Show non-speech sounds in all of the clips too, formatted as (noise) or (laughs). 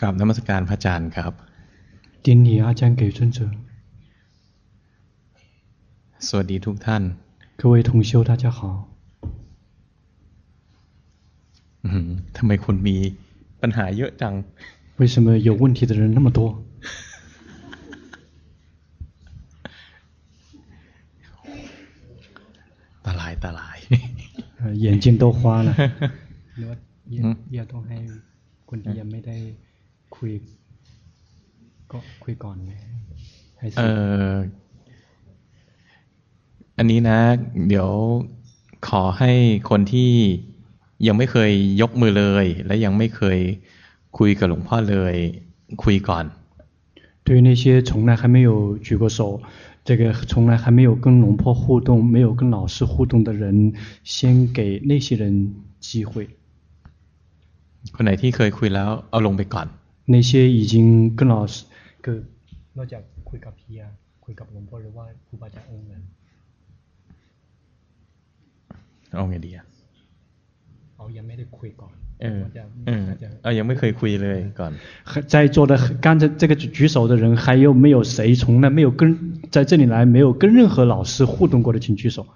กราบนมัสการพระอาจารย์ครับ 顶礼阿江给尊者， สวัสดีทุกท่าน 各位同修大家好。 อื้อหือทำไมคุณมีปัญหาเยอะจัง 为什么有问题的人那么多？ ตาลายตาลาย 呃眼睛都花了。หรือว่าเยี่ย อืม เยี่ยต้องให้คนที่ยังไม่ได้ คุยก็คุยก่อนไหมให้สิ เอ่ออันนี้นะ เดี๋ยวขอให้คนที่ยังไม่เคยยกมือเลย และยังไม่เคยคุยกับหลวงพ่อเลย คุยก่อน 对于那些从来还没有举过手，这个从来还没有跟龙婆互动、没有跟老师互动的人，先给那些人机会。 คนไหนที่เคยคุยแล้วเอาลงไปก่อน 那些已经跟老师跟นอกจากคุยกับพี่อะคุยกับหลวงพ่อหรือว่าครูบาอาจารย์องค์นั้น เอาไงดีอะ เขายังไม่ได้คุยก่อน เออ จะ เออ จะ เอายังไม่เคยคุยเลยก่อน 在座的刚才这个举手的人，还有没有谁从来没有跟在这里来没有跟任何老师互动过的，请举手。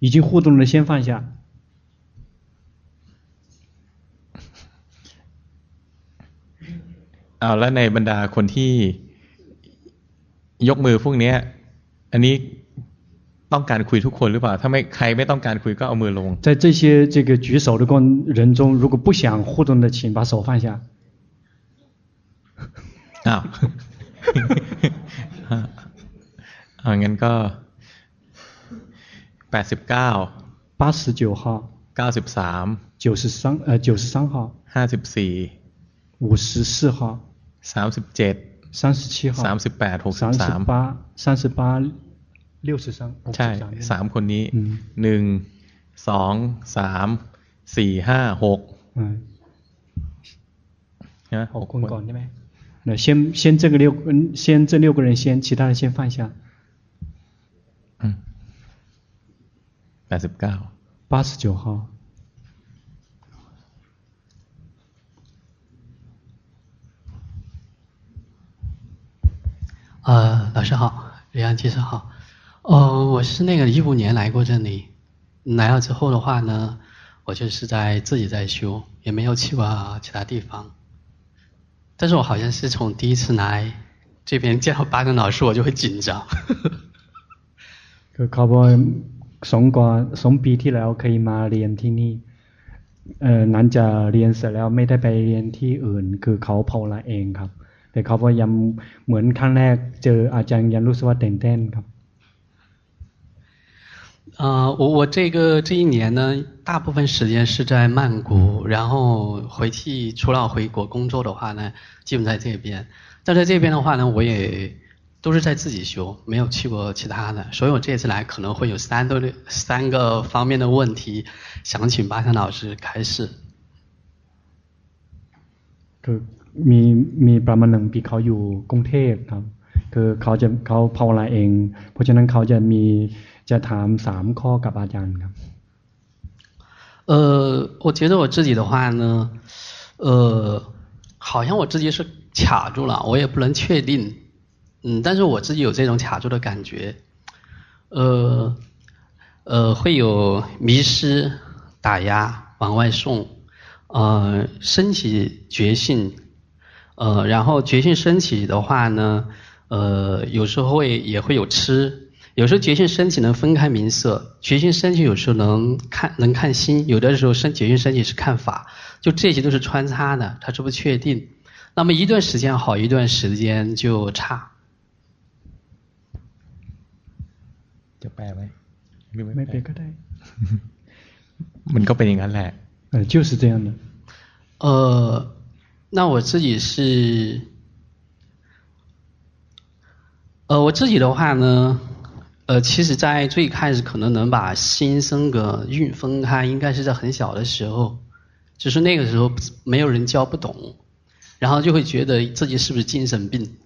已经互动的先放下。 เอาแล้วในบรรดาคนที่ยกมือพวกเนี้ย อันนี้ต้องการคุยทุกคนหรือเปล่า ถ้าไม่ใครไม่ต้องการคุยก็เอามือลง 在这些这个举手的人中，如果不想互动的，请把手放下。 อ้าว เอางั้นก็แปดสิบเก้า 八十九号、 เก้าสิบสาม 九十三呃九十三号、 ห้าสิบสี่ 五十四号、 สามสิบเจ็ด 三十七号、 สามสิบแปดหกสิบ 三 สาม 十八、三十八、六十三。 ใช่ สามคนนี้ อืม หนึ่ง สอง สาม สี่ ห้า หก 嗯， นะห 好 ก คนก่อนได้ไหม那先先这个六嗯先这六个人先，其他的先放下。 แปดสิบเก้า 八十九号。 呃，老师好，李安居士好。呃，我是那个一五年来过这里，来了之后的话呢，我就是在自己在修，也没有去过其他地方。但是我好像是从第一次来这边见到巴根老师，我就会紧张。 คือเขาบอกสองกว่าสองปีที่แล้วเคยมาเรียนที่นี่เอ่อนั้นจะเรียนเสร็จแล้วไม่ได้ไปเรียนที่อื่น คือเขาภาวนาเองครับ แต่เขาว่ายังเหมือนครั้งแรกเจออาจารย์ยังรู้สึกว่าตื่นเต้นครับ 呃，我我这个这一年呢，大部分时间是在曼谷，然后回去除了回国工作的话呢，基本在这边。但在这边的话呢，我也都是在自己修，没有去过其他的。所以我这次来可能会有三个三个方面的问题，想请巴山老师开示。 คือ มีมีประมาณหนึ่งปีเขาอยู่กรุงเทพครับ คือเขาจะเขาภาวนาเอง เพราะฉะนั้นเขาจะมีจะถามสามข้อกับอาจารย์ครับ 呃，我觉得我自己的话呢，呃，好像我自己是卡住了，我也不能确定，嗯，但是我自己有这种卡住的感觉，呃，呃，会有迷失、打压、往外送，呃，升起觉性， 呃，然后觉性升起的话呢，呃，有时候会也会有痴。有时候觉性升起能分开名色，觉性升起有时候能看能看心，有的时候升觉性升起是看法，就这些都是穿插的，它是不确定。那么一段时间好，一段时间就差。 จะแปลไหมหรือ ไม่ แปล เป็นก็ได้ (laughs) มันก็เป็นอย่างนั้นแหละ 呃，就是这样的。呃， 那我自己是，呃，我自己的话呢，呃，其实在最开始可能能把心生个运分开，应该是在很小的时候，就是那个时候没有人教不懂，然后就会觉得自己是不是精神病，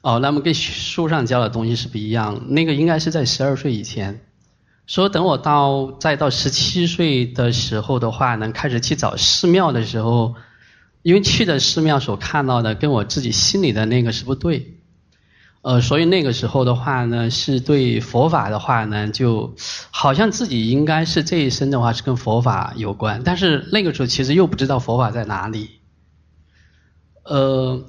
哦，那么跟书上教的东西是不一样，那个应该是在十二岁以前。说等我到再到十七岁的时候的话呢，开始去找寺庙的时候，因为去的寺庙所看到的跟我自己心里的那个是不对，呃，所以那个时候的话呢，是对佛法的话呢，就好像自己应该是这一生的话是跟佛法有关，但是那个时候其实又不知道佛法在哪里，呃。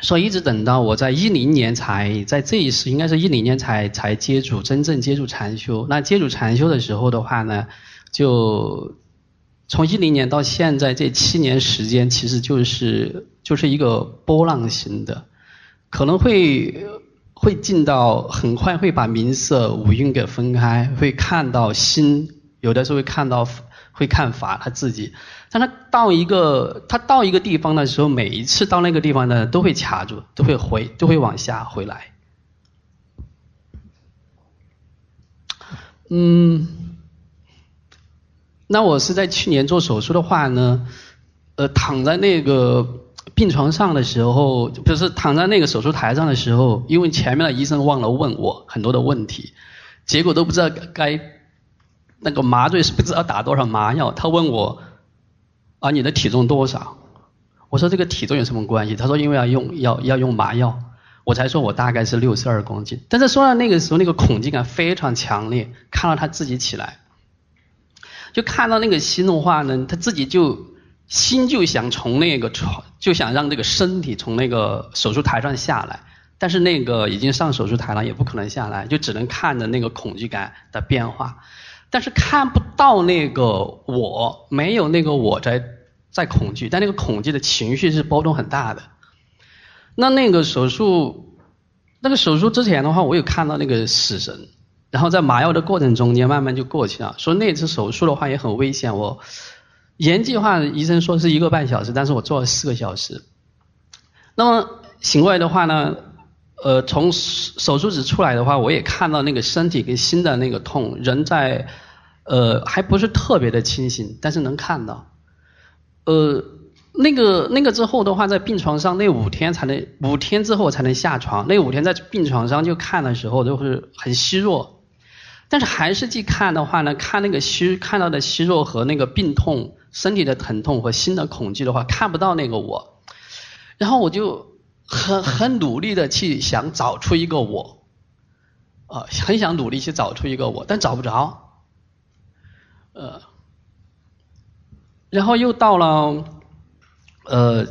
所以一直等到我在一零年才在这一世，应该是一零年才才接触真正接触禅修。那接触禅修的时候的话呢，就从一零年到现在这七年时间，其实就是就是一个波浪形的，可能会会进到很快会把名色五蕴给分开，会看到心，有的时候会看到会看法他自己。但他到一个他到一个地方的时候，每一次到那个地方呢，都会卡住，都会回，都会往下回来。嗯，那我是在去年做手术的话呢，呃，躺在那个病床上的时候，就是躺在那个手术台上的时候，因为前面的医生忘了问我很多的问题，结果都不知道该那个麻醉是不知道打多少麻药，他问我。啊，你的体重多少？我说这个体重有什么关系？他说因为要用要要用麻药，我才说我大概是六十二公斤。但是说到那个时候，那个恐惧感非常强烈。看到他自己起来，就看到那个心的话呢，他自己就心就想从那个床，就想让这个身体从那个手术台上下来。但是那个已经上手术台了，也不可能下来，就只能看着那个恐惧感的变化。但是看不到那个我，没有那个我在在恐惧，但那个恐惧的情绪是波动很大的。那那个手术，那个手术之前的话，我有看到那个死神，然后在麻药的过程中间慢慢就过去了。说那次手术的话也很危险，我原计划医生说是一个半小时，但是我做了四个小时。那么醒过来的话呢？呃，从手术室出来的话，我也看到那个身体跟心的那个痛，人在，呃，还不是特别的清醒，但是能看到。呃，那个那个之后的话，在病床上那五天才能，五天之后才能下床。那五天在病床上就看的时候都是很虚弱，但是还是去看的话呢，看那个虚看到的虚弱和那个病痛、身体的疼痛和心的恐惧的话，看不到那个我，然后我就。很 (laughs) 很努力的去想找出一个我，啊，很想努力去找出一个我，但找不着，呃，然后又到了，呃，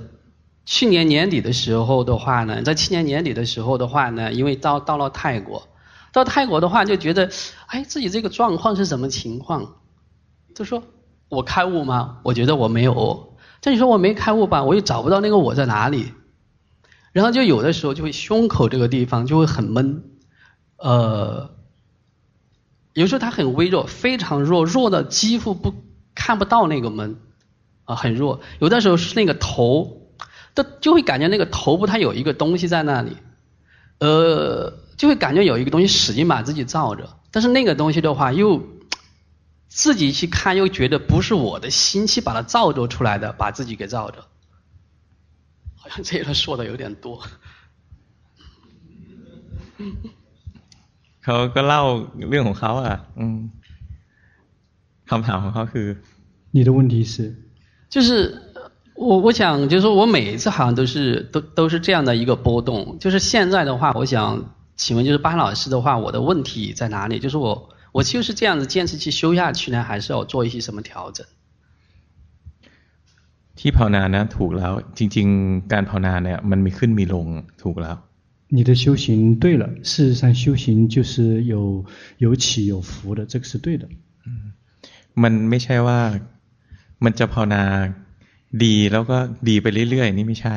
去年年底的时候的话呢，在去年年底的时候的话呢，因为到到了泰国，到泰国的话就觉得，哎，自己这个状况是什么情况？就说我开悟吗？我觉得我没有。但你说我没开悟吧，我又找不到那个我在哪里。然后就有的时候就会胸口这个地方就会很闷，呃，有时候它很微弱，非常弱，弱的几乎不看不到那个闷，啊，很弱。有的时候是那个头，都就会感觉那个头部它有一个东西在那里，呃，就会感觉有一个东西使劲把自己罩着，但是那个东西的话又自己去看又觉得不是我的心去把它造作出来的，把自己给罩着。这个说的有点多。(laughs) เขาก็เล่าเรื่องของเขาอ่ะอืมคำถามของเขาคือ你的问题是就是我我想就是说我每一次好像都是都都是这样的一个波动。就是现在的话，我想 请问就是巴老师的话，我的问题在哪里？就是我我就是这样子坚持去修下去呢，还是要做一些什么调整？ที่ภาวนานะถูกแล้วจริงๆการภาวนาเนี่ยมันมีขึ้นมีลงถูกแล้ว你的修行对了事实上修行就是有有起有伏的这个是对的มันไม่ใช่ว่ามันจะภาวนาดีแล้วก็ดีไปเรื่อยๆนี่ไม่ใช่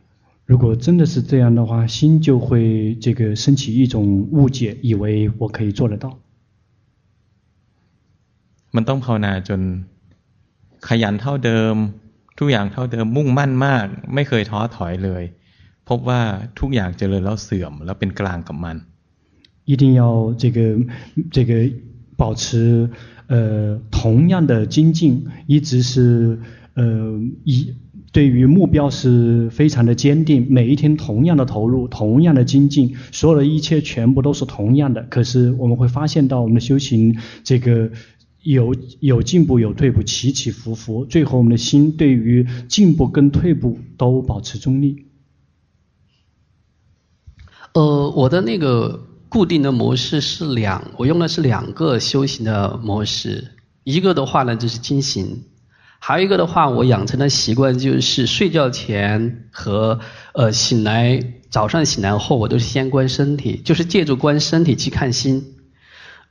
如果真的是这样的话，心就会这个升起一种误解，以为我可以做得到。มันต้องภาวนาจนขยันเท่าเดิมทุกอย่างเท่าเดิมมุ่งมั่นมากไม่เคยท้อถอยเลย พบว่าทุกอย่างเจริญแล้วเสื่อมแล้วเป็นกลางกับมัน一定要这个这个保持呃同样的精进，一直是呃一 对于目标是非常的坚定，每一天同样的投入，同样的精进，所有的一切全部都是同样的。可是我们会发现到我们的修行这个有有进步有退步，起起伏伏，最后我们的心对于进步跟退步都保持中立。呃，我的那个。固定的模式是两，我用的是两个修行的模式。一个的话呢，就是经行；还有一个的话，我养成的习惯就是睡觉前和呃醒来，早上醒来后，我都是先观身体，就是借助观身体去看心。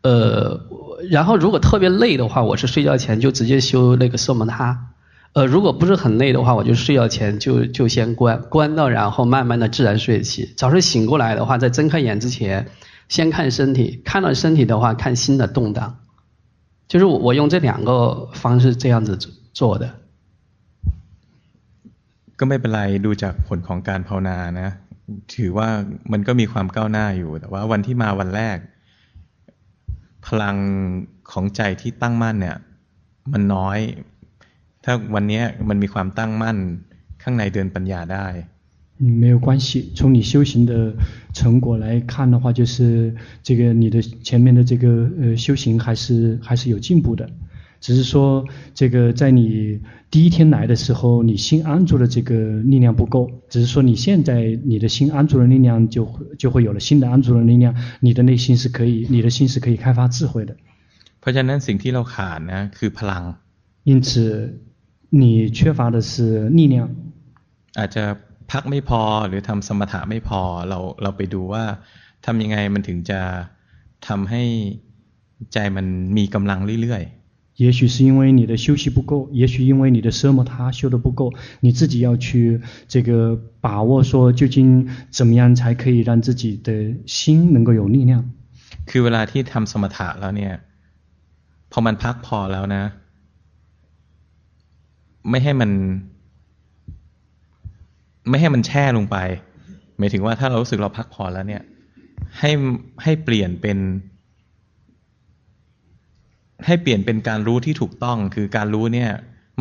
呃，然后如果特别累的话，我是睡觉前就直接修那个色摩他。呃，如果不是很累的话，我就睡觉前就就先观，观到然后慢慢的自然睡起。早上醒过来的话，在睁开眼之前。先看身体，看到身体的话，看心的动荡，就是我我用这两个方式这样子做的。ก็ไม่เป็นไรดูจากผลของการภาวนานะ ถือว่ามันก็มีความก้าวหน้าอยู่ แต่ว่าวันที่มาวันแรก พลังของใจที่ตั้งมั่นเนี่ย มันน้อย ถ้าวันนี้มันมีความตั้งมั่นข้างในเดินปัญญาได้嗯，没有关系。从你修行的成果来看的话，就是这个你的前面的这个呃修行还是还是有进步的。 只是说，这个在你第一天来的时候，你心安住的这个力量不够。只是说，你现在你的心安住的力量就就会有了新的安住的力量，你的内心是可以，你的心是可以开发智慧的。เพราะฉะนั้นสิ่งที่เราขาดนะคือพลัง。因此，你缺乏的是力量。อาจจะพักไม่พอหรือทำสมถะไม่พอเราเราไปดูว่าทำยังไงมันถึงจะทำให้ใจมันมีกำลังเรื่อยๆ 也许是因为你的休息不够，也许因为你的奢摩他修得不够，你自己要去这个把握，说究竟怎么样才可以让自己的心能够有力量。คือเวลาที่ทำสมถะแล้วเนี่ยพอมันพักพอแล้วนะ ไม่ให้มันไม่ให้มันแช่ลงไป หมายถึงว่าถ้าเรารู้สึกเราพักผ่อนแล้วเนี่ย ให้ให้เปลี่ยนเป็น ให้เปลี่ยนเป็นการรู้ที่ถูกต้อง คือการรู้เนี่ย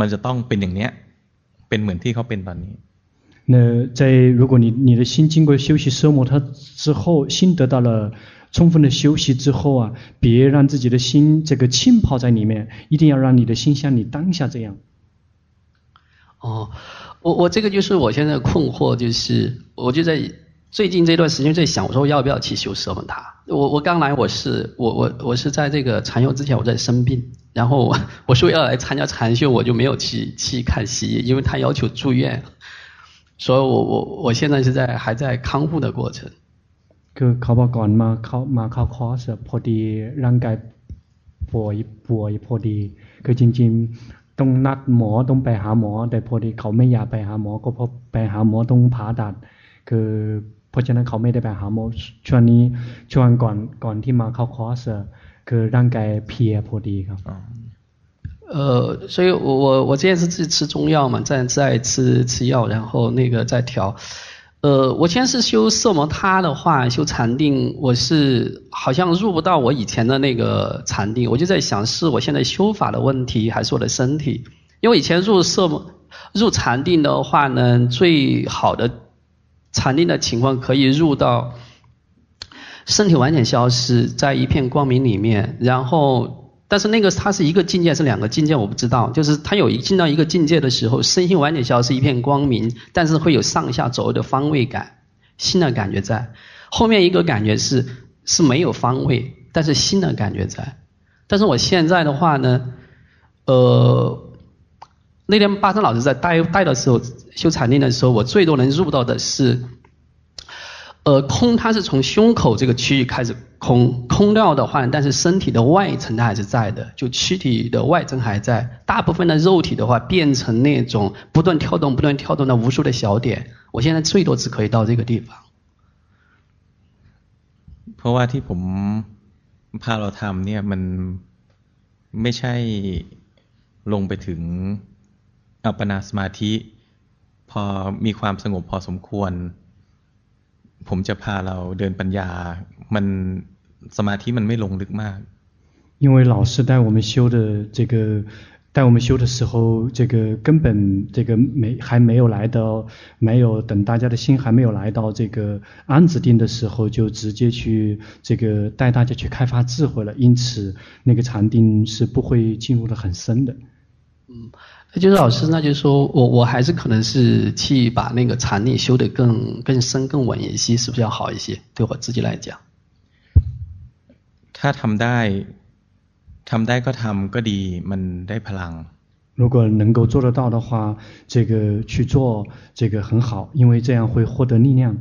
มันจะต้องเป็นอย่างเนี้ย เป็นเหมือนที่เขาเป็นตอนนี้那在如果你你的心经过休息奢摩他之后，心得到了充分的休息之后啊，别让自己的心这个浸泡在里面，一定要让你的心像你当下这样。哦。我我这个就是我现在困惑，就是我就在 最近这段时间在想，我说要不要去修舍本塔？我我刚来我是我我我是在这个禅修之前我在生病，然后我 (laughs) 说要来参加禅修，我就没有去去看西医，因为他要求住院，所以我我我现在是在还在康复的过程。คือเขาบอกก่อนมาเขามาเข้าคอร์สพอดีร่างกายป่วยป่วย เพราะฉะนั้นเขาไม่ได้ไปหาหมอช่วงนี้ช่วงก่อนก่อนที่มาเข้าคอร์สคือร่างกายเพลียพอดีครับ呃，所以我我我之前是自己吃中药嘛，再再吃吃药，然后那个再调。呃，我现在是修色摩他的话，修禅定，我是好像入不到我以前的那个禅定，我就在想是我现在修法的问题，还是我的身体？因为以前入色摩入禅定的话呢，最好的 禅定的情况可以入到身体完全消失在一片光明里面，然后。但是那个它是一个境界，是两个境界，我不知道。就是它有一进到一个境界的时候，身心完全消失，一片光明，但是会有上下左右的方位感，心的感觉在。后面一个感觉是是没有方位，但是心的感觉在。但是我现在的话呢，呃，那天巴生老师在带带的时候，修禅定的时候，我最多能入到的是。呃，空它是从胸口这个区域开始空，空掉的话，但是身体的外层它还是在的，就躯体的外层还在。大部分的肉体的话，变成那种不断跳动、不断跳动的无数的小点。我现在最多只可以到这个地方。เพราะว่าที่ผมพาเราทำเนี่ยมันไม่ใช่ลงไปถึง อัปปนาสมาธิ พอมีความสงบพอสมควร ผมจะพาเราเดินปัญญา มันสมาธิมันไม่ลงลึกมาก因为老师带我们修的这个，带我们修的时候，这个根本这个没还没有来到，没有等大家的心还没有来到这个安止定的时候，就直接去这个带大家去开发智慧了。因此，那个禅定是不会进入得很深的。嗯， 那就是老师，那就是说我我还是可能是去把那个禅定修得更更深更稳一些，是不是要好一些？对我自己来讲，他ทำได้ทำได้ก็ทำก็ดีมันได้พลัง如果能够做得到的话，这个去做这个很好，因为这样会获得力量。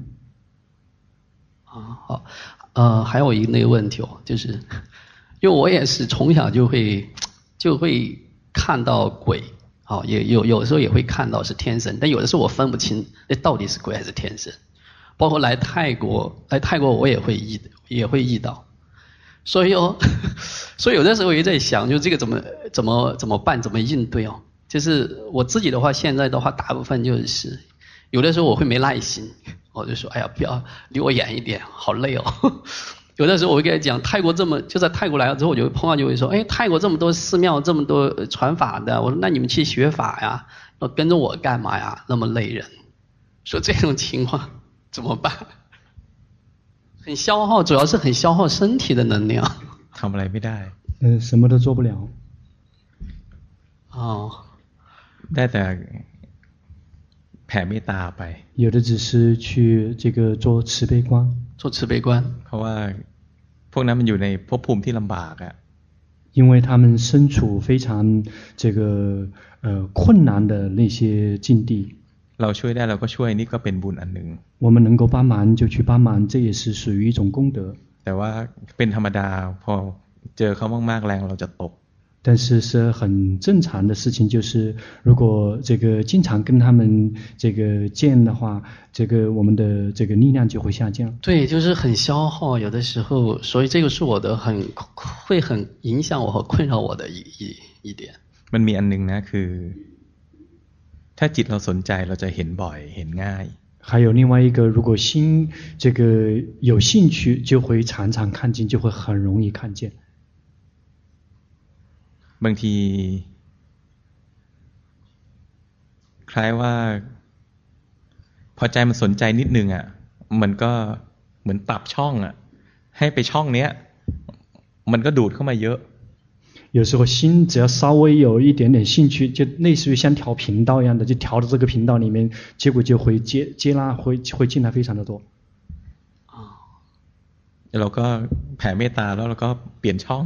啊好，呃，还有一个那个问题哦，就是(laughs) 因为我也是从小就会就会看到鬼， 好，也有有时候也会看到是天神，但有的时候我分不清那到底是鬼还是天神。包括来泰国，来泰国我也会遇也会遇到。所以哦，(laughs) 所以有的时候我也在想，就这个怎么怎么怎么办，怎么应对哦？就是我自己的话，现在的话，大部分就是有的时候我会没耐心，我就说，哎呀，不要离我远一点，好累哦。有的时候我会跟他讲，泰国这么就在泰国来了之后，我就碰到就会说，哎，泰国这么多寺庙，这么多传法的，我说那你们去学法呀，要跟着我干嘛呀？那么累人，说这种情况怎么办？(laughs) 很消耗，主要是很消耗身体的能量。ทำอะไรไม่ได้。嗯，什么都做不了。哦。ได้แต่แผ่เมตตาไป。有的只是去这个做慈悲观。 做慈悲观。เพราะว่าพวกนั้นมันอยู่ในภพภูมิที่ลำบากอะ。因为他们身处非常这个呃困难的那些境地。เราช่วยได้เราก็ช่วยนี่ก็เป็นบุญอันหนึ่ง我们能够帮忙就去帮忙，这也是属于一种功德。แต่ว่าเป็นธรรมดาพอเจอเขามากๆแรงเราจะตก。 但是是很正常的事情，就是如果这个经常跟他们这个见的话，这个我们的这个力量就会下降。对，就是很消耗，有的时候，所以这个是我的很会很影响我和困扰我的一一一点。มันมีอันหนึ่งนะคือถ้าจิตเราสนใจเราจะเห็นบ่อยเห็นง่าย还有另外一个，如果心这个有兴趣，就会常常看见，就会很容易看见。 บางทีคล้ายว่าพอใจมันสนใจนิดนึงอ่ะมันก็เหมือนปรับช่องอ่ะให้ไปช่องเนี้ยมันก็ดูดเข้ามาเยอะ有时候心只要稍微有一点点兴趣，就类似于像调频道一样的，就调到这个频道里面，结果就会接接纳，会会进来非常的多。啊，然后แผ่เมตตาแล้วเราก็เปลี่ยนช่อง。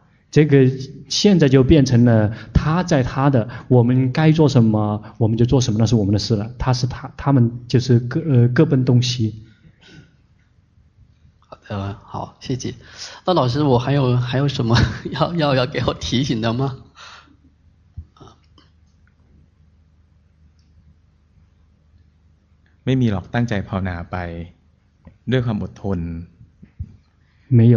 这个现在就变成了他在他的，我们该做什么我们就做什么，那是我们的事了。他是他，他们就是各呃各奔东西。呃，好，谢谢。那老师，我还有还有什么(laughs) 要要要给我提醒的吗？没有，ตั้งใจภาวนาไปด้วยความอดทน。没有，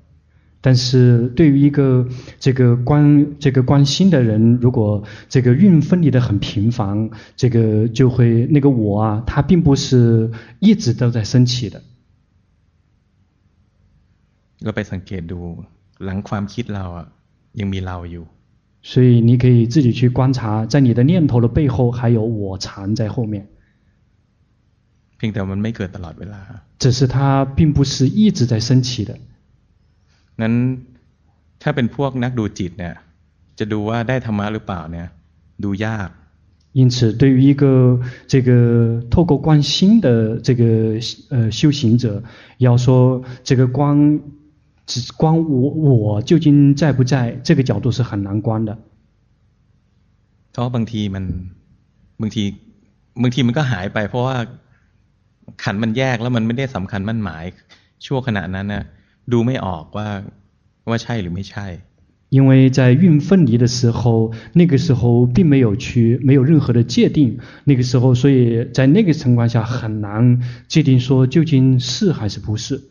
但是对于一个这个观这个观心的人如果这个运分离得很频繁这个就会那个我啊它并不是一直都在升起的เราไปสังเกตดูหลังความคิดเราอ่ะยังมีเราอยู่所以你可以自己去观察，在你的念头的背后还有我藏在后面。เพียงแต่มันไม่เกิดตลอดเวลา。只是它并不是一直在升起的。 นั้นถ้าเป็นพวกนักดูจิตเนี่ยจะดูว่าได้ธรรมะหรือเปล่าเนี่ย ดูยาก因此，对于一个这个透过观心的这个呃修行者，要说这个观只观我我究竟在不在，这个角度是很难观的。เพราะบางทีมันบางทีบางทีมันก็หายไปเพราะว่าขันมันแยกแล้วมันไม่ได้สำคัญมั่นหมายชั่วขณะนั้นนะ ดูไม่ออกว่าว่าใช่หรือไม่ใช่因为在运分离的时候，那个时候并没有去，没有任何的界定。那个时候，所以在那个情况下很难界定说究竟是还是不是。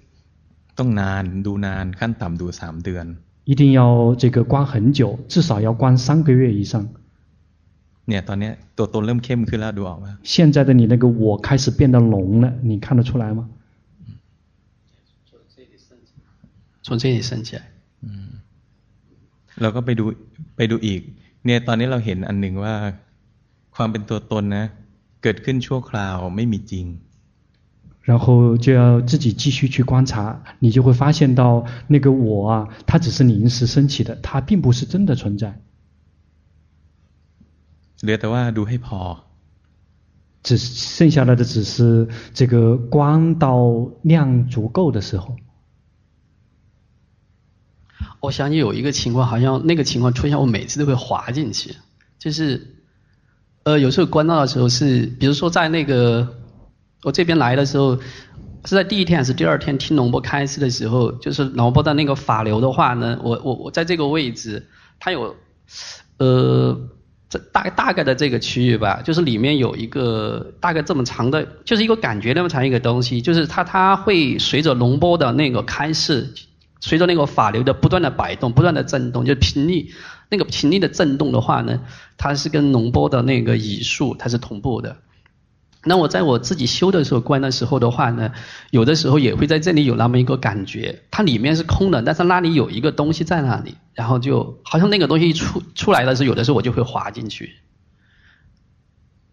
ต้องนานดูนานขั้นต่ำดูสามเดือน一定要这个观很久，至少要观三个月以上。เนี่ยตอนนี้ตัวตนเริ่มเข้มขึ้นแล้วดูออก吗？现在的你那个我开始变得浓了，你看得出来吗？ 从这里升起来。เราก็ไปดูไปดูอีกเนี่ยตอนนี้เราเห็นอันหนึ่งว่าความเป็นตัวตนนะเกิดขึ้นชั่วคราวไม่มีจริง然后就要自己继续去观察，你就会发现到那个我啊，它只是临时升起的，它并不是真的存在。เหลือแต่ว่าดูให้พอ只剩下来的只是这个观到量足够的时候。 我想起有一个情况，好像那个情况出现，我每次都会滑进去。就是，呃，有时候关到的时候是，比如说在那个我这边来的时候，是在第一天还是第二天听龙波开示的时候，就是龙波的那个法流的话呢，我我我在这个位置，它有，呃，这大大概的这个区域吧，就是里面有一个大概这么长的，就是一个感觉那么长一个东西，就是它它会随着龙波的那个开示。随着那个法流的不断的摆动，不断的震动，就频率，那个频率的震动的话呢，它是跟龙波的那个语速它是同步的。那我在我自己修的时候观的时候的话呢，有的时候也会在这里有那么一个感觉，它里面是空的，但是那里有一个东西在那里，然后就好像那个东西出出来的时候，有的时候我就会滑进去，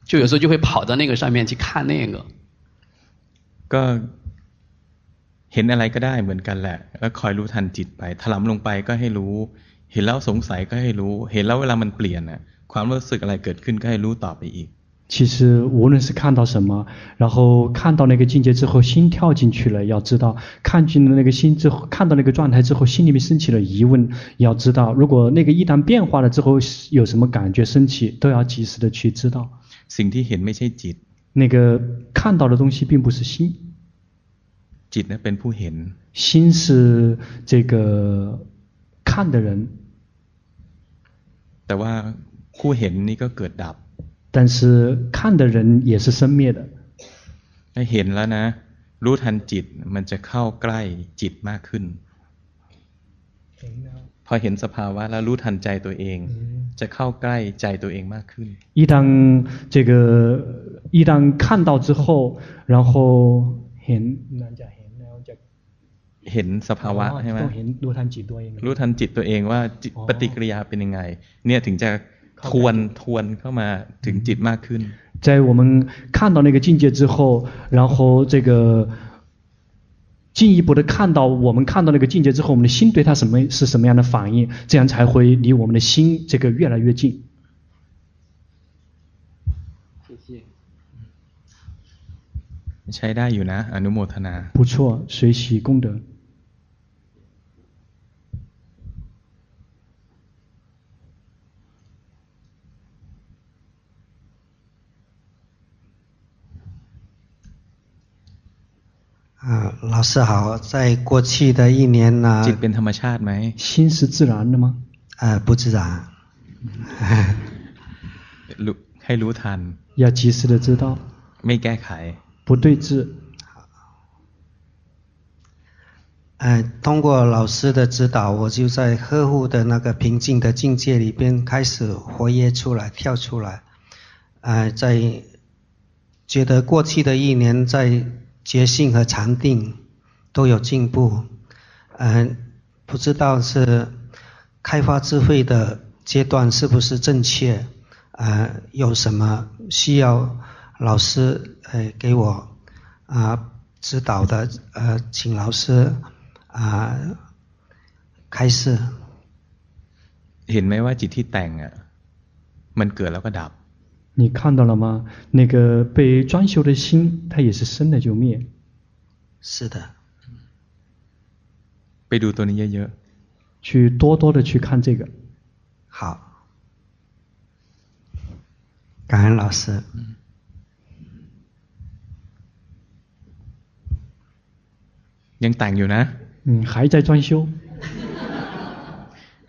就有时候就会跑到那个上面去看那个。个เห็นอะไรก็ได้เหมือนกันแหละแล้วคอยรู้ทันจิตไปถลำลงไปก็ให้รู้ เห็นแล้วสงสัยก็ให้รู้ เห็นแล้วเวลามันเปลี่ยนน่ะความรู้สึกอะไรเกิดขึ้นก็ให้รู้ต่อไปอีก其实无论是看到什么，然后看到那个境界之后，心跳进去了，要知道看进了那个心之后，看到那个状态之后，心里面升起了疑问，要知道如果那个一旦变化了之后，有什么感觉升起，都要及时的去知道。สิ่งที่เห็นไม่ใช่จิต那个看到的东西并不是心。 จิต呢เป็นผู้เห็น心是这个看的人แต่ว่าผู้เห็นนี่ก็เกิดดับ但是看的人也是生灭的ถ้าเห็นแล้วนะรู้ทันจิตมันจะเข้าใกล้จิตมากขึ้นพอเห็นสภาวะแล้วรู้ทันใจตัวเอง จะเข้าใกล้ใจตัวเองมากขึ้น一当这个一当看到之后然后เห็น เห็นสภาวะใช่ไหมรู้ทันจิตตัวเองรู้ทันจิตตัวเองว่าปฏิกิริยาเป็นยังไง เนี่ยถึงจะทวนทวนเข้ามาถึงจิตมากขึ้น在我们看到那个境界之后，然后这个进一步的看到我们看到那个境界之后，我们的心对它什么是什么样的反应，这样才会离我们的心这个越来越近。谢谢。ใช้ได้อยู่นะอนุโมทนา不错，随喜功德。 啊，老师好，在过去的一年呢，จิตเป็นธรรมชาติไหม心是自然的吗？呃，不自然。รู้ให้รู้ทัน(laughs) 要及时的知道ไม่แก้ไข不对治。呃，通过老师的指导，我就在呵护的那个平静的境界里边开始活跃出来，跳出来。呃，在觉得过去的一年在。 觉性和禅定都有进步，嗯，不知道是开发智慧的阶段是不是正确？呃，有什么需要老师呃给我啊指导的？呃，请老师啊开示。เห็นไหมว่าจิตที่แต่งอ่ะ มันเกิดแล้วก็ดับ 你看到了吗？那个被专修的心，它也是生了就灭。是的。ไปดูตัวนี้เยอะๆ去多多的去看这个。好。感恩老师。ยังแต่งอยู่นะ嗯，还在专修。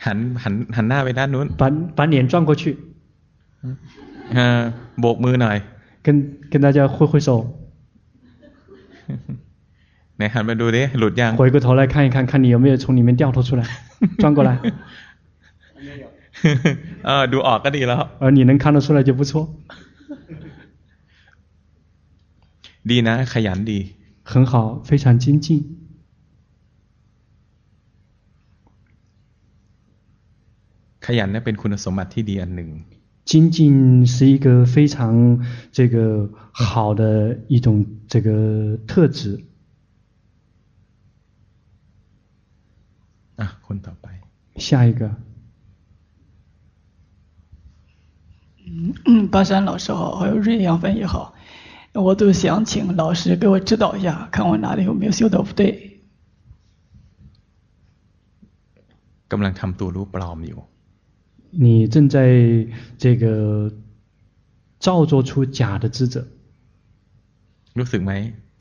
หันหันหันหน้าไปด้านนู้น把把脸转过去。 โบกมือหน่อย跟跟大家挥挥手。ไหนหันมาดูดิหลุดยัง回过头来看一看，看你有没有从里面掉头出来，转过来。เออดูออกก็ดีแล้ว而你能看得出来就不错。ดีนะขยันดี 很好，非常精进。ขยันเนี่ยเป็นคุณสมบัติที่ดีอันหนึ่ง 精进是一个非常这个好的一种这个特质。啊，คนต่อไป。下一个。嗯嗯，巴山老师好，还有瑞阳分也好，我都想请老师给我指导一下，看我哪里有没有修得不对。กำลังทำตัวรู้ปลอมอยู่ 你正在这个造作出假的知者。รู้สึกไหม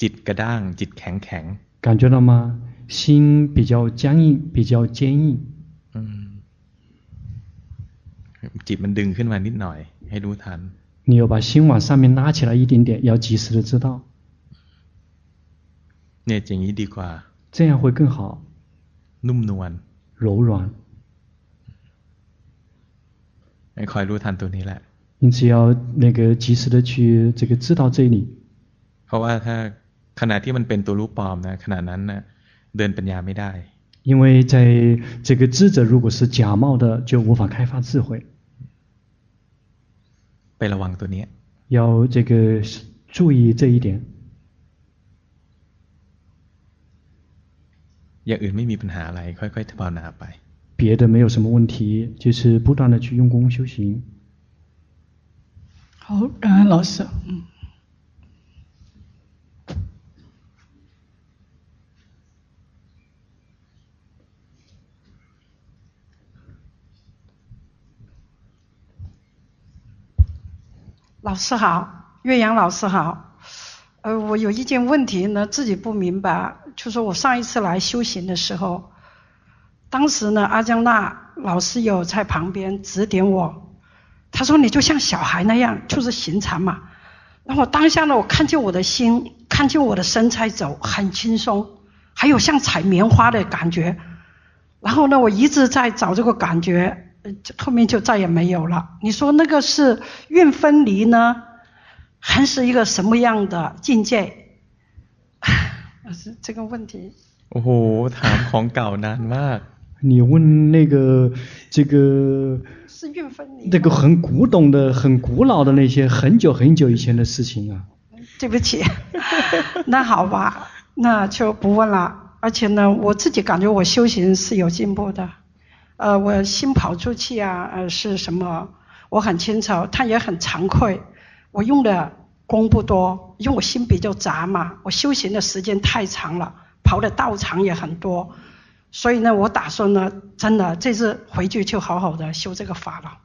จิตกระด้างจิตแข็งแข็ง感觉到吗？心比较僵硬，比较坚硬。嗯。จิตมันดึงขึ้นมานิดหน่อยให้รู้ทัน。你要把心往上面拉起来一点点，要及时的知道。เนี่ยอย่างนี้ดีกว่า。这样会更好。นุ่มนวล。柔软。 因此要那个及时的去这个知道这里เพราะว่าถ้าขณะที่มันเป็นตัวรู้ปลอมนะขณะนั้นนะเดินปัญญาไม่ได้因为在这个知者如果是假冒的就无法开发智慧ไประวังตัวนี้要这个注意这一点อย่างอื่นไม่มีปัญหาอะไรค่อยๆภาวนาไป 别的没有什么问题，就是不断的去用功修行。好，感恩老师。嗯。老师好，岳阳老师好。呃，我有一件问题呢，自己不明白，就是我上一次来修行的时候。当时呢，阿江娜老师有在旁边指点我，他说：“你就像小孩那样，就是行禅嘛。”然后当下呢，我看见我的心，看见我的身在走，很轻松，还有像采棉花的感觉。然后呢，我一直在找这个感觉，后面就再也没有了。你说那个是运分离呢，还是一个什么样的境界？是这个问题。哦吼，ถามของเก่านานมาก。 你问那个这个，是运分离，那个很古董的、很古老的那些很久很久以前的事情啊。对不起，(laughs) 那好吧，那就不问了。而且呢，我自己感觉我修行是有进步的。呃，我心跑出去啊，呃，是什么？我很清楚，他也很惭愧。我用的功不多，因为我心比较杂嘛。我修行的时间太长了，跑的道场也很多。所以呢，我打算呢，真的这次回去就好好的修这个法了。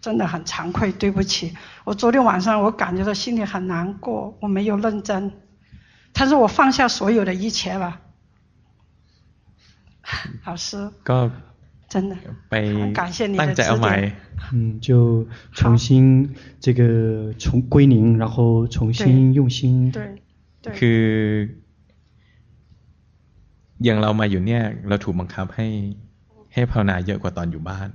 真的很惭愧，对不起。我昨天晚上我感觉到心里很难过，我没有认真。但是我放下所有的一切了。(laughs) 老师，真的，很感谢你的指点。嗯，就重新这个重归零，然后重新用心。对，对。 คืออย่างเรามาอยู่เนี่ยเราถูกบังคับให้ให้ภาวนาเยอะกว่าตอนอยู่บ้าน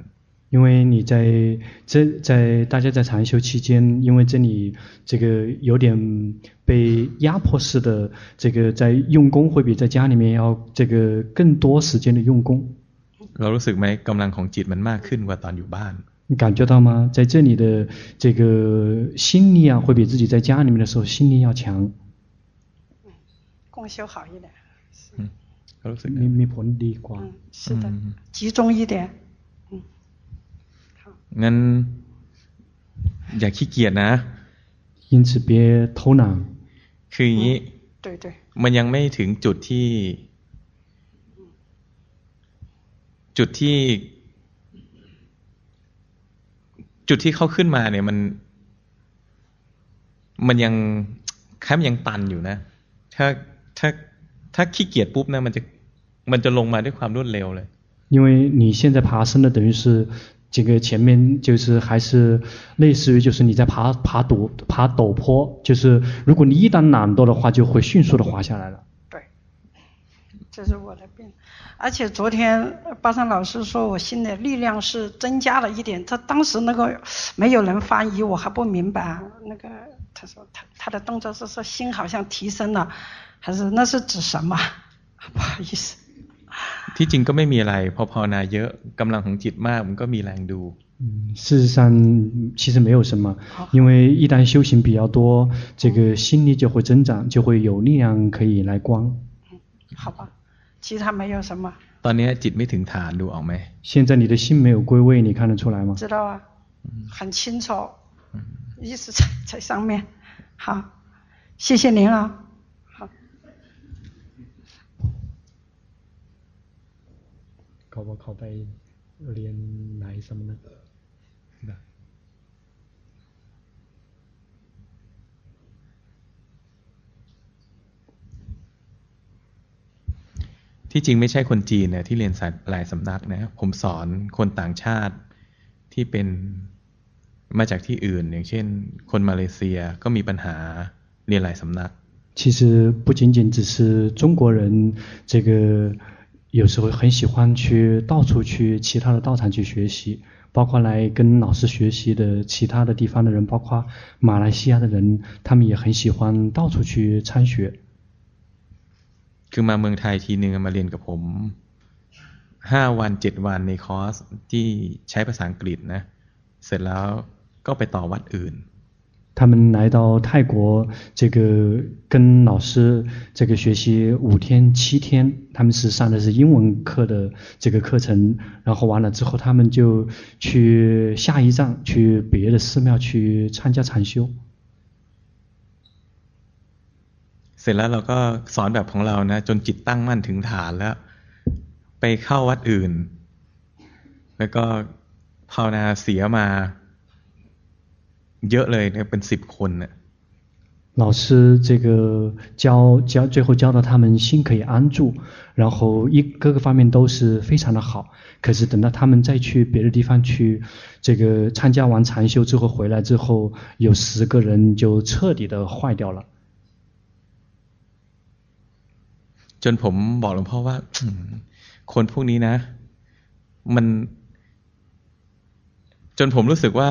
因为你在这在大家在禅修期间，因为这里这个有点被压迫式的，这个在用功会比在家里面要这个更多时间的用功。เรารู้สึกไหมกำลังของจิตมันมากขึ้นกว่าตอนอยู่บ้าน你感觉到吗？在这里的这个心力啊，会比自己在家里面的时候心力要强。嗯，功修好一点。嗯。 มีมีผลดีกว่า嗯，是的，集中一点。嗯，好。 งั้นอย่าขี้เกียจนะ因此别偷懒คืออย่างนี้มันยังไม่ถึงจุดที่ จุดที่ จุดที่เขาขึ้นมาเนี่ย มัน มันยังแค่มันยังตันอยู่นะ ถ้าถ้า ถ้าขี้เกียจปุ๊บนะมันจะมันจะลงมาด้วยความรวดเร็วเลย因为你现在爬升的等于是这个前面就是还是类似于就是你在爬爬陡爬陡坡，就是如果你一旦懒惰的话，就会迅速的滑下来了。对，这是我的病。而且昨天巴山老师说我心的力量是增加了一点，他当时那个没有人翻译，我还不明白。那个他说他他的动作是说心好像提升了， 还是那是指什么？(laughs) 不好意思。ที่จริงก็ไม่มีอะไรพอภาวนาเยอะกำลังของจิตมากมันก็มีแรงดู事实上其实没有什么因为一旦修行比较多这个心力就会增长就会有力量可以来观好吧其他没有什么ตอนนี้จิตไม่ถึงฐานดูออกไหม现在你的心没有归位你看得出来吗知道啊很清楚意识在在上面好谢谢您啊 ว่าเขาไปเรียนไหนสำนักที่จริงไม่ใช่คนจีนเนี่ยที่เรียนหลายสำนักนะผมสอนคนต่างชาติที่เป็นมาจากที่อื่น อย่างเช่น คนมาเลเซียก็มีปัญหาเรียนหลายสำนัก其实不仅仅只是中国人这个 有时候很喜欢去到处去其他的道场去学习，包括来跟老师学习的其他的地方的人，包括马来西亚的人，他们也很喜欢到处去参学。คือมาเมืองไทยทีนึงมาเรียนกับผมห้าวันเจ็ดวันในคอร์สที่ใช้ภาษาอังกฤษนะเสร็จแล้วก็ไปต่อวัดอื่น 他们来到泰国，这个跟老师这个学习五天七天，他们是上的是英文课的这个课程，然后完了之后，他们就去下一站去别的寺庙去参加禅修。เสร็จแล้วเราก็สอนแบบของเรานะจนจิตตั้งมั่นถึงฐานแล้วไปเข้าวัดอื่นแล้วก็ภาวนาเสียมา เยอะเลยเนี่ยเป็นสิบคนเนี่ย老师这个教教最后教到他们心可以安住，然后一各个方面都是非常的好。可是等到他们再去别的地方去，这个参加完禅修之后回来之后，有十个人就彻底的坏掉了。จนผมบอกหลวงพ่อว่าคนพวกนี้นะมันจนผมรู้สึกว่า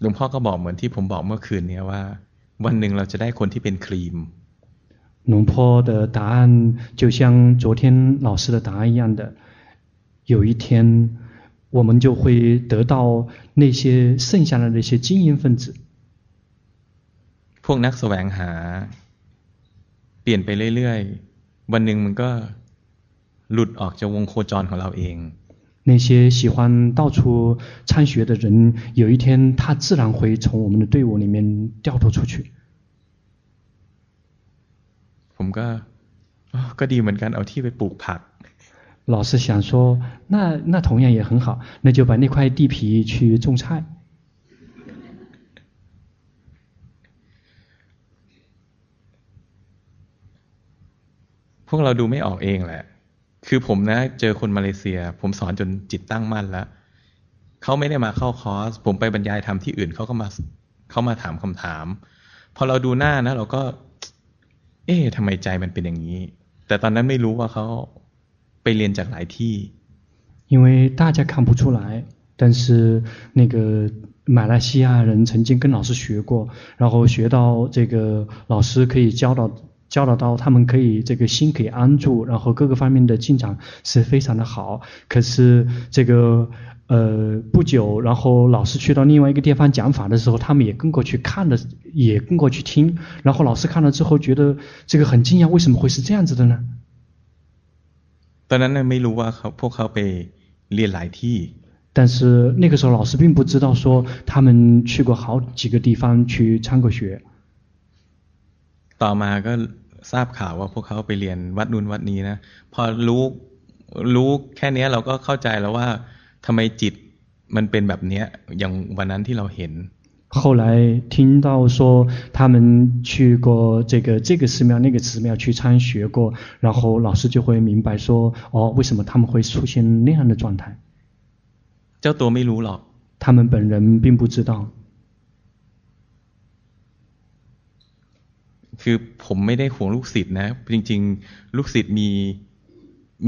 หลวงพ่อก็บอกเหมือนที่ผมบอกเมื่อคืนนี้ว่า วันหนึ่งเราจะได้คนที่เป็นครีมหลวงพ่อ的答案就像昨天老师的答案一样的，有一天我们就会得到那些剩下的那些精英分子。พวกนักแสวงหา เปลี่ยนไปเรื่อยๆ วันหนึ่งมันก็หลุดออกจากวงโคจรของเราเอง 那些喜欢到处参学的人，有一天他自然会从我们的队伍里面掉头出去。ผมก็ก็ดีเหมือนกันเอาที่ไปปลูกผัก。老师想说，那那同样也很好，那就把那块地皮去种菜。พวกเราดูไม่ออกเองแหละ คือผมนะเจอคนมาเลเซีย ผมสอนจนจิตตั้งมั่นแล้วเขาไม่ได้มาเข้าคอร์สผมไปบรรยายทำที่อื่นเขาก็มาเขามาถามคำถาม พอเราดูหน้านะ เราก็ เอ๊ะทำไมใจมันเป็นอย่างนี้ แต่ตอนนั้นไม่รู้ว่าเขาไปเรียนจากหลายที่ 因为大家看不出来，但是那个马来西亚人曾经跟老师学过，然后学到这个老师可以教导 教导到他们可以这个心可以安住，然后各个方面的进展是非常的好。可是这个呃不久，然后老师去到另外一个地方讲法的时候，他们也跟过去看了，也跟过去听，然后老师看了之后觉得这个很惊讶，为什么会是这样子的呢？当然呢，没รู้ว่าเขาพวกเขาไปเรียนหลายที่，但是那个时候老师并不知道说他们去过好几个地方去参过学。 后来听到说他们去过这个这个寺庙、那个寺庙去参学过，然后老师就会明白说，哦，为什么他们会出现那样的状态？叫多没路了，他们本人并不知道。คือผมไม่ได้ห่วงลูกศิษย์นะจริงๆลูกศิษย์มี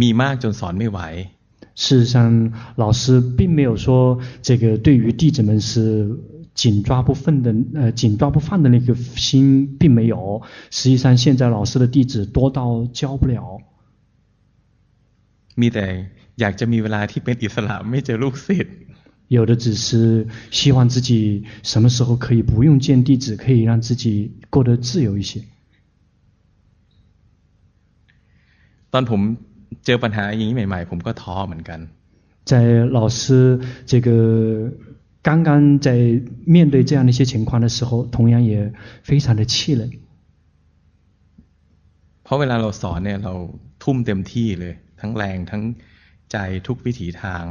มีมากจนสอนไม่ไหว。事实上，老师并没有说这个对于弟子们是紧抓不放的，呃，紧抓不放的那个心并没有。实际上，现在老师的弟子多到教不了。มีแต่อยากจะมีเวลาที่เป็นอิสระไม่เจอลูกศิษย์。 有的只是希望自己什么时候可以不用见弟子，可以让自己过得自由一些。当ผมเจอปัญหาอย่างนี้ใหม่ๆผมก็ท้อเหมือนกัน。在老师这个刚刚在面对这样的一些情况的时候，同样也非常的气馁。เพราะเวลาเราสอนเนี่ยเราทุ่มเต็มที่เลยทั้งแรงทั้งใจทุกวิถีทาง。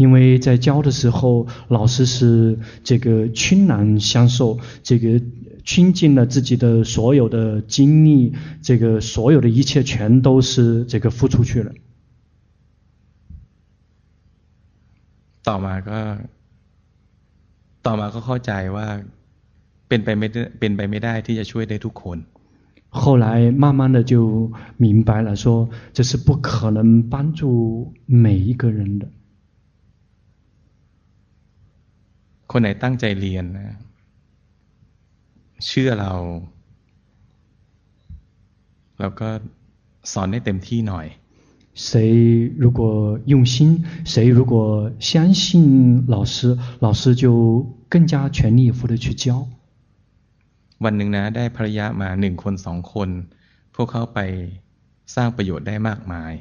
因为在教的时候，老师是这个倾囊相授，这个倾尽了自己的所有的精力，这个所有的一切全都是这个付出去了。ต่อมาก็ต่อมาก็เข้าใจว่าเป็นไปไม่ได้เป็นไปไม่ได้ที่จะช่วยได้ทุกคน。后来慢慢的就明白了，说这是不可能帮助每一个人的。 คนไหนตั้งใจเรียนนะเชื่อเราเราก็สอนได้เต็มที่หน่อย谁如果用心，谁如果相信老师，老师就更加全力以赴的去教。วันหนึ่งนะได้ภรรยามาหนึ่งคนสองคนพวกเขาไปสร้างประโยชน์ได้มากมาย。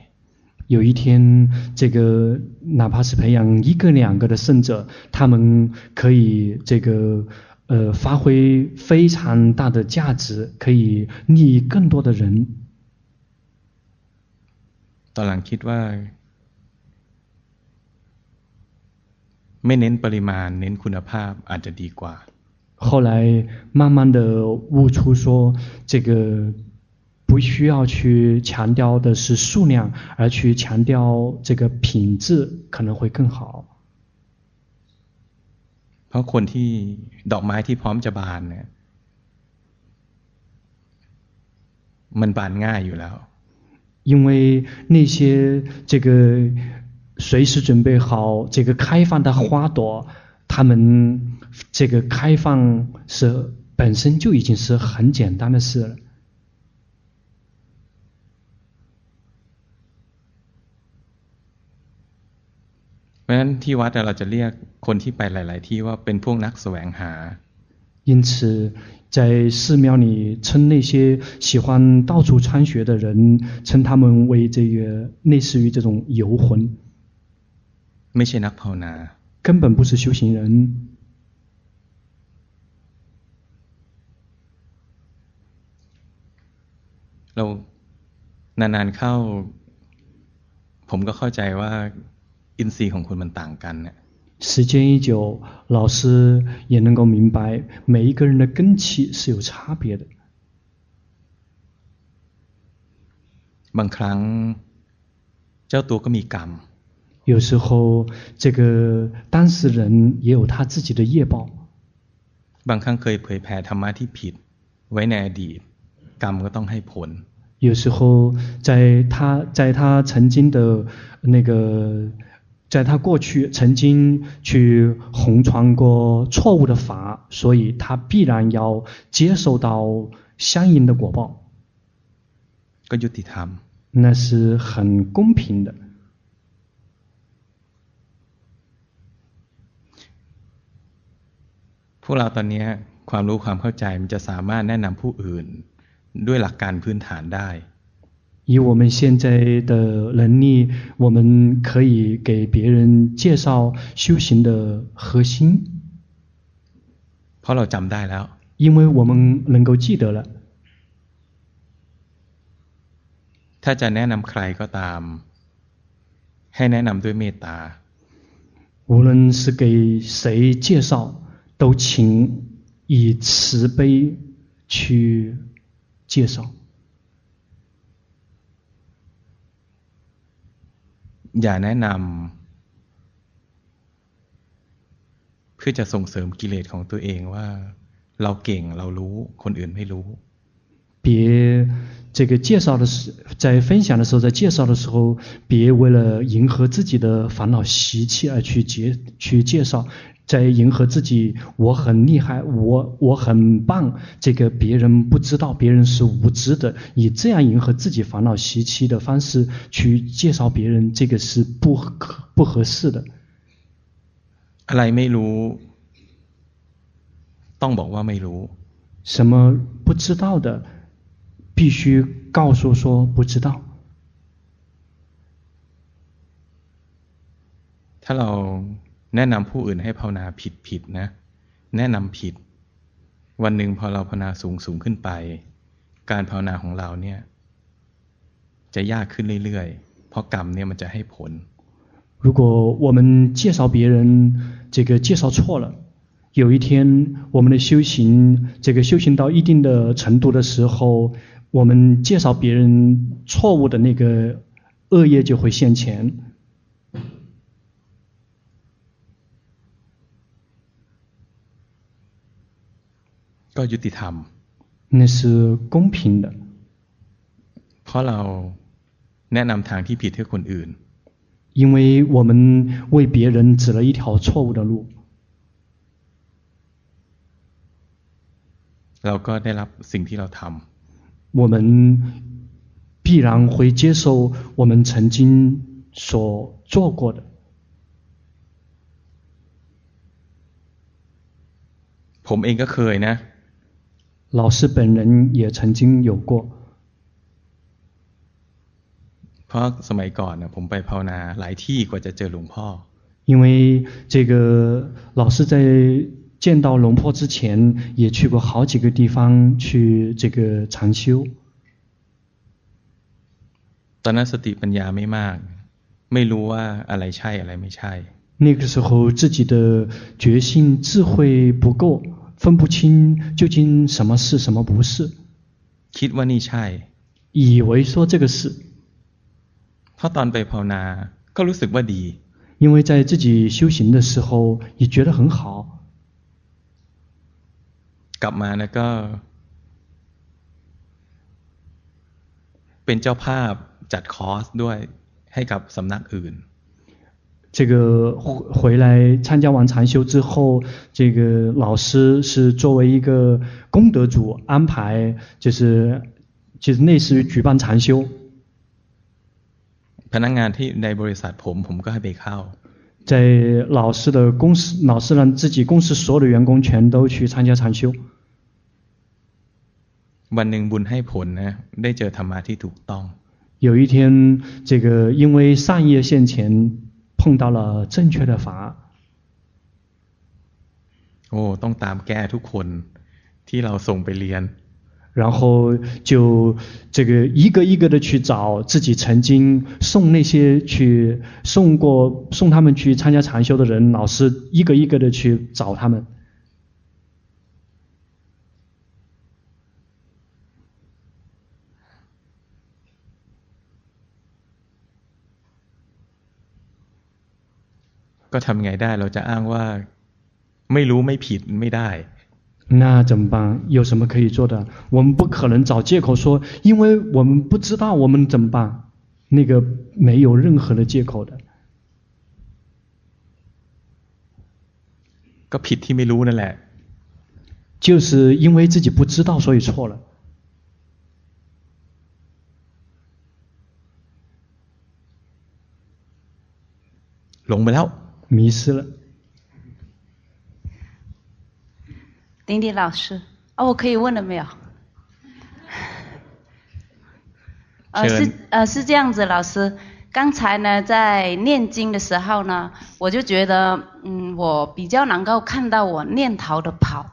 有一天，这个哪怕是培养一个两个的圣者，他们可以这个呃发挥非常大的价值，可以利益更多的人。ตอนหลังคิดว่าไม่เน้นปริมาณเน้นคุณภาพอาจจะดีกว่า。后来慢慢的悟出说，这个 不需要去强调的是数量，而去强调这个品质可能会更好。เพราะคนที่ดอกไม้ที่พร้อมจะบานเนี่ยมันบานง่ายอยู่แล้ว。因为那些这个随时准备好这个开放的花朵，他们这个开放是本身就已经是很简单的事了。 ราะฉะนั้นที่วัดเราจะเรียกคนที่ไปหลาย ๆ ที่ว่าเป็นพวกนักแสวงหา。因此，在寺庙里称那些喜欢到处参学的人，称他们为这个类似于这种游魂。ไม่ใช่นักภาวนา。根本不是修行人。เรานานๆเข้าผมก็เข้าใจว่า อินทรีย์ของคุณมันต่างกันเนี่ย时间一久，老师也能够明白每一个人的根器是有差别的。บางครั้งเจ้าตัวก็มีกรรม。有时候，这个当事人也有他自己的业报。บางครั้งเคยเผยแผ่ธรรมะที่ผิดไว้ในอดีต，กรรมก็ต้องให้ผล。 有时候在他在他曾经的那个， 在他过去曾经去弘传过错误的法，所以他必然要接受到相应的果报。ก็ยุติธรรม那是很公平的。พวกเราตอนนี้ความรู้ความเข้าใจมันจะสามารถแนะนำผู้อื่นด้วยหลักการพื้นฐานได้ 以我们现在的能力，我们可以给别人介绍修行的核心。เพราะเราจำได้แล้ว因为我们能够记得了。ถ้าจะแนะนำใครก็ตาม ให้แนะนำด้วยเมตตา无论是给谁介绍，都请以慈悲去介绍。 อย่าแนะนำเพื่อจะส่งเสริมกิเลสของตัวเองว่า เราเก่งเรารู้คนอื่นไม่รู้别这个介绍的时，在分享的时候，在介绍的时候，别为了迎合自己的烦恼习气而去介去介绍，在迎合自己，我很厉害，我我很棒，这个别人不知道，别人是无知的，以这样迎合自己烦恼习气的方式去介绍别人，这个是不合不合适的。อะไรไม่รู้ต้องบอกว่าไม่รู้什么不知道的。 必须告诉说不知道。ถ้าเราแนะนำผู้อื่นให้ภาวนาผิดผิดนะ แนะนำผิด วันหนึ่งพอเราภาวนาสูงสูงขึ้นไป การภาวนาของเราเนี่ย จะยากขึ้นเรื่อยๆ เพราะกรรมเนี่ยมันจะให้ผล。如果我们介绍别人，这个介绍错了，有一天我们的修行，这个修行到一定的程度的时候。 我们介绍别人错误的那个恶业就会现前。ก็ยุติธรรม那是公平的。เพราะเราแนะนำทางที่ผิดให้คนอื่น。因为我们为别人指了一条错误的路。เราก็ได้รับสิ่งที่เราทำ。 我们必然会接受我们曾经所做过的。ผมเองก็เคยนะ。老师本人也曾经有过。เพราะสมัยก่อนนะผมไปภาวนาหลายที่กว่าจะเจอหลวงพ่อ。因为这个老师在。 见到龙婆之前，也去过好几个地方去这个禅修。ตอนนั้นสติปัญญาไม่มากไม่รู้ว่าอะไรใช่อะไรไม่ใช่。那个时候自己的觉性智慧不够，分不清究竟什么是什么不是。คิดว่านี่ใช่。以为说这个是。เพราะตอนไปภาวนาก็รู้สึกว่าดี。因为在自己修行的时候也觉得很好。 กลับมาแล้วก็เป็นเจ้าภาพจัดคอร์สด้วยให้กับสำนักอื่น。这个回来参加完禅修之后，这个老师是作为一个功德主安排，就是就是类似于举办禅修。พนักงานที่ในบริษัทผมผมก็ให้ไปเข้า。在老师的公司，老师让自己公司所有的员工全都去参加禅修。 วันหนึ่งบุญให้ผลนะได้เจอธรรมะที่ถูกต้อง。有一天，这个因为善业现前，碰到了正确的法。โอ้ต้องตามแก้ทุกคนที่เราส่งไปเรียน。然后就这个一个一个的去找自己曾经送那些去送过送他们去参加禅修的人，老师一个一个的去找他们。 ก็ทำไงได้เราจะอ้างว่าไม่รู้ไม่ผิดไม่ได้。 那怎么办？有什么可以做的？我们不可能找借口说，因为我们不知道，我们怎么办？那个没有任何的借口的。ก็ผิดที่ไม่รู้นั่นแหละ就是因为自己不知道，所以错了。หลงไปแล้ว 迷失了。丁丁老师，哦，我可以问了没有？呃，是呃是这样子，老师，刚才呢在念经的时候呢，我就觉得，嗯，我比较能够看到我念头的跑，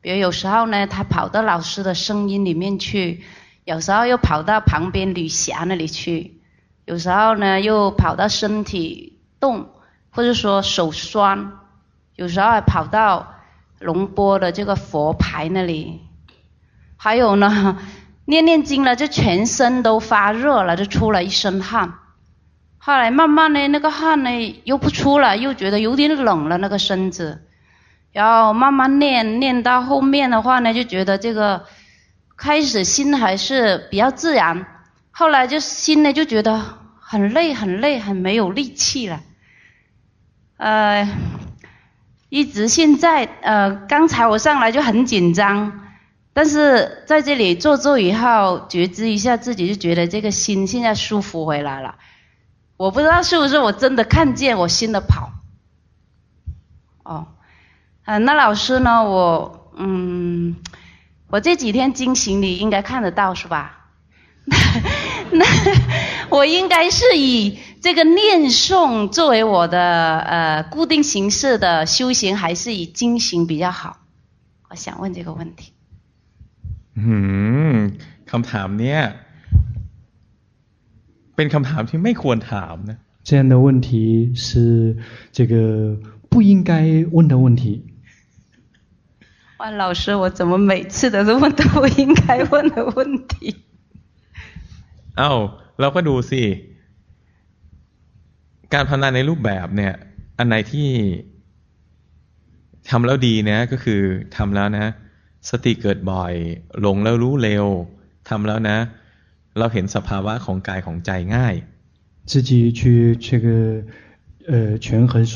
比如有时候呢，他跑到老师的声音里面去，有时候又跑到旁边吕霞那里去，有时候呢又跑到身体动，或者说手酸，有时候还跑到龙波的这个佛牌那里，还有呢。(laughs) 念念经了，就全身都发热了，就出了一身汗。后来慢慢的，那个汗呢又不出了，又觉得有点冷了那个身子。然后慢慢念，念到后面的话呢，就觉得这个开始心还是比较自然。后来就心呢就觉得很累，很累，很没有力气了。呃，一直现在呃，刚才我上来就很紧张。但是在这里坐坐以后，觉知一下自己，就觉得这个心现在舒服回来了。我不知道是不是我真的看见我心的跑。哦，嗯、呃，那老师呢？我嗯，我这几天经行你应该看得到是吧？(laughs) 那我应该是以这个念诵作为我的呃固定形式的修行，还是以经行比较好？我想问这个问题。หืมคำถามเนี้ยเป็นคำถามที่ไม่ควรถามนะ这样的问题是这个不应该问的问题。万老师，我怎么每次都是问到不应该问的问题？(laughs) เอ้าเราก็ดูสิ การภาวนาในรูปแบบเนี่ยอันไหนที่ทำแล้วดีนะก็คือทำแล้วนะสติเกิดบ่อยหลงแล้วรู้เร็วทำแล้วนะเราเห็นสภาวะของกายของใจง่าย自己去这个呃权衡说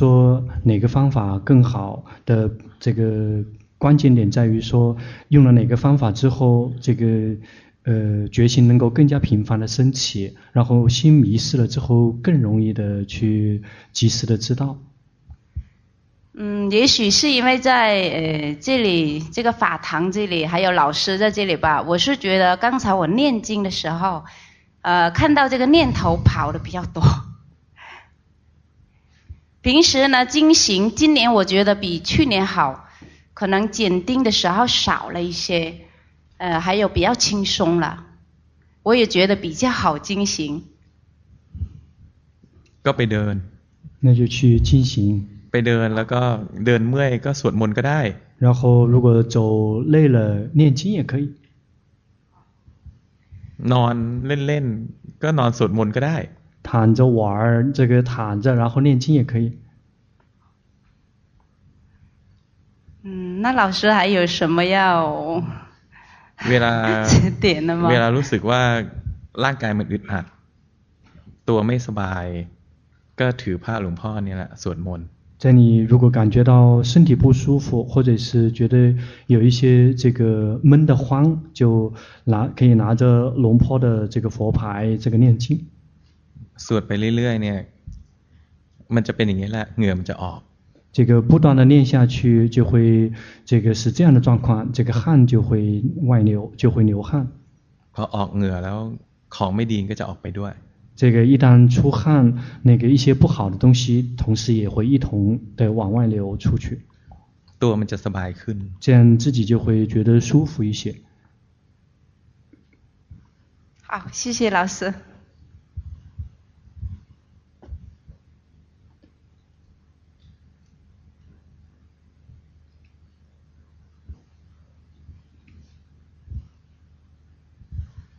哪个方法更好的这个关键点在于说用了哪个方法之后这个 呃决心能够更加频繁的升起然后心迷失了之后更容易的去及时的知道嗯，也许是因为在呃这里这个法堂这里还有老师在这里吧。我是觉得刚才我念经的时候，呃，看到这个念头跑的比较多。(laughs) 平时呢，经行今年我觉得比去年好，可能检定的时候少了一些，呃，还有比较轻松了。我也觉得比较好经行。ก็ไปเดิน，那就去进行。ไปเดินแล้วก็เดินเมื่อยก็สวดมนต์ก็ได้然后如果走累了念经也可以นอนเล่นๆก็นอนสวดมนต์ก็ได้躺着玩这个躺着然后念经也可以嗯那老师还有什么要 เวลา点的吗เวลารู้สึกว่าร่างกายมันอึดอัดตัวไม่สบายก็ถือผ้าหลวงพ่อนี่แหละสวดมนต์在你如果感觉到身体不舒服，或者是觉得有一些这个闷得慌，就拿可以拿着龙坡的这个佛牌，这个念经。สวดไปเรื่อยๆเนี่ยมันจะเป็นอย่างนี้แหละเหงื่อมันจะออก。 这个不断的念下去，就会这个是这样的状况，这个汗就会外流，就会流汗。พอออกเหงื่อแล้วของไม่ดีก็จะออกไปด้วย。这个一旦出汗，那个一些不好的东西，同时也会一同的往外流出去。ตัวมันจะสบายขึ้น。这样自己就会觉得舒服一些。好，谢谢老师。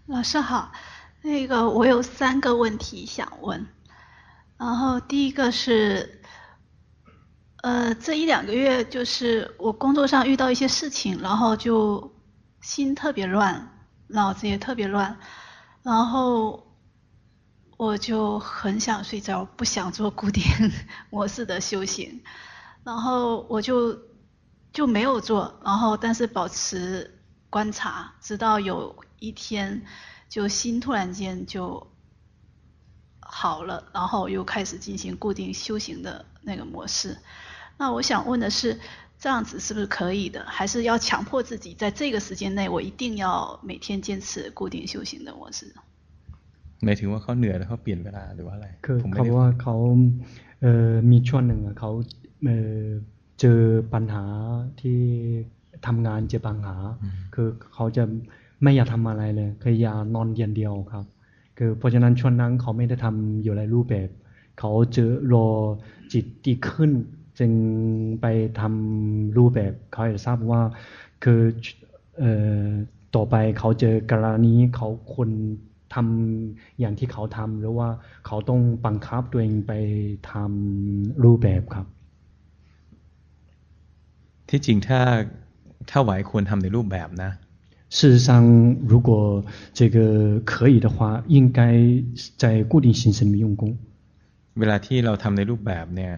老师好。那个我有三个问题想问，然后第一个是，呃，这一两个月就是我工作上遇到一些事情，然后就心特别乱，脑子也特别乱，然后我就很想睡觉，不想做固定 (laughs) 模式的修行，然后我就就没有做，然后但是保持观察，直到有一天就心突然间就好了，然后又开始进行固定修行的那个模式。那我想问的是，这样子是不是可以的？还是要强迫自己在这个时间内，我一定要每天坚持固定修行的模式？หมายถึงว่าเขาเหนื่อยแล้วเขาเปลี่ยนเวลาหรือว่าอะไรคือเขาว่าเขาเอ่อมีช่วงหนึ่งเขาเอ่อเจอปัญหาที่ทำงานเจอปัญหาคือเขาจะ ไม่อยากทำอะไรเลยคืออยากนอนอย่างเดียวครับ คือเพราะฉะนั้นช่วงนั้นเขาไม่ได้ทำอยู่ในรูปแบบ เขาเจอรอจิตดีขึ้น จึงไปทำรูปแบบ เขาอยากทราบว่าคือเอ่อต่อไปเขาเจอกรณีเขาคนทำอย่างที่เขาทำหรือว่าเขาต้องบังคับตัวเองไปทำรูปแบบครับ ที่จริงถ้าถ้าไหวควรทำในรูปแบบนะ 事实上，如果这个可以的话，应该在固定形式里面用功。เวลาที่เราทำในรูปแบบเนี่ย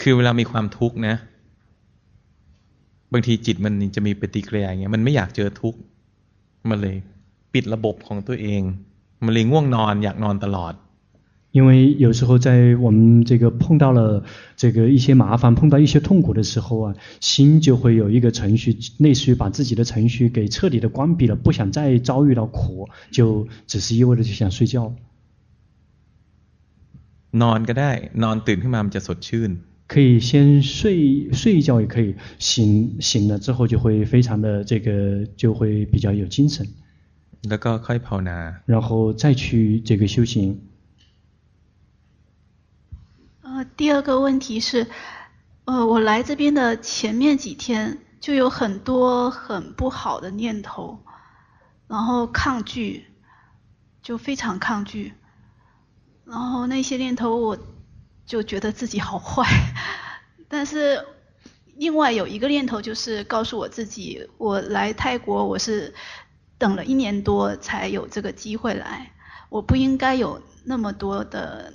คือเวลามีความทุกข์นะบางทีจิตมันจะมีปฏิกิริยาอย่างเงี้ยมันไม่อยากเจอทุกข์มันเลยปิดระบบของตัวเองมันเลยง่วงนอนอยากนอนตลอด 因为有时候在我们这个碰到了这个一些麻烦，碰到一些痛苦的时候啊，心就会有一个程序，类似于把自己的程序给彻底的关闭了，不想再遭遇到苦，就只是一味的就想睡觉。นอนก็ได้นอนตื่นขึ้นมามันจะสดชื่น可以先睡睡一觉，也可以醒醒了之后就会非常的这个就会比较有精神。แล้วก็ค่อยภาวนา然后再去这个修行。 第二个问题是，呃，我来这边的前面几天就有很多很不好的念头，然后抗拒，就非常抗拒，然后那些念头我就觉得自己好坏，(laughs) 但是另外有一个念头就是告诉我自己，我来泰国我是等了一年多才有这个机会来，我不应该有那么多的。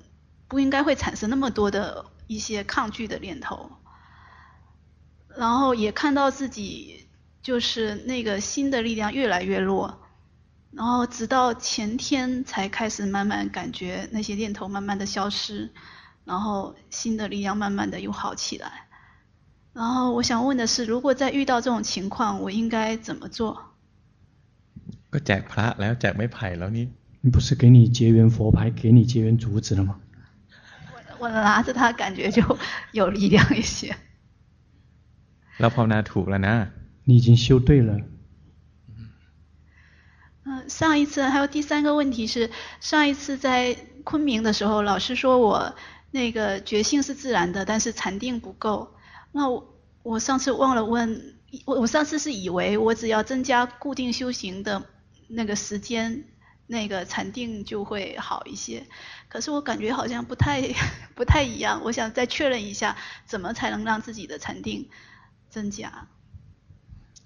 不应该会产生那么多的一些抗拒的念头，然后也看到自己就是那个心的力量越来越弱，然后直到前天才开始慢慢感觉那些念头慢慢的消失，然后心的力量慢慢的又好起来。然后我想问的是，如果再遇到这种情况，我应该怎么做？ก็แจกพระแล้วแจกไม้ไผ่แล้วนี่你不是给你结缘佛牌，给你结缘竹子了吗？ 我拿着它，感觉就有力量一些。เราภาวนาถูกแล้วนะ你已经修对了。嗯，上一次还有第三个问题是，上一次在昆明的时候，老师说我那个觉性是自然的，但是禅定不够。那我我上次忘了问，我我上次是以为我只要增加固定修行的那个时间。 那个禅定就会好一些，可是我感觉好像不太不太一样。我想再确认一下，怎么才能让自己的禅定增加？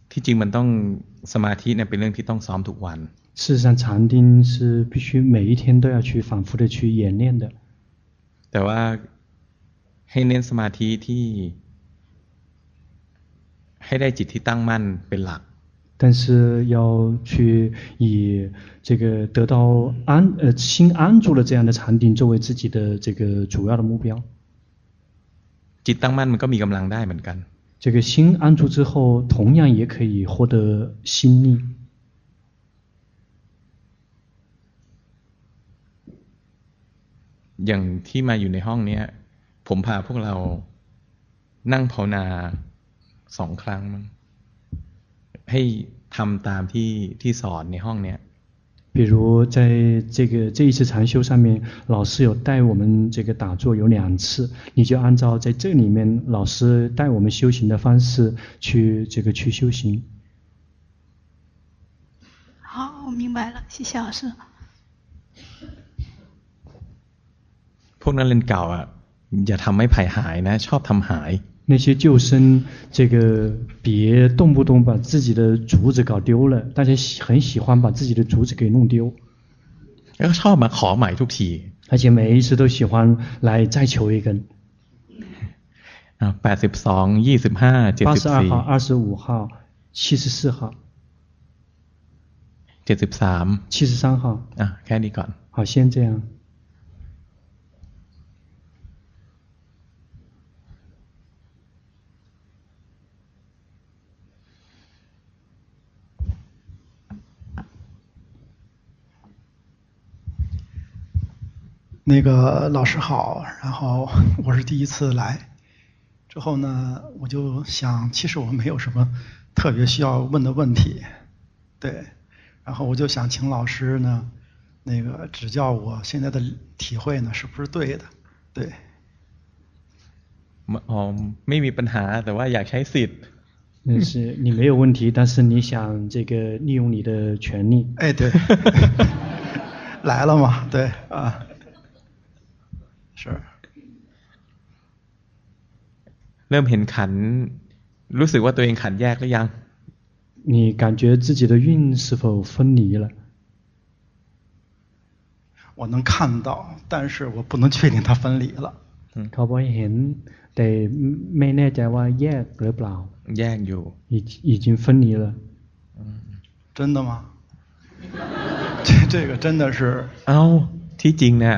ที่จริงมันต้องสมาธิเนี่ยเป็นเรื่องที่ต้องซ้อมทุกวัน。事实上，禅定是必须每一天都要去反复的去演练的。แต่ว่าให้เน้นสมาธิที่ให้ได้จิตที่ตั้งมั่นเป็นหลัก。 但是要去以这个得到安呃心安住了这样的禅定作为自己的这个主要的目标。จิตตั้งมั่นมันก็มีกำลังได้เหมือนกัน。这个心安住之后，同样也可以获得心力。อย่างที่มาอยู่ในห้องเนี้ยผมพาพวกเรานั่งภาวนาสองครั้งมั้ง ให้ทำตามที่ที่สอนในห้องเนี้ย比如在这个这一次禅修上面，老师有带我们这个打坐有两次，你就按照在这里面老师带我们修行的方式去这个去修行。好，我明白了，谢谢老师。(laughs) พวกนักเรียนเก่าอ่ะ อย่าทำให้ภัยหายนะชอบทำหาย 那些救生，这个别动不动把自己的竹子搞丢了，大家很喜欢把自己的竹子给弄丢。然后ชอบมาขอใหม่ทุกที而且每一次都喜欢来再求一根。啊，八十二、二十ห้า、八十二号、二十五号、七十四号、เจ็ดสิบสาม、七十三号。啊，แค่นี้ก่อน。好，先这样。 那个老师好，然后 (laughs) 我是第一次来，之后呢，我就想，其实我没有什么特别需要问的问题，对，然后我就想请老师呢，那个指教我现在的体会呢，是不是对的？对。哦，没有问题，但系想ใช้那是你没有问题，但是你想这个利用你的权利。哎，对，(laughs) 来了嘛，对啊。是。เริ่มเห็นขันรู้สึกว่าตัวเองขันแยกหรือยัง你感觉自己的运是否分离了？我能看到，但是我不能确定它分离了。เขาบอกเห็นแต่ไม่แน่ใจว่าแยกหรือเปล่าแยกอยู่已已经分离了。真的吗？(laughs) 这这个真的是。เอ้าที่จริงเนี่ย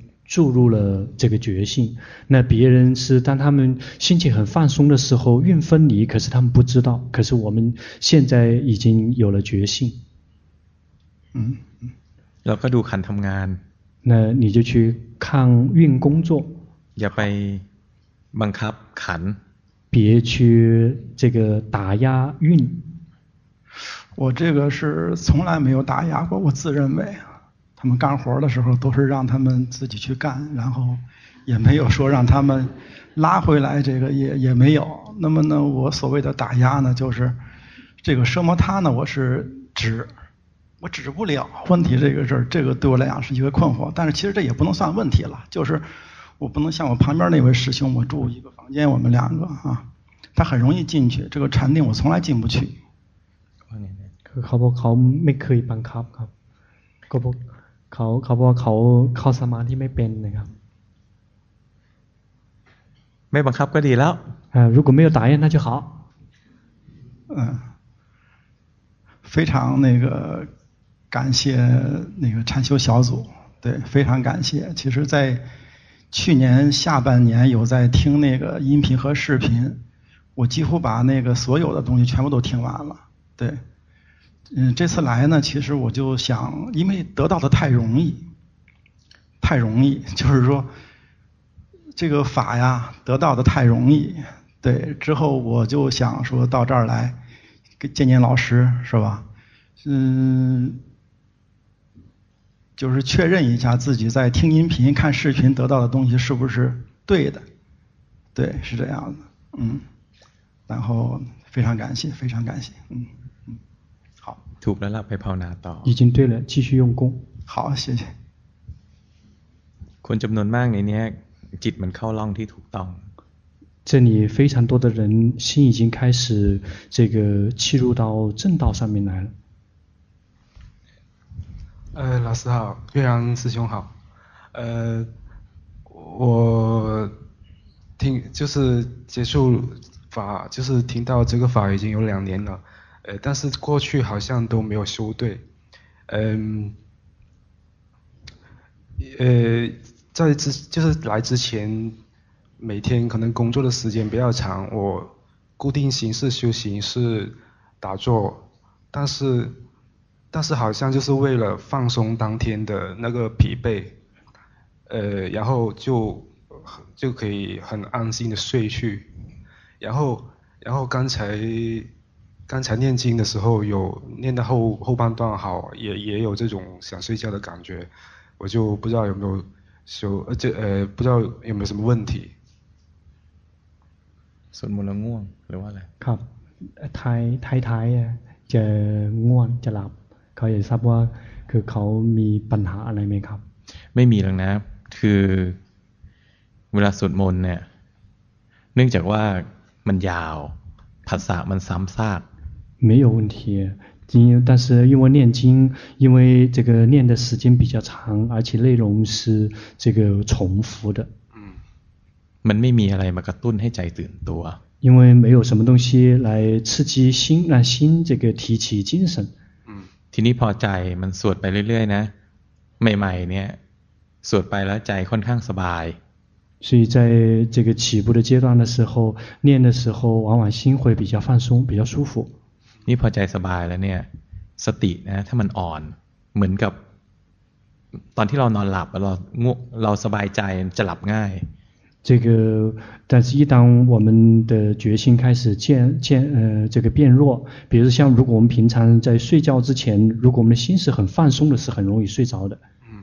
注入了这个觉性，那别人是当他们心情很放松的时候，运分离，可是他们不知道。可是我们现在已经有了觉性。嗯。เราก็ดูขันทำงาน 那你就去看运工作。อย่าไปบังคับขัน。别去这个打压运。我这个是从来没有打压过，我自认为， 他们干活的时候都是让他们自己去干，然后也没有说让他们拉回来，这个也也没有。那么呢，我所谓的打压呢，就是这个奢摩他呢，我是指。我止不了问题这个事儿，这个对我来讲是一个困惑。但是其实这也不能算问题了，就是我不能像我旁边那位师兄，我住一个房间，我们两个啊，他很容易进去，这个禅定我从来进不去。คือเขาบอกเขาไม่เคยบังคับครับก็บอก เขาเขาบอกเขาเข้าสมาธิไม่เป็นนะครับไม่บังคับก็ดีแล้ว啊如果没有打压那就好嗯非常那个感谢那个禅修小组，对，非常感谢。其实，在去年下半年有在听那个音频和视频，我几乎把那个所有的东西全部都听完了。对， 嗯，这次来呢，其实我就想，因为得到的太容易，太容易，就是说这个法呀，得到的太容易。对，之后我就想说到这儿来，见见老师，是吧？嗯。就是确认一下自己在听音频、看视频得到的东西是不是对的，对，是这样的，嗯，然后非常感谢，非常感谢，嗯嗯，好，已经对了，继续用功。好，谢谢。คนจำนวนมากในนี้จิตมันเข้าร่องที่ถูกต้อง。这里非常多的人心已经开始这个切入到正道上面来了。呃，老师好，岳阳师兄好。呃，我听就是接触法，就是听到这个法已经有两年了。 呃，但是过去好像都没有修对。嗯。呃，在之就是来之前，每天可能工作的时间比较长，我固定形式修行是打坐，但是。但是好像就是为了放松当天的那个疲惫，呃，然后就就可以很安心的睡去，然后然后刚才刚才念经的时候有念到后后半段好，也也有这种想睡觉的感觉，我就不知道有没有修呃这呃不知道有没有什么问题。สวดมนต์แล้วง่วงหรือว่าอะไร ครับท้ายท้ายท้ายจะง่วงจะหลับเขาอยากทราบว่าคือเขามีปัญหาอะไรไหมครับ ไม่มีหรอกนะ คือเวลาสวดมนต์เนี่ย เนื่องจากว่ามันยาวภาษามันซ้ำซาก 没有问题，因但是因为念经，因为这个念的时间比较长，而且内容是这个重复的。嗯，มันไม่มีอะไรมากระตุ้นให้ใจตื่นตัว。因为没有什么东西来刺激心，让心这个提起精神。嗯，ทีนี้พอใจมันสวดไปเรื่อยๆนะใหม่ๆเนี่ยสวดไปแล้วใจค่อนข้างสบาย。所以在这个起步的阶段的时候，念的时候，往往心会比较放松，比较舒服。 นี่พอใจสบายแล้วเนี่ยสตินะถ้ามันอ่อนเหมือนกับตอนที่เรานอนหลับเราง่เราสบายใจจะหลับง่าย。这个，但是一当我们的决心开始渐渐呃这个变弱，比如像如果我们平常在睡觉之前，如果我们的心是很放松的，是很容易睡着的。嗯，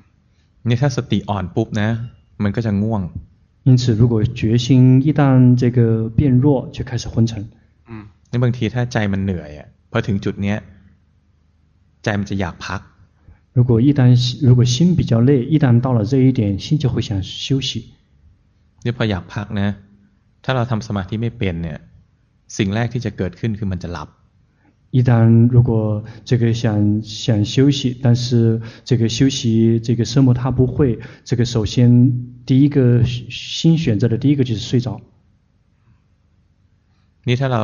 你ถ้าสติอ่อนปุ๊บนะมันก็จะง่วง。因此，如果决心一旦这个变弱，就开始昏沉。 嗯。นี่บางทีถ้าใจมันเหนื่อยอ่ะพอถึงจุดเนี้ยใจมันจะอยากพัก。如果一旦如果心比较累，一旦到了这一点，心就会想休息。นี่พออยากพักนะถ้าเราทำสมาธิไม่เป็นเนี่ยสิ่งแรกที่จะเกิดขึ้นคือมันจะหลับ。一旦如果这个想想休息，但是这个休息这个色魔他不会，这个首先第一个心选择的第一个就是睡着。นี่ถ้าเรา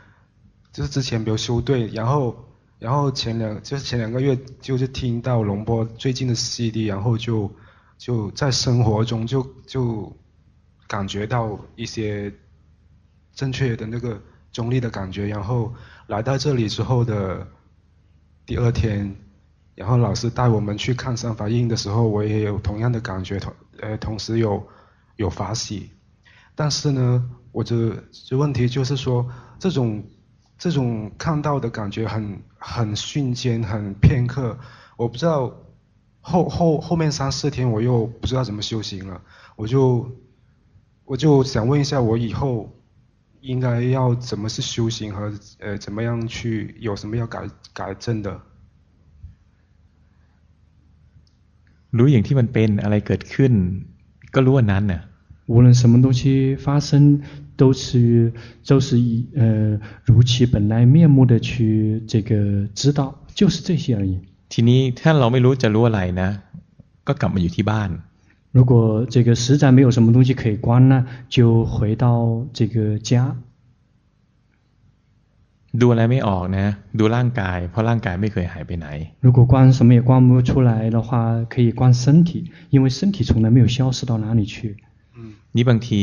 就是之前没有修对，然后然后前两就是前两个月就是听到龙波最近的 CD，然后就就在生活中就就感觉到一些正确的那个中立的感觉，然后来到这里之后的第二天，然后老师带我们去看三法印的时候，我也有同样的感觉，同呃同时有有法喜，但是呢，我的这问题就是说这种。这种看到的感觉很很瞬间，很片刻，我不知道后后后面三四天我又不知道怎么修行了，我就我就想问一下，我以后应该要怎么去修行和呃怎么样去有什么要改改正的？รู้อย่างที่มันเป็นอะไรเกิดขึ้นก็รู้อันนั้นน่ะ无论什么东西发生， 都是都是以呃如其本来面目的去这个知道，就是这些而已。ทีนี้ถ้าเราไม่รู้จะรู้อะไรนะก็กลับมาอยู่ที่บ้าน。如果这个实在没有什么东西可以观呢，就回到这个家。ดูอะไรไม่ออกนะดูร่างกายเพราะร่างกายไม่เคยหายไปไหน。如果观什么也观不出来的话，可以观身体，因为身体从来没有消失到哪里去。นี่บางที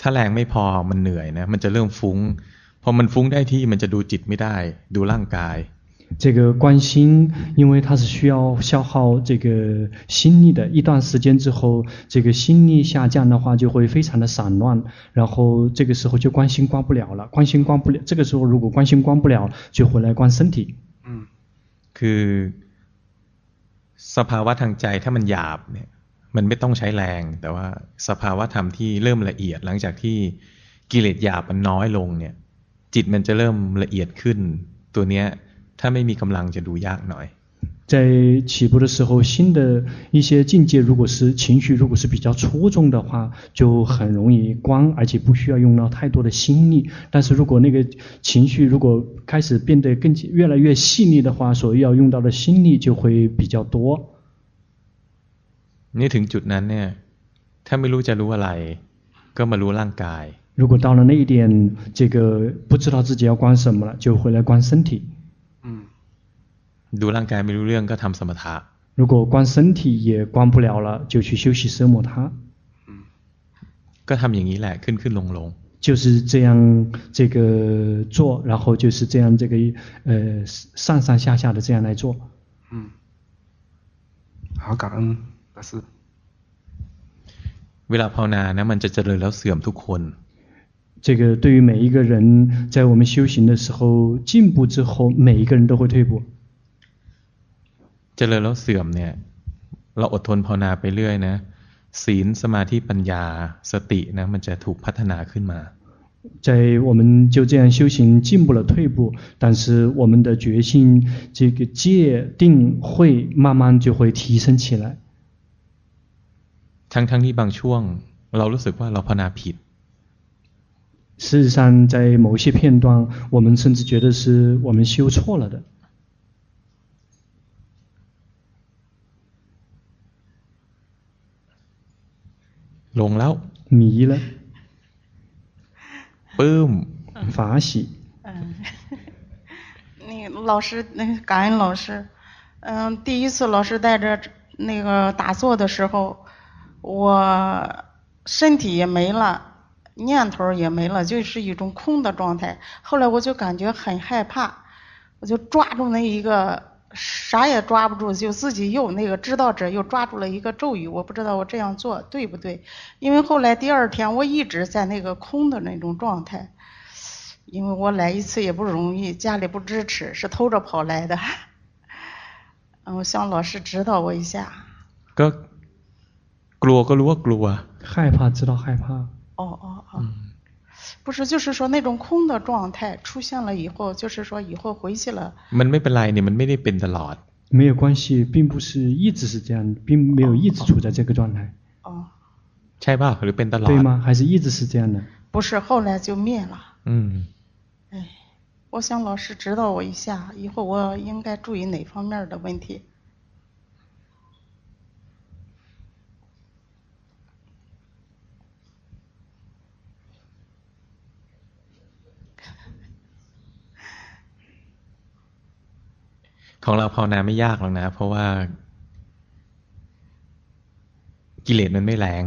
ถ้าแรงไม่พอมันเหนื่อยนะมันจะเริ่มฟุ้งพอมันฟุ้งได้ที่มันจะดูจิตไม่ได้ดูร่างกาย这个观心，因为它是需要消耗这个心力的，一段时间之后，这个心力下降的话，就会非常的散乱，然后这个时候就观心观不了了，观心观不了。这个时候如果观心观不了，就回来观身体。嗯，คือสภาวะทางใจถ้ามันหยาบเนี่ย มันไม่ต้องใช้แรง แต่ว่าสภาวะธรรมที่เริ่มละเอียดหลังจากที่กิเลสหยาบมันน้อยลงเนี่ยจิตมันจะเริ่มละเอียดขึ้น ตัวเนี้ย ถ้าไม่มีกำลังจะดูยากหน่อย。在起步的时候，新的一些境界，如果是情绪，如果是比较出众的话，就很容易观，而且不需要用到太多的心力。但是如果那个情绪如果开始变得更越来越细腻的话，所要用到的心力就会比较多。 你ถึงจุดนั้นเนี่ยถ้าไม่รู้จะรู้อะไรก็มารู้ร่างกาย。如果到了那一点，这个不知道自己要观什么了，就回来观身体。ดูร่างกายไม่รู้เรื่องก็ทำสมถะ如果观身体也观不了了，就去休息奢摩他。ก็ทำอย่างนี้แหละขึ้นขึ้นลงลง就是这样这个做，然后就是这样这个呃上上下下的这样来做。嗯，好，感恩 老师。เวลาภาวนานะมันจะเจริญแล้วเสื่อมทุกคน。这个对于每一个人，在我们修行的时候进步之后，每一个人都会退步。เจริญแล้วเสื่อมเนี่ยเราอดทนภาวนาไปเรื่อยนะศีลสมาธิปัญญาสตินะมันจะถูกพัฒนาขึ้นมา在我们就这样修行进步了退步，但是我们的决心这个戒定慧慢慢就会提升起来。 ทั้งทั้งที่บางช่วงเรารู้สึกว่าเราภาวนาผิด事实上，在某些片段，我们甚至觉得是我们修错了的。หลงแล้ว迷了ปลื้ม法喜嗯(laughs) 那个老师那个感恩老师嗯第一次老师带着那个打坐的时候 我身体也没了念头也没了就是一种空的状态后来我就感觉很害怕我就抓住那一个啥也抓不住，就自己又那个知道者又抓住了一个咒语，我不知道我这样做对不对？因为后来第二天我一直在那个空的那种状态，因为我来一次也不容易，家里不支持，是偷着跑来的。(laughs) 嗯，我想老师指导我一下。กลัวก็รู้ว่ากลัว，害怕知道害怕。哦哦哦。嗯不是，就是说那种空的状态出现了以后，就是说以后回去了。มันไม่เป็นไรเนี่ยมันไม่ได้เป็นตลอด。没有关系，并不是一直是这样，并没有一直处在这个状态。哦。ใช่ป่ะหรือเป็นตลอด？对吗？还是一直是这样的？不是，后来就灭了。嗯。哎，我想老师指导我一下，以后我应该注意哪方面的问题？ ของเราภาวนาไม่ยากหรอกนะเพราะว่ากิเลสมันไม่แรง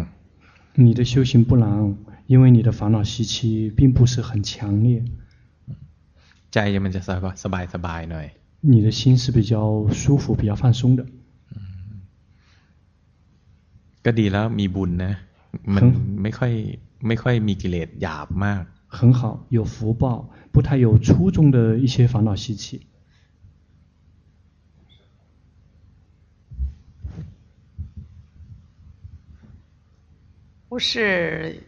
你的修行不难因为你的烦恼习气并不是很强烈ใจมันจะสบายสบายสบายหน่อย你的心是比较舒服比较放松的ก็ดีแล้วมีบุญนะมันไม่ค่อยไม่ค่อยมีกิเลสหยาบมาก很好有福报不太有粗重的一些烦恼习气 我是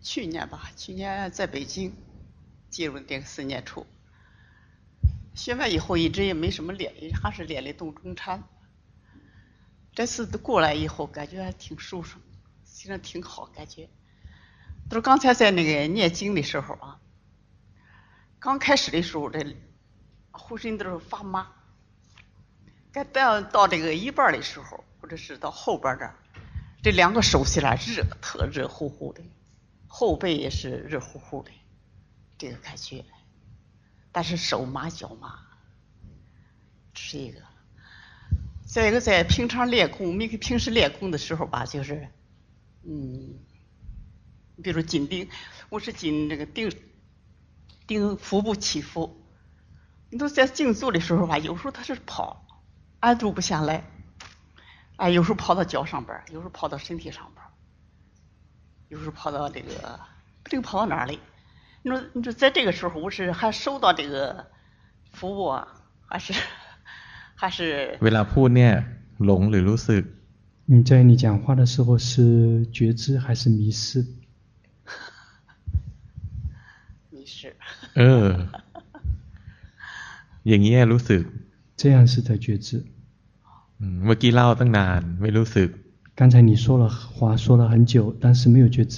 去年吧，去年在北京进入这个四年处，学完以后一直也没什么练，还是练的动中禅。这次过来以后，感觉还挺舒服，其实挺好感觉。都是刚才在那个念经的时候啊，刚开始的时候，这浑身都是发麻。该到到这个一半的时候，或者是到后边这儿。这两个手起来热，特热乎乎的，后背也是热乎乎的，这个感觉。但是手麻脚麻，这是一个。再一个，在平常练功，没给平时练功的时候吧，就是，嗯，比如紧盯，我是紧这个盯，盯腹部起伏。你都在静坐的时候吧，有时候他是跑，安住不下来。哎，有时候跑到脚上边，有时候跑到身体上边，有时候跑到这个，不知道跑到哪里。你说，你说，在这个时候，我是还收到这个服务啊，还是还是？เวลาพูดเนี่ยหลงหรือรู้สึก？你在你讲话的时候是觉知还是迷失？(laughs) 迷失。呃。 อย่างนี้รู้สึก这样是在觉知 เมื่อกี้เล่าตั้งนานไม่รู้สึก刚才你说了话说了很久但是没有觉知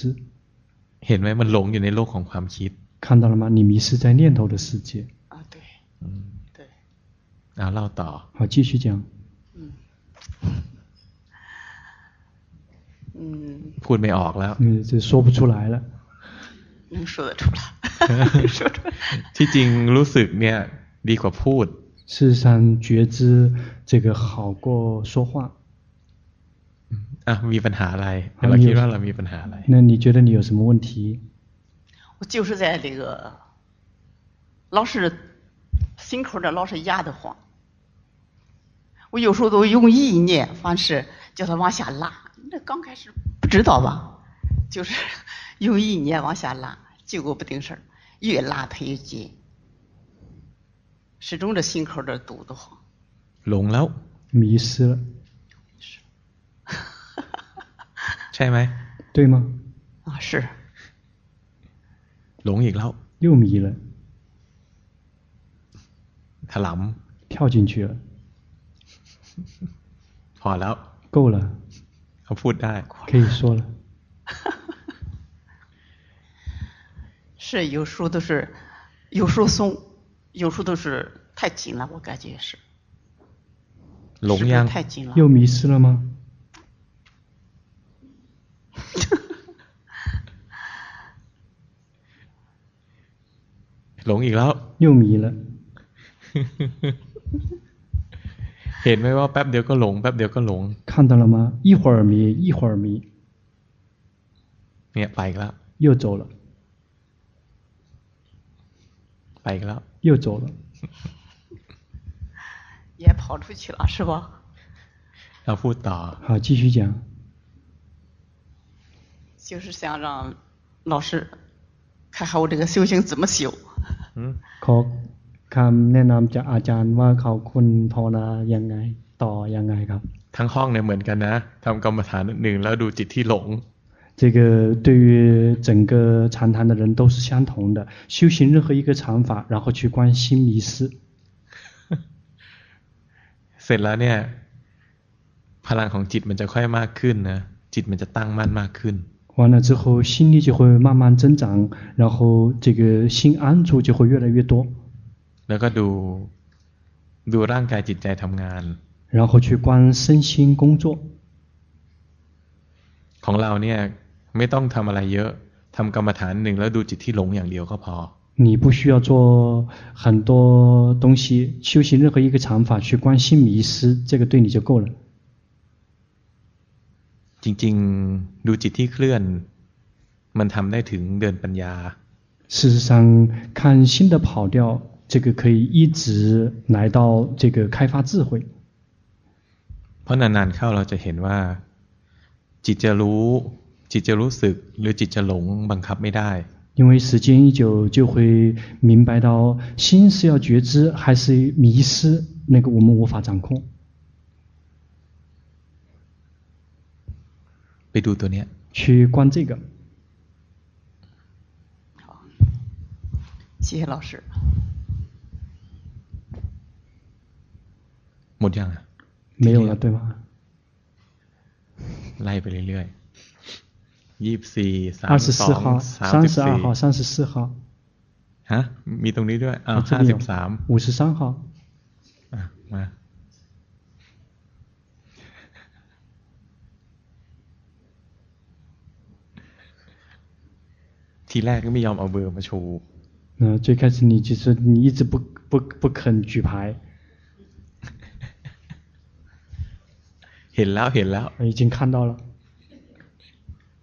เห็นไหมมันหลงอยู่ในโลกของความคิด看到了吗你迷失在念头的世界啊对对เอาเล่าต่อ好继续讲(laughs) 嗯พูดไม่ออกแล้ว嗯就说不出来了能说得出来(laughs) (laughs) ที่จริงรู้สึกเนี่ยดีกว่าพูด 事实上觉知这个好过说话อ่ะมีปัญหาอะไรเราคิดว่าเรามีปัญหาอะไร那你觉得你有什么问题我就是在这个老是心口这老是压得慌我有时候都用意念方式叫他往下拉那刚开始不知道吧就是用意念往下拉结果不定事儿越拉它越紧 始终这心口这堵得慌หลงแล้ว迷失了(laughs) ใช่ไหม对吗啊是หลงอีกแล้ว又迷了ถลำ跳进去了(laughs) พอแล้ว够了เขาพูดได้可以说了(laughs) 是有时候都是有时候松 有时候都是太紧了，我感觉是。龙样太紧了。又迷失了吗？หลงอีกแล้ว又迷了(laughs) เห็นไหมว่าแป๊บเดียวก็หลงแป๊บเดียวก็หลง看到了吗一会儿迷一会儿迷เนี่ยไปแล้ว又走了ไปแล้ว 又走了。也跑出去了，是吧？要不打。好，继续讲。就是想让老师看看我这个修行怎么修。嗯。ขอคำแนะนำจากอาจารย์ว่าเขาคุณภาวนายังไงต่อยังไงครับทั้งห้องเนี่ยเหมือนกันนะทำกรรมฐานหนึ่งแล้วดูจิตที่หลง 这个对于整个禅堂的人都是相同的，修行任何一个禅法，然后去观心迷失。เสร็จแล้วเนี่ยพลังของจิตมันจะค่อยมากขึ้นนะจิตมันจะตั้งมั่นมากขึ้น完了之后心力就会慢慢增长，然后这个心安住就会越来越多。แล้วก็ดูดูร่างกายจิตใจทำงาน。然后去观身心工作。ของเราเนี่ย ไม่ต้องทำอะไรเยอะทำกรรมฐานหนึ่งแล้วดูจิตที่หลงอย่างเดียวก็พอ你不需要做很多东西，修行任何一个禅法去观心迷失，这个对你就够了。จริงๆดูจิตที่เคลื่อนมันทำได้ถึงเดินปัญญา事实上，看心的跑掉，这个可以一直来到这个开发智慧。เพราะนานๆเข้าเราจะเห็นว่าจิตจะรู้ จิตจะรู้สึกหรือจิตจะหลงบังคับไม่ได้因为时间一久，就会明白到心是要觉知还是迷失，那个我们无法掌控。ไปดูตัวเนี้ย去观这个。好，谢谢老师。หมดยัง啊？没有了，对吗？ไล่ไปเรื่อ ยๆยี่สิบสี่สามสองสามสิบสี่สามสิบสี่ฮะมีตรงนี้ด้วยอ่าห้าสิบสาม五十三号อ่ะมาทีแรกก็ไม่ยอมเอาเบอร์มาโชว์呃，最开始你就是你一直不不不肯举牌。เห็นแล้วเห็นแล้ว已经看到了。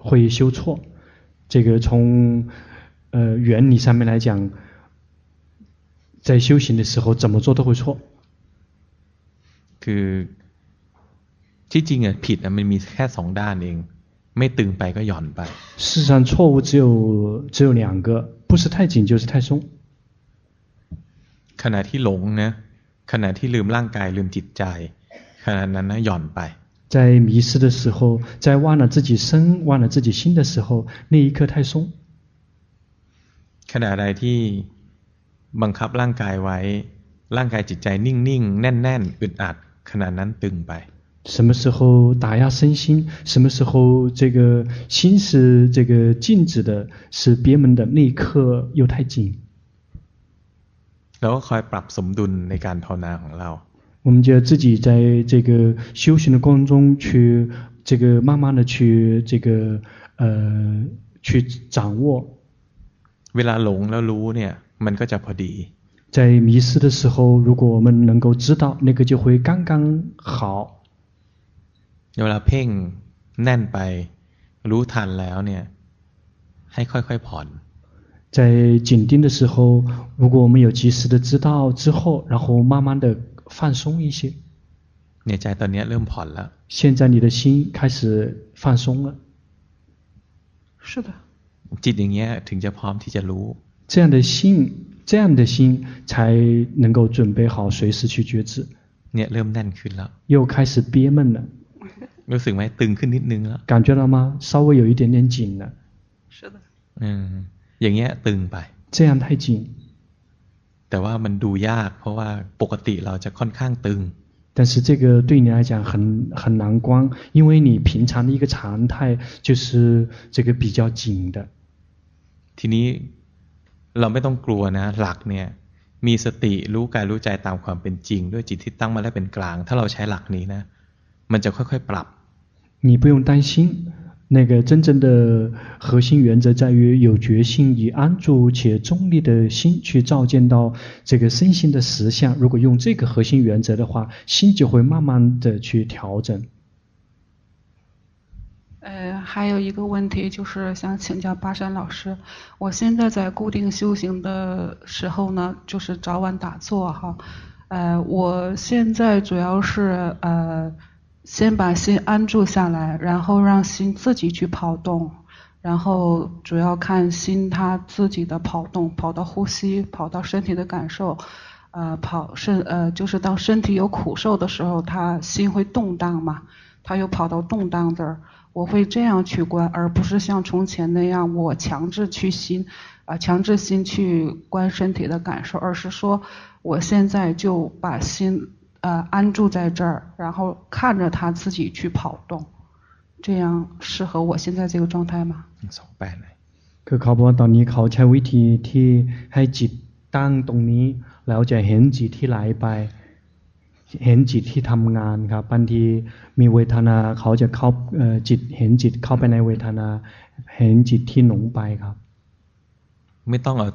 会修错，这个从呃原理上面来讲， 在修行的时候怎么做都会错。คือที่จริงอ่ะผิดอ่ะมันมีแค่สองด้านเองไม่ตึงไปก็หย่อนไป事实上错误只有只有两个不是太紧就是太松ขณะที่หลงนะขณะที่ลืมร่างกายลืมจิตใจขณะนั้นนะหย่อนไป 在迷失的时候，在忘了自己身、忘了自己心的时候，那一刻太松。ขณะใดที่บังคับร่างกายไว้ร่างกายจิตใจนิ่งๆแน่นๆอึดอัดขณะนั้นตึงไป什么时候打压身心，什么时候这个心是这个静止的，是憋闷的，那一刻又太紧。แล้วก็คอยปรับสมดุลในการภาวนาของเรา 我们就要自己在这个修行的过程中去，这个慢慢的去，这个呃，去掌握。เวลาหลงแล้วรู้เนี่ยมันก็จะพอดี在迷失的时候，如果我们能够知道，那个就会刚刚好。เวลาเพ่งแน่นไปรู้ทันแล้วเนี่ยให้ค่อยๆผ่อน在紧盯的时候，如果我们有及时的知道之后，然后慢慢的。 放松一些。เนี่ยใจตอนนี้เริ่มผ่อนแล้ว现在你的心开始放松了。是的。จิตอย่างเงี้ยถึงจะพร้อมที่จะรู้。这样的心，这样的心才能够准备好随时去觉知。เนี่ยเริ่มแน่นขึ้นแล้ว又开始憋闷了。รู้สึกไหมตึงขึ้นนิดนึงแล้ว感觉到吗？稍微有一点点紧了。是的。嗯，อย่างเงี้ยตึงไป。这样太紧。 แต่ว่ามันดูยากเพราะว่าปกติเราจะค่อนข้างตึง但是这个对你来讲很很难关，因为你平常的一个常态就是这个比较紧的。ทีนี้เราไม่ต้องกลัวนะหลักเนี่ยมีสติรู้กายรู้ใจตามความเป็นจริงด้วยจิตที่ตั้งมาแล้วเป็นกลางถ้าเราใช้หลักนี้นะมันจะค่อยๆปรับ你不用担心 那个真正的核心原则在于有决心，以安住且中立的心去照见到这个身心的实相。如果用这个核心原则的话，心就会慢慢的去调整。呃，还有一个问题就是想请教巴山老师，我现在在固定修行的时候呢，就是早晚打坐哈，呃，我现在主要是呃。先把心安住下来，然后让心自己去跑动，然后主要看心它自己的跑动，跑到呼吸，跑到身体的感受，呃，跑身呃就是当身体有苦受的时候，它心会动荡嘛，它又跑到动荡这儿，我会这样去观，而不是像从前那样我强制去心，啊、强制心去观身体的感受，而是说我现在就把心。呃，安住在这儿，然后看着他自己去跑动，这样适合我现在这个状态吗？สองแปดเลยคือเขาบอกว่าตอนนี้เขาใช้วิธีที่ให้จิตตั้งตรงนี้แล้วจะเห็นจิตที่ไหลไป เห็นจิตที่ทำงานครับบางทีมีเวทนาเขาจะเข้าจิตเห็นจิตเข้าไปในเวทนา เห็นจิตที่หลงไปครับ ไม่ต้องเอา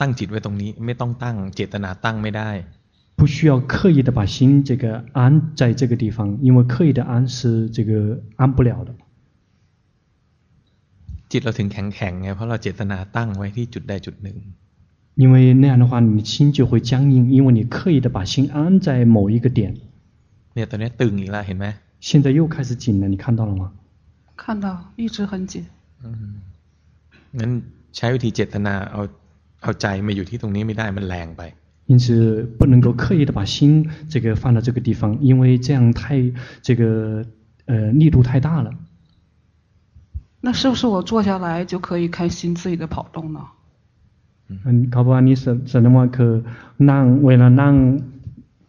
ตั้งจิตไว้ตรงนี้ ไม่ต้องตั้งเจตนาตั้งไม่ได้ 不需要刻意的把心这个安在这个地方，因为刻意的安是这个安不了的。จิตเราถึงแข็งแข็งไงเพราะเราเจตนาตั้งไว้ที่จุดใดจุดหนึ่ง。因为那样的话，你的心就会僵硬，因为你刻意的把心安在某一个点。เนี่ยตอนนี้ตึงอีกแล้วเห็นไหม？现在又开始紧了，你看到了吗？看到，一直很紧。嗯，งั้นใช้วิธีเจตนาเอาเอาใจมาอยู่ที่ตรงนี้ไม่ได้มันแรงไป。 因此不能够刻意的把心这个放到这个地方，因为这样太这个呃力度太大了。那是不是我坐下来就可以开心自己的跑动呢？嗯，เขาบอกว่านี่แสดงว่าคือนั่งเวลานั่ง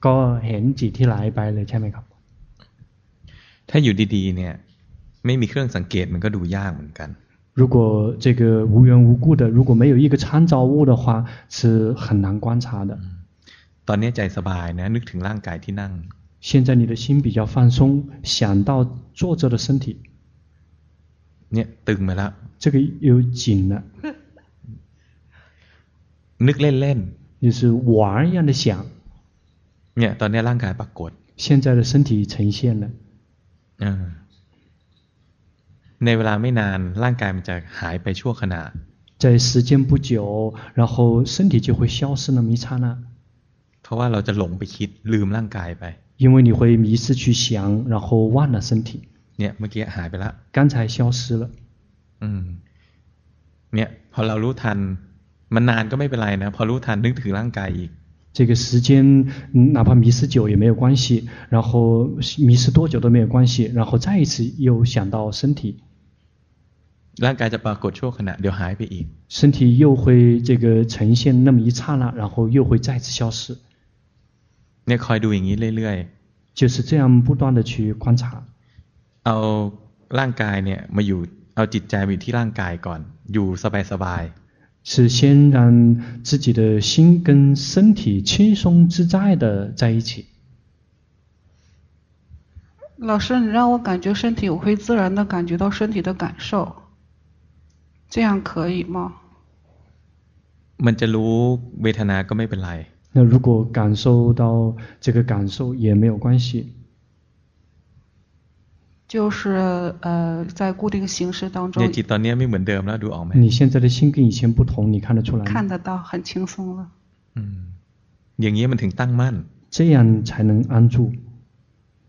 ก็เห็นจิตที่ไหลไปเลยใช่ไหมครับ？ถ้าอยู่ดีๆเนี่ยไม่มีเครื่องสังเกตมันก็ดูยากเหมือนกัน。 如果这个无缘无故的，如果没有一个参照物的话，是很难观察的。ตอนนี้ใจสบายนะนึกถึงร่างกายที่นั่ง。现在你的心比较放松，想到坐着的身体。เนี่ยตึงมาแล้ว。这个又紧了。นึกเล่นๆ。就是玩一样的想。เนี่ยตอนนี้ร่างกายปรากฏ。现在的身体呈现了。嗯。 ในเวลาไม่นานร่างกายมันจะหายไปชั่วขณะ。在 在时间不久，然后身体就会消失那么一刹那。เพราะว่าเราจะหลงไปคิดลืมร่างกายไป因为你会迷失去想，然后忘了身体。เนี่ยเมื่อกี้หายไปละ刚才消失了。อืมเนี่ยพอเรารู้ทันมันนานก็ไม่เป็นไรนะพอรู้ทันนึกถึงร่างกายอีก这个时间哪怕迷失久也没有关系，然后迷失多久都没有关系，然后再一次又想到身体， ร่างกายจะปรากฏชั่วขณะเดี๋ยวหายไปอีก身体又会这个呈现那么一刹那，然后又会再次消失。เนี่ยคอยดูอย่างนี้เรื่อยๆ就是这样不断的去观察。เอาร่างกายเนี่ยมาอยู่เอาจิตใจมาอยู่ที่ร่างกายก่อนอยู่สบายๆ是先让自己的心跟身体轻松自在的在一起。老师，你让我感觉身体，我会自然的感觉到身体的感受， 这样可以吗？มันจะรู้เวทนาก็ไม่เป็นไร。那如果感受到这个感受也没有关系。就是呃，在固定形式当中。你现在的心跟以前不同，你看得出来吗？看得到，很轻松了。嗯，อย่างนี้มันถึงตั้งมั่น。这样才能安住。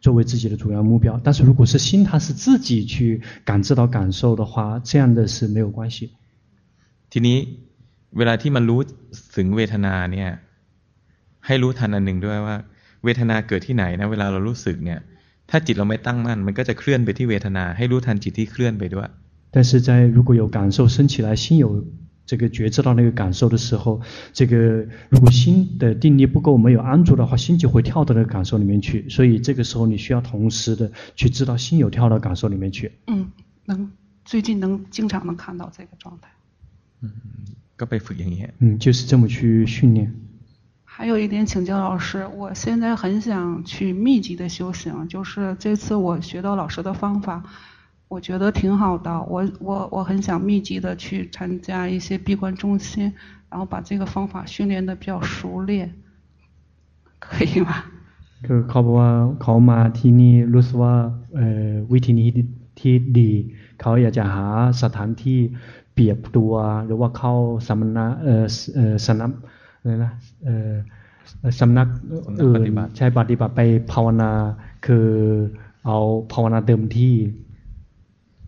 作为自己的主要目标但是如果是心它是自己去感知到感受的话这样的是没有关系ทีนี้เวลาที่มันรู้ถึงเวทนาเนี่ยให้รู้ทันอันหนึ่งด้วยว่าเวทนาเกิดที่ไหนนะเวลาเรารู้สึกเนี่ยถ้าจิตเราไม่ตั้งมั่นมันก็จะเคลื่อนไปที่เวทนาให้รู้ทันจิตที่เคลื่อนไปด้วย但是在如果有感受升起来，心有 这个觉知到那个感受的时候，这个如果心的定力不够，没有安住的话，心就会跳到那个感受里面去。所以这个时候你需要同时的去知道心有跳到感受里面去。嗯，能最近能经常能看到这个状态。嗯，ก็ไปฝึกอย่างนี้。嗯，就是这么去训练。还有一点请教老师，我现在很想去密集的修行，就是这次我学到老师的方法， 我觉得挺好的，我我我很想密集的去参加一些闭关中心，然后把这个方法训练的比较熟练，可以吗？คือเขาบอกว่าเขามาที่นี่รู้สึกว่าเอ่อวิธีนี้ที่ดีเขาอยากจะหาสถานที่เปรียบตัวหรือว่าเข้าสมณะเอ่อเอ่อสนับเลยนะเอ่อสำนักอื่นใช้ปฏิบัติไปภาวนาคือเอาภาวนาเต็มที่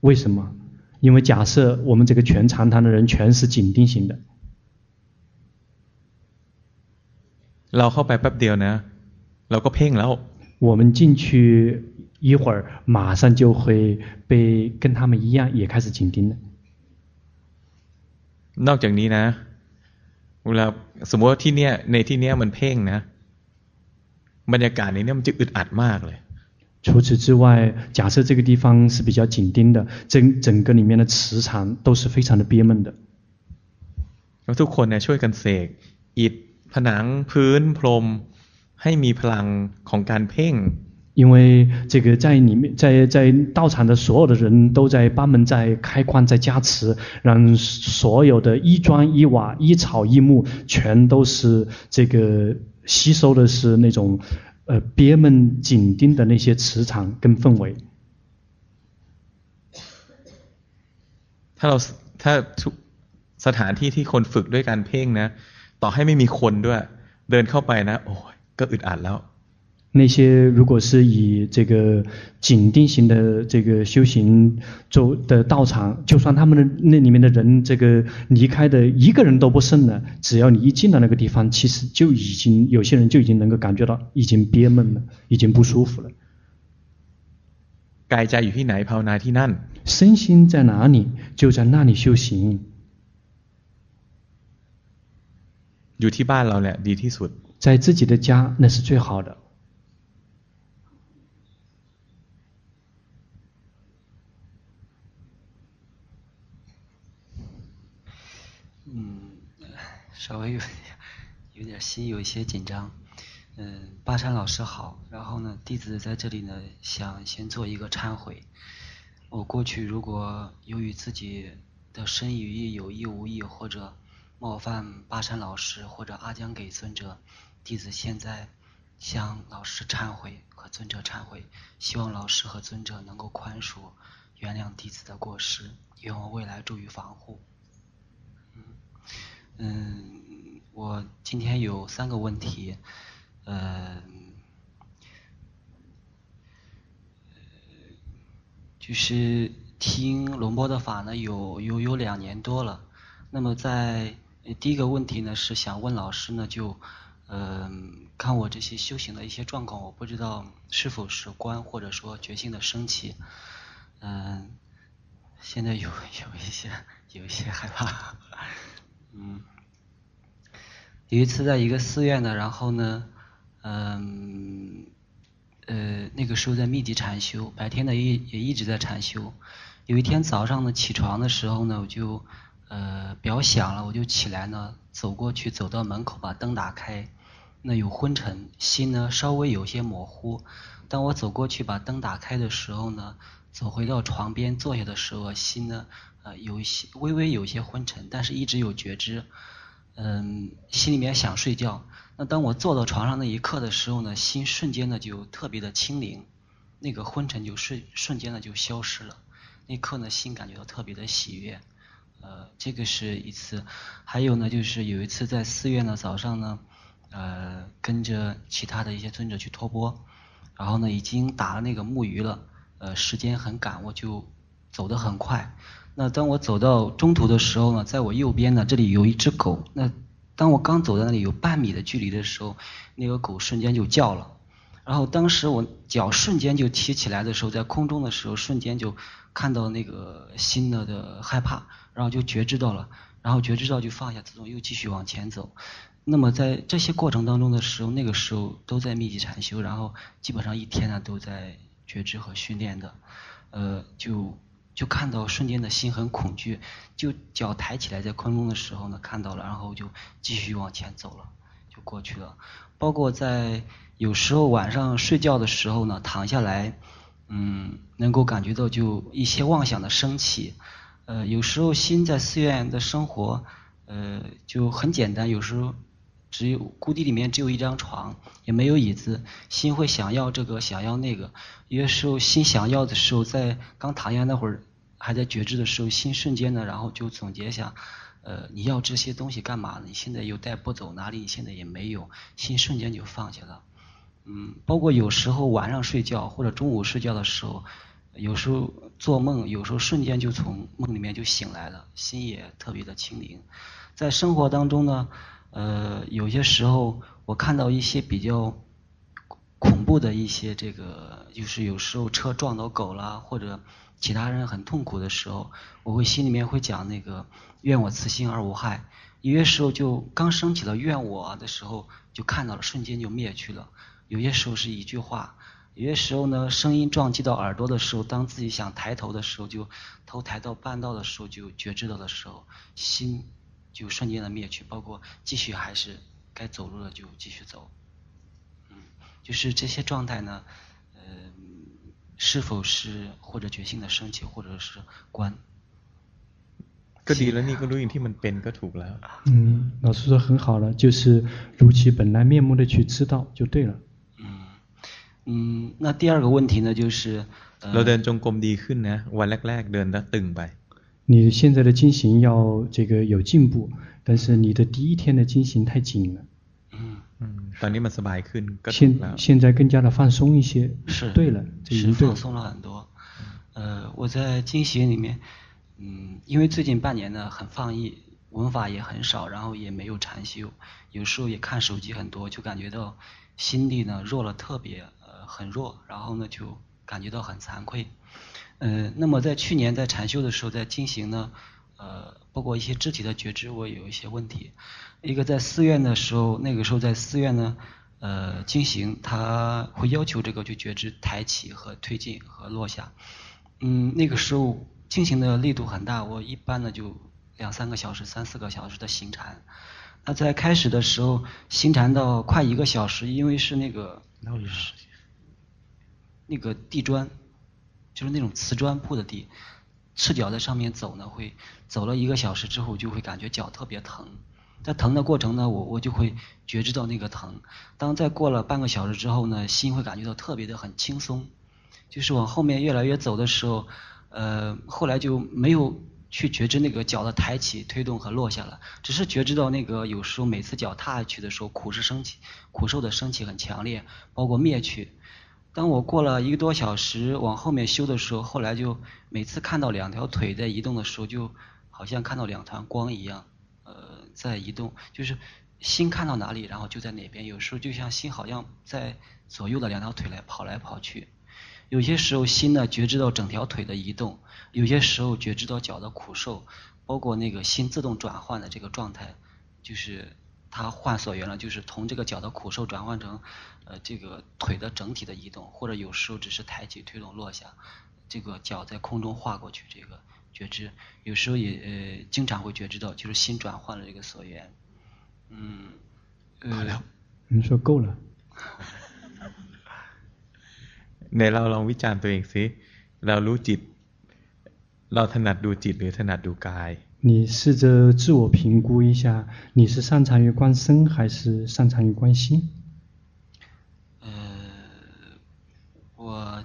为什么？因为假设我们这个全长堂的人全是紧盯型的，เราเข้าไปแป๊บเดียวนะเราก็เพ่งแล้ว我们进去。一会儿马上就会被跟他们一样也开始紧盯了。นอกจากนี้นะเวลาสมมติว่าที่เนี้ยในที่เนี้ยมันเพ่งนะบรรยากาศในเนี้ยมันจะอึดอัดมากเลย 除此之外，假设这个地方是比较紧盯的，整整个里面的磁场都是非常的憋闷的。แล้วทุกคนเนี่ยช่วยกันเสกอิฐผนังพื้นพรมให้มีพลังของการเพ่ง因为这个在里面，在在道场的所有的人都在帮忙，在开矿，在加持，让所有的一砖一瓦、一草一木，全都是这个吸收的是那种， 呃，憋闷紧盯的那些磁场跟氛围。ถ้าเราถ้าสถานที่ที่คนฝึกด้วยการเพ่งนะต่อให้ไม่มีคนด้วย เดินเข้าไปนะโอ้ยก็อึดอัดแล้ว 那些如果是以这个紧定型的这个修行做的道场，就算他们的那里面的人这个离开的一个人都不剩了，只要你一进到那个地方，其实就已经有些人就已经能够感觉到已经憋闷了，已经不舒服了。身心在哪里，就在那里修行。在自己的家，那是最好的。稍微有点有点心有一些紧张。嗯，巴山老师好。然后呢，弟子在这里呢，想先做一个忏悔。我过去如果由于自己的身语意有意无意或者冒犯巴山老师或者阿江给尊者，弟子现在向老师忏悔和尊者忏悔，希望老师和尊者能够宽恕、原谅弟子的过失，愿我未来注意防护。嗯，我今天有三个问题，呃，就是听龙波的法呢，有有有两年多了。那么在第一个问题呢，是想问老师呢，就呃看我这些修行的一些状况，我不知道是否是观或者说觉性的升起，嗯、现在有有一些有一些害怕。嗯，有一次在一个寺院呢，然后呢，嗯，呃，那个时候在密集禅修，白天呢也也一直在禅修。有一天早上呢起床的时候呢，我就呃表响了，我就起来呢走过去，走到门口把灯打开，那有昏沉，心呢稍微有些模糊。当我走过去把灯打开的时候呢，走回到床边坐下的时候，心呢。有一些微微有些昏沉，但是一直有觉知，嗯，心里面想睡觉。那当我坐到床上那一刻的时候呢，心瞬间呢就特别的清灵，那个昏沉就瞬瞬间呢就消失了。那一刻呢，心感觉到特别的喜悦。呃，这个是一次。还有呢，就是有一次在寺院呢早上呢，呃，跟着其他的一些尊者去托钵，然后呢已经打了那个木鱼了，呃，时间很赶，我就走得很快。那当我走到中途的时候呢，在我右边呢，这里有一只狗。那当我刚走到那里有半米的距离的时候，那个狗瞬间就叫了。然后当时我脚瞬间就提起来的时候，在空中的时候，瞬间就看到那个心了的害怕，然后就觉知到了，然后觉知到就放下，自动又继续往前走。那么在这些过程当中的时候，那个时候都在密集禅修，然后基本上一天呢都在觉知和训练的，呃，就。就看到瞬间的心很恐惧，就脚抬起来在空中的时候呢，看到了，然后就继续往前走了，就过去了。包括在有时候晚上睡觉的时候呢，躺下来，嗯，能够感觉到就一些妄想的升起。呃，有时候心在寺院的生活，呃，就很简单，有时候。只有谷地里面只有一张床，也没有椅子，心会想要这个，想要那个。有些时候心想要的时候，在刚躺下那会儿，还在觉知的时候，心瞬间呢，然后就总结一下，呃，你要这些东西干嘛？你现在又带不走，哪里你现在也没有，心瞬间就放下了。嗯，包括有时候晚上睡觉或者中午睡觉的时候，有时候做梦，有时候瞬间就从梦里面就醒来了，心也特别的清明。在生活当中呢。呃，有些时候我看到一些比较恐怖的一些这个，就是有时候车撞到狗啦，或者其他人很痛苦的时候，我会心里面会讲那个愿我此心而无害。有些时候就刚升起了愿我的时候，就看到了，瞬间就灭去了。有些时候是一句话，有些时候呢，声音撞击到耳朵的时候，当自己想抬头的时候，就头抬到半道的时候，就觉知到的时候，心。就瞬间的灭去，包括继续还是该走路了就继续走，嗯，就是这些状态呢，是否是或者觉性的升起，或者是观？嗯，老师说很好了，就是如其本来面目的去知道就对了。嗯嗯，那第二个问题呢，就是。เราเดินจงกรมดีขึ้นนะวันแรกๆเดินแล้วตึงไป。你现在的经行要这个有进步，但是你的第一天的经行太紧了。 嗯嗯。 ตอนนี้มันสบายขึ้นก็ถูกแล้ว现现在更加的放松一些是对了这已经对了是放松了很多呃我在经行里面嗯因为最近半年呢很放逸文法也很少然后也没有禅修有时候也看手机很多就感觉到心力呢弱了特别呃很弱然后呢就感觉到很惭愧呃那么在去年在禅修的时候在经行呢呃， 包括一些肢体的觉知，我有一些问题。一个在寺院的时候，那个时候在寺院呢，呃，经行，他会要求这个去觉知抬起和推进和落下。嗯，那个时候进行的力度很大，我一般呢就两三个小时、三四个小时的行禅。那在开始的时候行禅到快一个小时，因为是那个那个地砖，就是那种瓷砖铺的地。赤脚在上面走呢，会走了一个小时之后，就会感觉脚特别疼。在疼的过程呢，我我就会觉知到那个疼。当再过了半个小时之后呢，心会感觉到特别的很轻松。就是往后面越来越走的时候，呃，后来就没有去觉知那个脚的抬起、推动和落下了，只是觉知到那个有时候每次脚踏下去的时候，苦是升起，苦受的升起很强烈，包括灭去。当我过了一个多小时往后面修的时候，后来就每次看到两条腿在移动的时候，就好像看到两团光一样，呃，在移动，就是心看到哪里，然后就在哪边。有时候就像心好像在左右的两条腿来跑来跑去。有些时候心呢觉知到整条腿的移动，有些时候觉知到脚的苦受，包括那个心自动转换的这个状态，就是。他换所缘了，就是从这个脚的苦受转换成，呃，这个腿的整体的移动，或者有时候只是抬起推动落下，这个脚在空中划过去，这个觉知，有时候也呃经常会觉知到，就是心转换了这个所缘，嗯，呃，你说够了。ในเราลองวิจารณ์ตัวเองสิเรารู้จิตเราถนัดดูจิตหรือถนัดดูกาย 你试着自我评估一下，你是擅长于观身还是擅长于观心？呃，我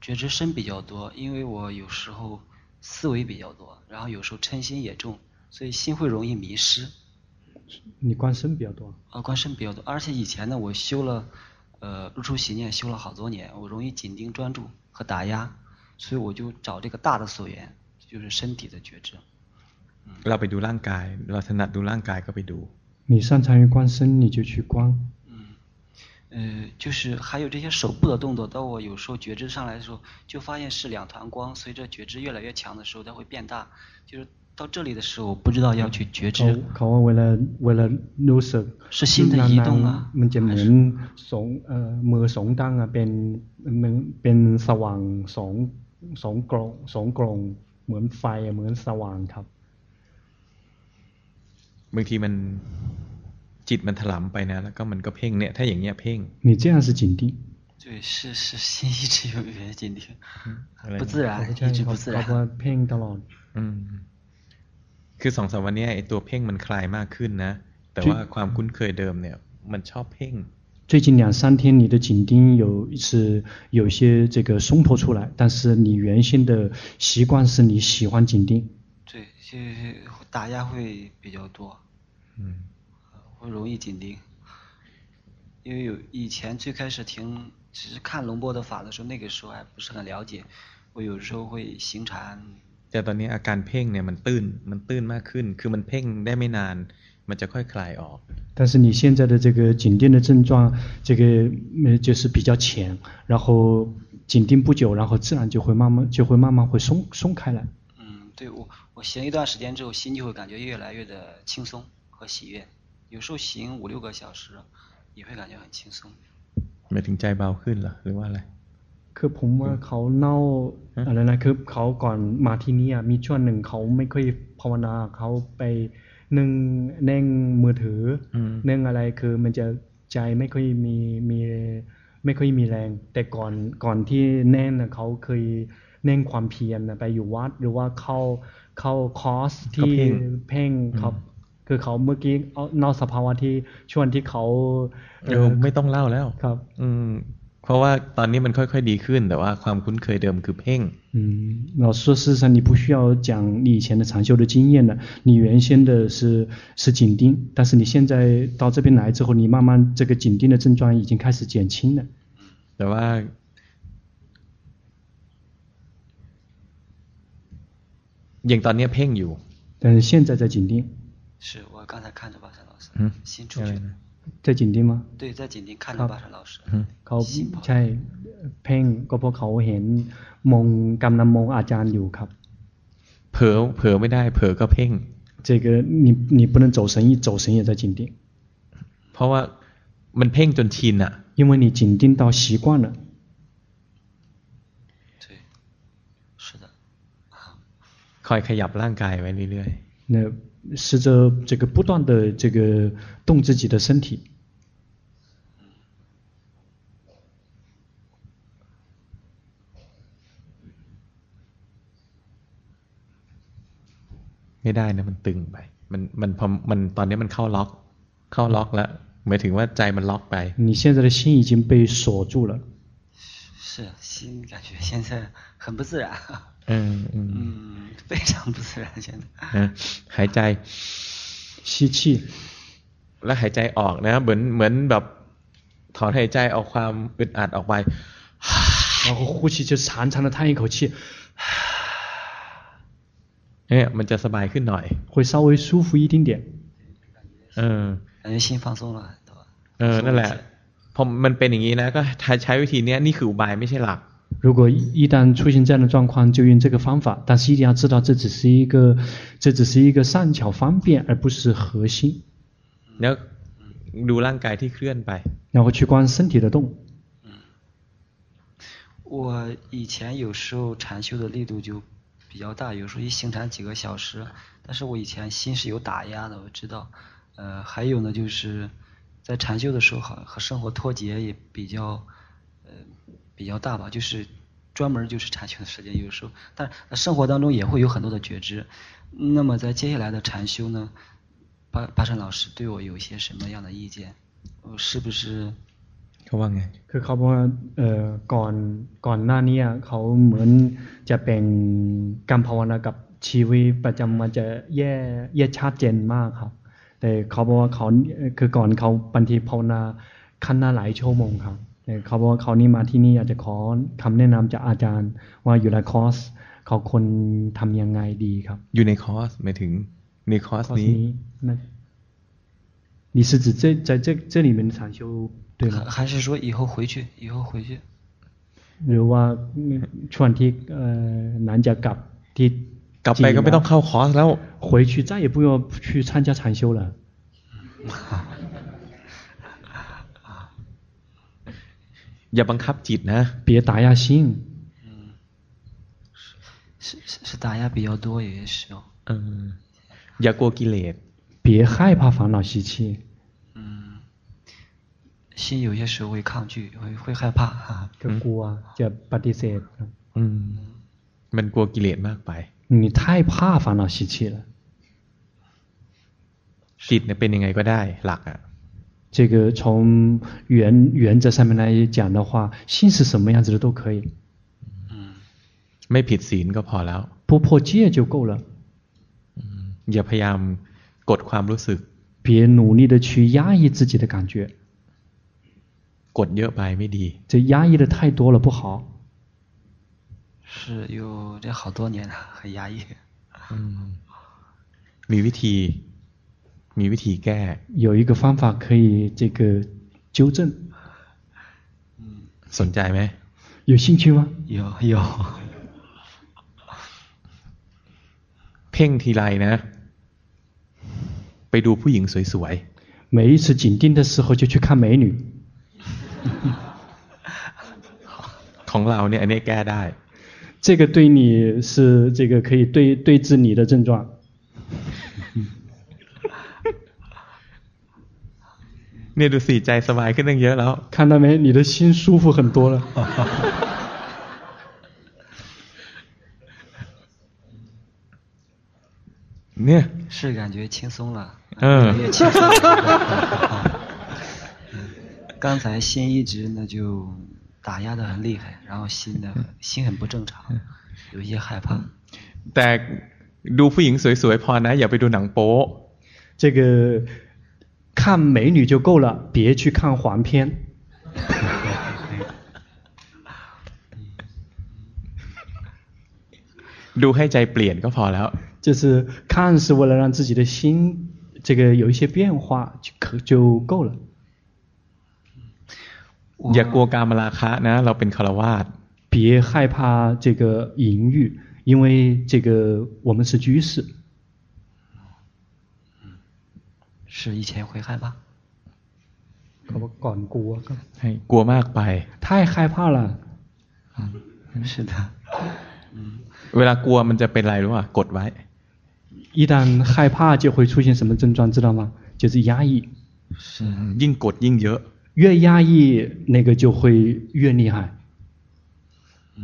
觉知身比较多，因为我有时候思维比较多，然后有时候嗔心也重，所以心会容易迷失。你观身比较多？啊，观身比较多，而且以前呢，我修了，呃，入出息念修了好多年，我容易紧盯专注和打压，所以我就找这个大的所缘，就是身体的觉知。เราไปดูร่างกายเราถนัดดูร่างกายก็ไปดู你擅长于观身你就去观嗯呃就是还有这些手部的动作当我有时候觉知上来的时候就发现是两团光随着觉知越来越强的时候它会变大就是到这里的时候我不知道要去觉知เขาว่าเวลาเวลารู้สึก是心的移动啊มันจะเหมือนสองเอ่อมือสองตั้งอ่ะเป็นมันเป็นสว่างสองสองกลงสองกลงเหมือนไฟเหมือนสว่างครับ บางทีมันจิตมันถลำไปนะแล้วก็มันก็เพ่งเนี่ยถ้าอย่างเงี้ยเพ่ง你这样是紧盯对是是心一直有有紧盯不自然一直不自然เพ่งตลอดอืมคือสองสามวันนี้ไอ้ตัวเพ่งมันคลายมากขึ้นนะแต่ว่าความคุ้นเคยเดิมเนี่ยมันชอบเพ่ง最近两三天，你的紧盯有是有些这个松脱出来，但是你原先的习惯是你喜欢紧盯。对，就是 打压会比较多，嗯，会容易紧盯，因为有以前最开始听，其实看龙波的法的时候，那个时候还不是很了解，我有时候会行禅。แต่ตอนนี้อาการเพ่งเนี่ยมันตื้นมันตื้นมากขึ้นคือมันเพ่งได้ไม่นานมันจะค่อยคลายออก但是你现在的这个紧盯的症状，这个就是比较浅，然后紧盯不久，然后自然就会慢慢就会慢慢会松松开来。嗯，对我。 我行一段时间之后，心就会感觉越来越的轻松和喜悦。有时候行五六个小时，也会感觉很轻松。หมายถึงใจเบาขึ้นเหรอหรือว่าอะไรคือผมว่าเขาเน่าอะไรนะคือเขาก่อนมาที่นี่มีช่วงหนึ่งเขาไม่ค่อยภาวนาเขาไปนึ่งเน่งมือถือเน่งอะไรคือมันจะใจไม่ค่อยมีมีไม่ค่อยมีแรง แต่ก่อนก่อนที่แน่นเขาเคยเน่งความเพียรไปอยู่วัดหรือว่าเข้า เข้าคอร์สที่เพ่งครับคือเขาเมื่อกี้นอกสภาวะที่ช่วงที่เขาเออไม่ต้องเล่าแล้วครับ อืม เพราะว่าตอนนี้มันค่อยๆดีขึ้น แต่ว่าความคุ้นเคยเดิมคือเพ่ง嗯，老师说，事实上你不需要讲你以前的禅修的经验了，你原先的是是紧盯，但是你现在到这边来之后，你慢慢这个紧盯的症状已经开始减轻了。แต่ว่า อย่างตอนนี้เพ่งอยู่但是现在在紧盯。是我刚才看着巴山老师，嗯，新出去。在紧盯吗？对，在紧盯看着巴山老师。嗯，เขาใช่เพ่งก็เพราะเขาเห็นมงกำลังมงอาจารย์อยู่ครับเผลอเผลอไม่ได้เผลอก็เพ่ง这个你你不能走神一走神也在紧盯เพราะว่ามันเพ่งจนชินอ่ะ因为你紧盯到习惯了 คอยขยับร่างกายไว้เรื่อยๆ那试着这个不断的这个动自己的身体。ไม่ได้นะมันตึงไปมันมันพอมันตอนนี้มันเข้าล็อกเข้าล็อกแล้วหมายถึงว่าใจมันล็อกไป你现在的心已经被锁住了是心感觉现在很不自然 嗯嗯嗯非常不自然现在หายใจ吸气แล้วหายใจออกนะเหมือนเหมือนแบบถอนหายใจเอาความอึดอัดออกไป然后呼气就长长的叹一口气เนี่ยมันจะสบายขึ้นหน่อย会稍微舒服一丁点เออ感觉心放松了เออนั่นแหละพอมันเป็นอย่างนี้นะก็ใช้วิธีนี้นี่คืออุบายไม่ใช่หลัก 如果一旦出现这样的状况，就用这个方法，但是一定要知道，这只是一个，这只是一个善巧方便，而不是核心。然后ดูร่างกายที่เคลื่อนไป然后去观身体的动。我以前有时候禅修的力度就比较大，有时候一行禅几个小时，但是我以前心是有打压的，我知道。呃，还有呢，就是在禅修的时候，和和生活脱节也比较。 比较大吧，就是专门就是禅修的时间，有时候，但生活当中也会有很多的觉知。那么在接下来的禅修呢，巴巴山老师对我有一些什么样的意见？我是不是？เขาว่าไงคือเขาบอกว่าเอ่อก่อนก่อนหน้านี้เขาเหมือนจะเป็นการภาวนากับชีวิตประจำวันจะแยกแยกชัดเจนมากครับแต่เขาบอกว่าเขาคือก่อนเขาบางทีภาวนาขั้นหน้าหลายชั่วโมงครับ เขาบอกว่าเขานี่มาที่นี่อยากจะขอคำแนะนำจากอาจารย์ ว่าอยู่ในคอร์สเขาคนทำยังไงดีครับ อยู่ในคอร์สหมายถึงในคอร์สนี้你是指在在这这里面的禅修对吗？还是说以后回去以后回去？หรือว่าช่วงที่เอ่อหลังจากกลับที่กลับไปก็ไม่ต้องเข้าคอร์สแล้ว回去再也不要去参加禅修了。 อย่าบังคับจิตนะ别打压心嗯是是是打压比较多有些时候嗯อย่ากลัวกิเลส别害怕烦恼习气嗯心有些时候会抗拒会会害怕ก็กลัวจะปฏิเสธอืมมันกลัวกิเลสมากไป你太怕烦恼习气了จิตเนี่ยเป็นยังไงก็ได้หลักอ่ะ 这个从原原则上面来讲的话，心是什么样子的都可以。嗯，ไม่ผิดศีลก็พอแล้ว不破戒就够了。อย่าพยายามกดความรู้สึก别努力的去压抑自己的感觉。กดเยอะไปไม่ดี这压抑的太多了不好。是有这好多年了，很压抑。嗯，มีวิธี มีวิธีแก้有一个方法可以这个纠正สนใจไหม有兴趣吗有有(laughs) เพ่งทีไรนะไปดูผู้หญิงสวยๆ每一次紧盯的时候就去看美女(laughs) ของเราเนี่ยอันนี้แก้ได้这个对你是这个可以对对治你的症状 เนี่ยดูสิใจสบายขึ้นตั้งเยอะแล้ว看到没你的心舒服很多了(laughs) เนี่ย是感觉轻松了嗯越轻松(laughs) 刚才心一直呢就 打压的很厉害，然后心的心很不正常，有一些害怕。แต่ดูผู้หญิงสวยๆพอนะอย่าไปดูหนังโป๊这个 看美女就够了，别去看黄片。(laughs) ดูให้ใจเปลี่ยนก็พอแล้ว就是看是为了让自己的心这个有一些变化就可就够了。อย่ากลัวการมราคะนะเราเป็นคารวาส别害怕这个淫欲，因为这个我们是居士。 是以前会害怕。เขาบอกก่อนกลัวก็ให้กลัวมากไป太害怕了。嗯，是的。เวลากลัวมันจะเป็นอะไรรู้ป่ะกดไว้一旦害怕就会出现什么症状知道吗就是压抑是ยิ่งกดยิ่งเยอะ越压抑那个就会越厉害嗯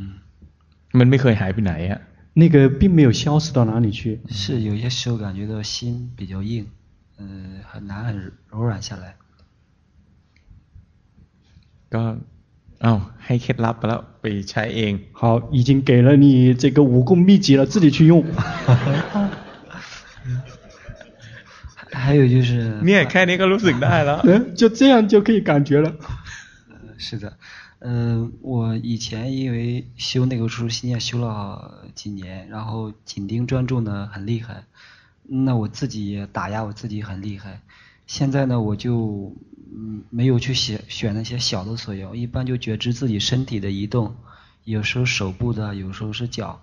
มันไม่เคยหายไปไหนอะ那个并没有消失到哪里去是有些时候感觉到心比较硬 嗯很难很柔软下来ก็อ้าวให้เคล็ดลับไปแล้วไปใช้เอง好已经给了你这个武功秘籍了自己去用(laughs) 还有就是เนี่ยแค่นี้ก็รู้สึกได้แล้ว(laughs) 就这样就可以感觉了是的嗯我以前因为修那个出心念修了几年然后紧盯专注呢很厉害 那我自己也打压我自己很厉害现在呢我就嗯，没有去选选那些小的所缘，一般就觉知自己身体的移动，有时候手部的，有时候是脚，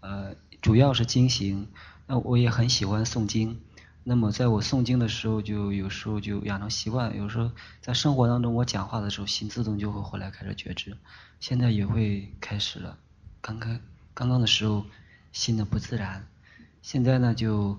呃，主要是经行。那我也很喜欢诵经，那么在我诵经的时候，就有时候就养成习惯，有时候在生活当中我讲话的时候，心自动就会回来开始觉知。现在也会开始了，刚刚刚刚的时候心的不自然，现在呢就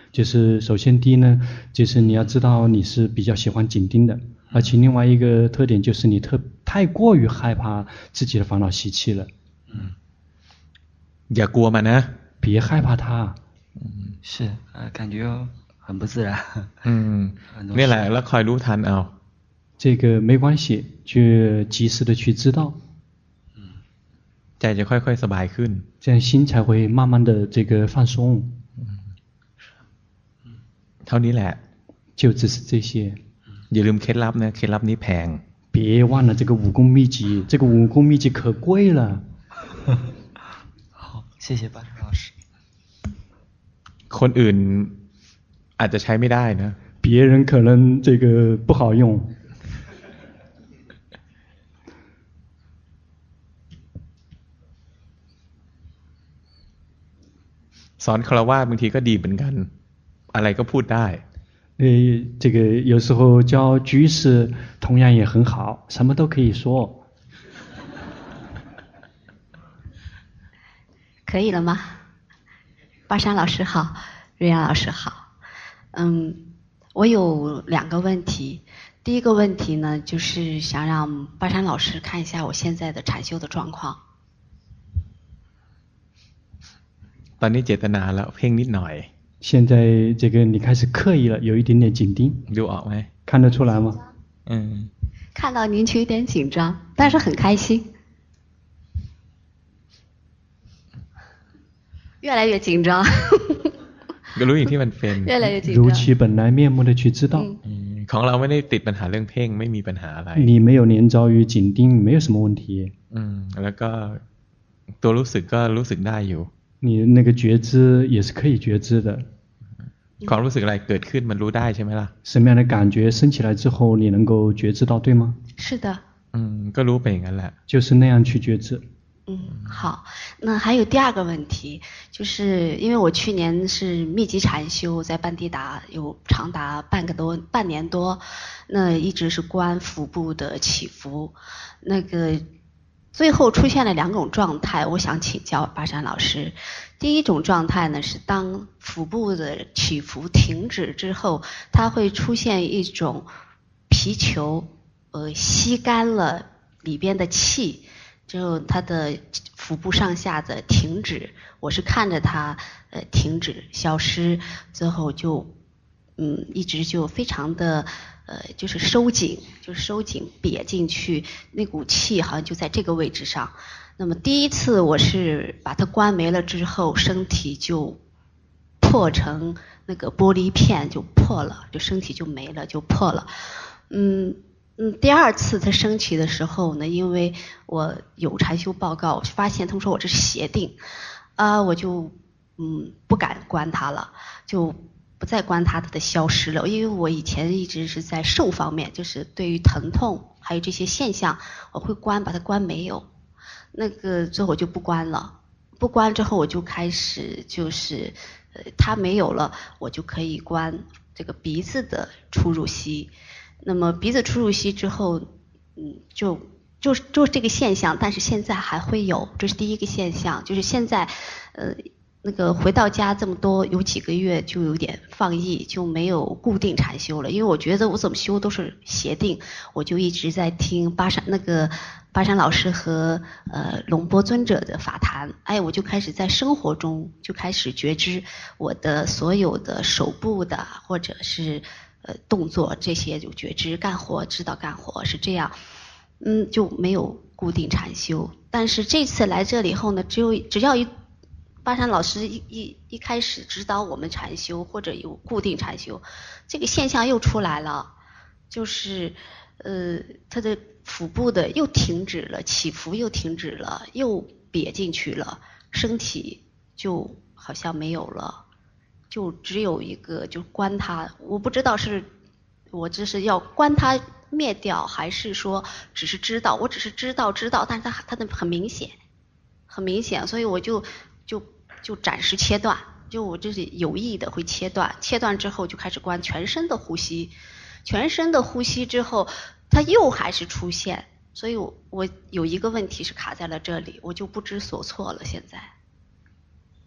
就是首先第一呢就是你要知道你是比较喜欢紧盯的而且另外一个特点就是你特太过于害怕自己的烦恼习气了。嗯，อย่ากลัวมันนะ别害怕它。嗯，是，呃，感觉很不自然。嗯，นี่แหละแล้วคอยรู้ทันเอา。这个没关系，就及时的去知道。嗯，ใจจะค่อยๆสบายขึ้น。这样心才会慢慢的这个放松。 嗯，เท่านี้แหละ。就只是这些。อย่าลืมเคล็ดลับนะเคล็ดลับนี้แพง别忘了这个武功秘籍，这个武功秘籍可贵了。好，谢谢巴老师。คนอื่นอาจจะใช้ไม่ได้นะ别人可能这个不好用。สอนคารวะบางทีก็ดีเหมือนกัน อะไรก็พูดได้呃，这个有时候教居士同样也很好，什么都可以说。(laughs) 可以了吗？巴山老师好，瑞阳老师好。嗯，我有两个问题。第一个问题呢，就是想让巴山老师看一下我现在的禅修的状况。ตอนนี้เจตนาแล้วเพ่งนิดหน่อย 现在这个你开始刻意了，有一点点紧盯，有啊没？看得出来吗？嗯，看到您有点紧张，但是很开心，越来越紧张。越来越紧张。如其本来面目的去知道。嗯，ของเราไม่ได้ติดปัญหาเรื่องเพ่งไม่มีปัญหาอะไร。你没有黏着于紧盯，没有什么问题。嗯，แล้วก็ตัวรู้สึกก็รู้สึกได้อยู่。 你那个觉知也是可以觉知的。ความรู้สึกอะไรเกิดขึ้นมันรู้ได้ใช่ไหมล่ะ什么样的感觉升起来之后你能够觉知到对吗是的嗯ก็รู้ไปอย่างนั้นแหละ就是那样去觉知嗯好那还有第二个问题就是因为我去年是密集禅修在班迪达有长达半个多半年多那一直是观腹部的起伏那个 最后出现了两种状态，我想请教巴山老师。第一种状态呢，是当腹部的起伏停止之后，它会出现一种皮球，呃，吸干了里边的气，就它的腹部上下的停止。我是看着它呃停止消失，最后就嗯一直就非常的。呃，就是收紧，就是收紧瘪进去，那股气好像就在这个位置上。那么第一次我是把它关没了之后，身体就破成那个玻璃片，就破了，就身体就没了，就破了。嗯嗯，第二次它升起的时候呢，因为我有禅修报告，发现他们说我这是邪定，啊、我就嗯不敢关它了，就。不再关它，它的消失了。因为我以前一直是在瘦方面，就是对于疼痛还有这些现象，我会关，把它关没有。那个之后我就不关了，不关之后我就开始就是，呃，它没有了，我就可以关这个鼻子的出入息。那么鼻子出入息之后，嗯，就就就是这个现象，但是现在还会有，这是第一个现象，就是现在，呃。那个回到家这么多有几个月就有点放逸，就没有固定禅修了。因为我觉得我怎么修都是邪定，我就一直在听巴山那个巴山老师和呃龙波尊者的法谈。哎，我就开始在生活中就开始觉知我的所有的手部的或者是呃动作这些就觉知干活知道干活是这样，嗯就没有固定禅修。但是这次来这里以后呢，只有只要一。巴山老师一一一开始指导我们禅修，或者有固定禅修，这个现象又出来了，就是呃，他的腹部的又停止了，起伏又停止了，又瘪进去了，身体就好像没有了，就只有一个就关它，我不知道是我这是要关它灭掉，还是说只是知道，我只是知道知道，但是它它的很明显，很明显，所以我就。就就暂时切断，就我这是有意的会切断，切断之后就开始关全身的呼吸，全身的呼吸之后，它又还是出现，所以我我有一个问题是卡在了这里，我就不知所措了。现在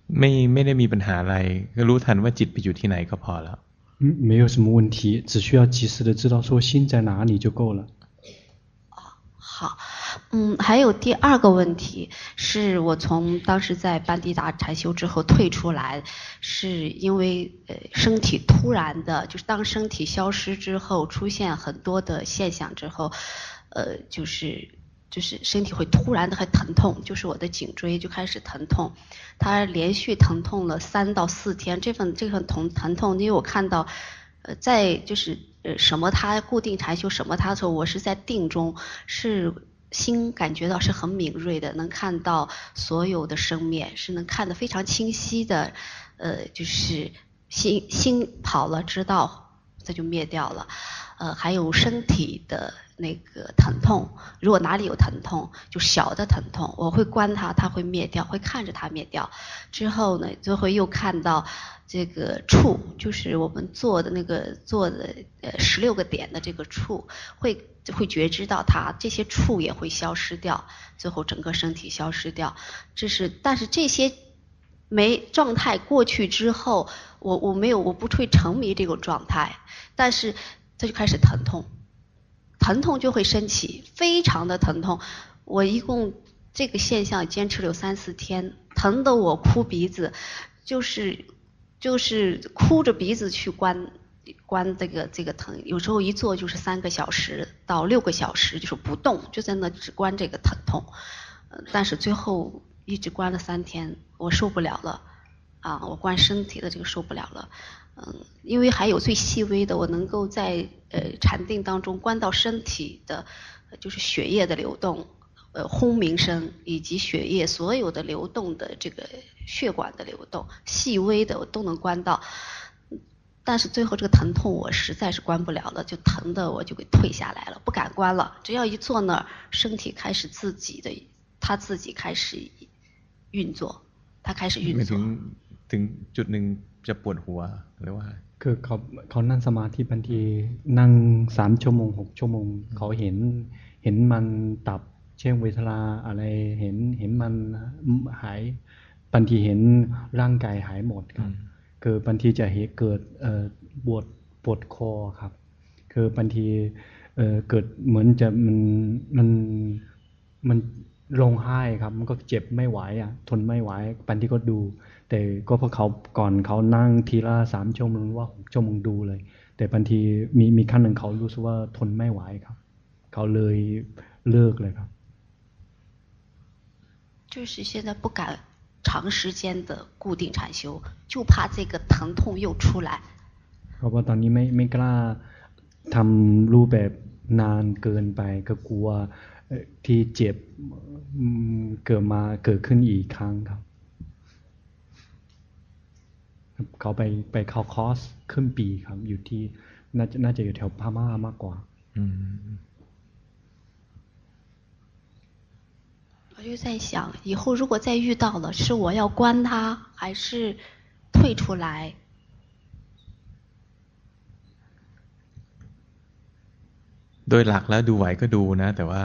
没没得มีปัญหาอะไรก็รู้ทันว่าจิตไปอยู่ที่ไหนก็พอ了。嗯，没有什么问题，只需要及时的知道说心在哪里就够了。哦，好。 嗯，还有第二个问题，是我从当时在班迪达禅修之后退出来，是因为呃身体突然的，就是当身体消失之后，出现很多的现象之后，呃就是就是身体会突然的很疼痛，就是我的颈椎就开始疼痛，它连续疼痛了三到四天，这份这份疼疼痛，因为我看到呃在就是呃什么他固定禅修什么他说我是在定中是。心感觉到是很敏锐的，能看到所有的生灭，是能看得非常清晰的。呃，就是心心跑了，知道这就灭掉了。呃，还有身体的那个疼痛，如果哪里有疼痛，就小的疼痛，我会观它，它会灭掉，会看着它灭掉。之后呢，就会又看到这个触，就是我们做的那个做的呃十六个点的这个触会。会觉知到它，这些触也会消失掉，最后整个身体消失掉。这是，但是这些没状态过去之后，我我没有，我不会沉迷这种状态，但是这就开始疼痛，疼痛就会升起，非常的疼痛。我一共这个现象坚持了有三四天，疼得我哭鼻子，就是就是哭着鼻子去关。关这个这个疼，有时候一坐就是三个小时到六个小时，就是不动，就在那只关这个疼痛。但是最后一直关了三天，我受不了了，啊，我关身体的这个受不了了，嗯，因为还有最细微的，我能够在呃禅定当中关到身体的，就是血液的流动，呃轰鸣声以及血液所有的流动的这个血管的流动，细微的我都能关到。但是最后这个疼痛我实在是关不了了，就疼得我就给退下来了，不敢关了。只要一坐那儿，身体开始自己的，他自己开始运作，他开始运作。ถึงจุดหนึ่ง จะปวดหัวหรือว่า คือเขาเขานั่งสมาธิบางทีนั่งสามชั่วโมงหกชั่วโมง เขาเห็นเห็นมันตับเช่นเวลาอะไรเห็นเห็นมันหายบางทีเห็นร่างกายหายหมดครับ คือบางทีจะเห็นเกิดปวดปวดคอครับ คือบางทีเกิดเหมือนจะมันมันมันร้องไห้ครับ มันก็เจ็บไม่ไหวอะ ทนไม่ไหวบางทีก็ดู แต่ก็เพราะเขาก่อนเขานั่งทีละสามชั่วโมงว่าหกชั่วโมงดูเลย แต่บางทีมีมีขั้นหนึ่งเขารู้สึกว่าทนไม่ไหวครับ เขาเลยเลิกเลยครับ就是现在不敢长时间的固定禅修，就怕这个疼痛又出来。เพราะว่าตอนนี้ไม่ไม่กล้าทำรูปแบบนานเกินไปก็กลัวที่เจ็บเกิดมาเกิดขึ้นอีกครั้งครับ เขาไปไปเข้าคอร์สครึ่งปีครับ อยู่ที่น่าจะน่าจะอยู่แถวพม่ามากกว่า我就在想，以后如果再遇到了，是我要关他，还是退出来？โดยหลักแล้วดูไหวก็ดูนะ แต่ว่า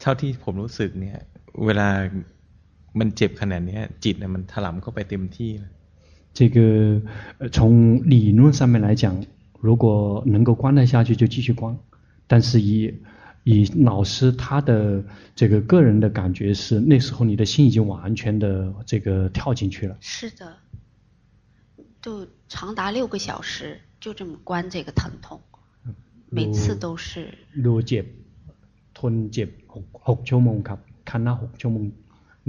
เท่าที่ผมรู้สึกเนี่ย เวลา มันเจ็บขนาดนี้จิตเนี่ยมันถลำเข้าไปเต็มที่这个从理论上面来讲，如果能够关得下去就继续关，但是以以老师他的这个个人的感觉是，那时候你的心已经完全的这个跳进去了。是的，就长达六个小时，就这么关这个疼痛，每次都是。ดูเจ็บทนเจ็บหกหกชั่วโมงครับคันหน้าหกชั่วโมง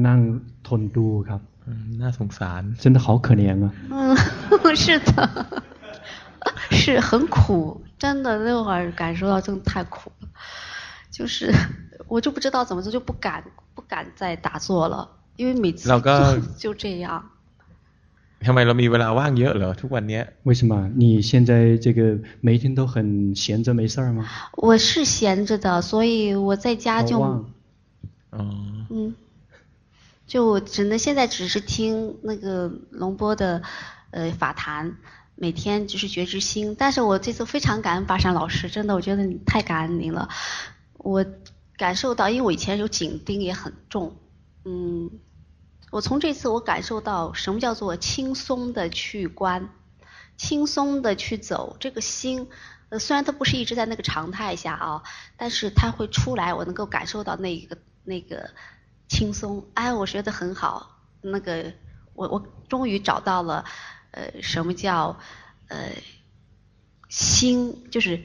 นั่งทนดูครับน่าสงสาร真的好可怜啊。嗯，(laughs) 是的，(laughs) 是很苦，真的那会儿感受到真的太苦了。就是我就不知道怎么做，就不敢不敢再打坐了，因为每次就就这样。ทำไมเรามีเวลาว่างเยอะเหรอทุกวันนี้为什么你现在这个每天都很闲着没事儿吗？我是闲着的，所以我在家就哦，嗯， 就只能现在只是听那个龙波的呃法谈，每天就是觉知心。但是我这次非常感恩巴山老师，真的，我觉得你太感恩您了。我感受到，因为我以前有紧盯也很重，嗯，我从这次我感受到什么叫做轻松的去观，轻松的去走，这个心，呃，虽然它不是一直在那个常态下啊，但是它会出来，我能够感受到那个那个轻松，哎，我学得很好，那个我我终于找到了，呃，什么叫呃心，就是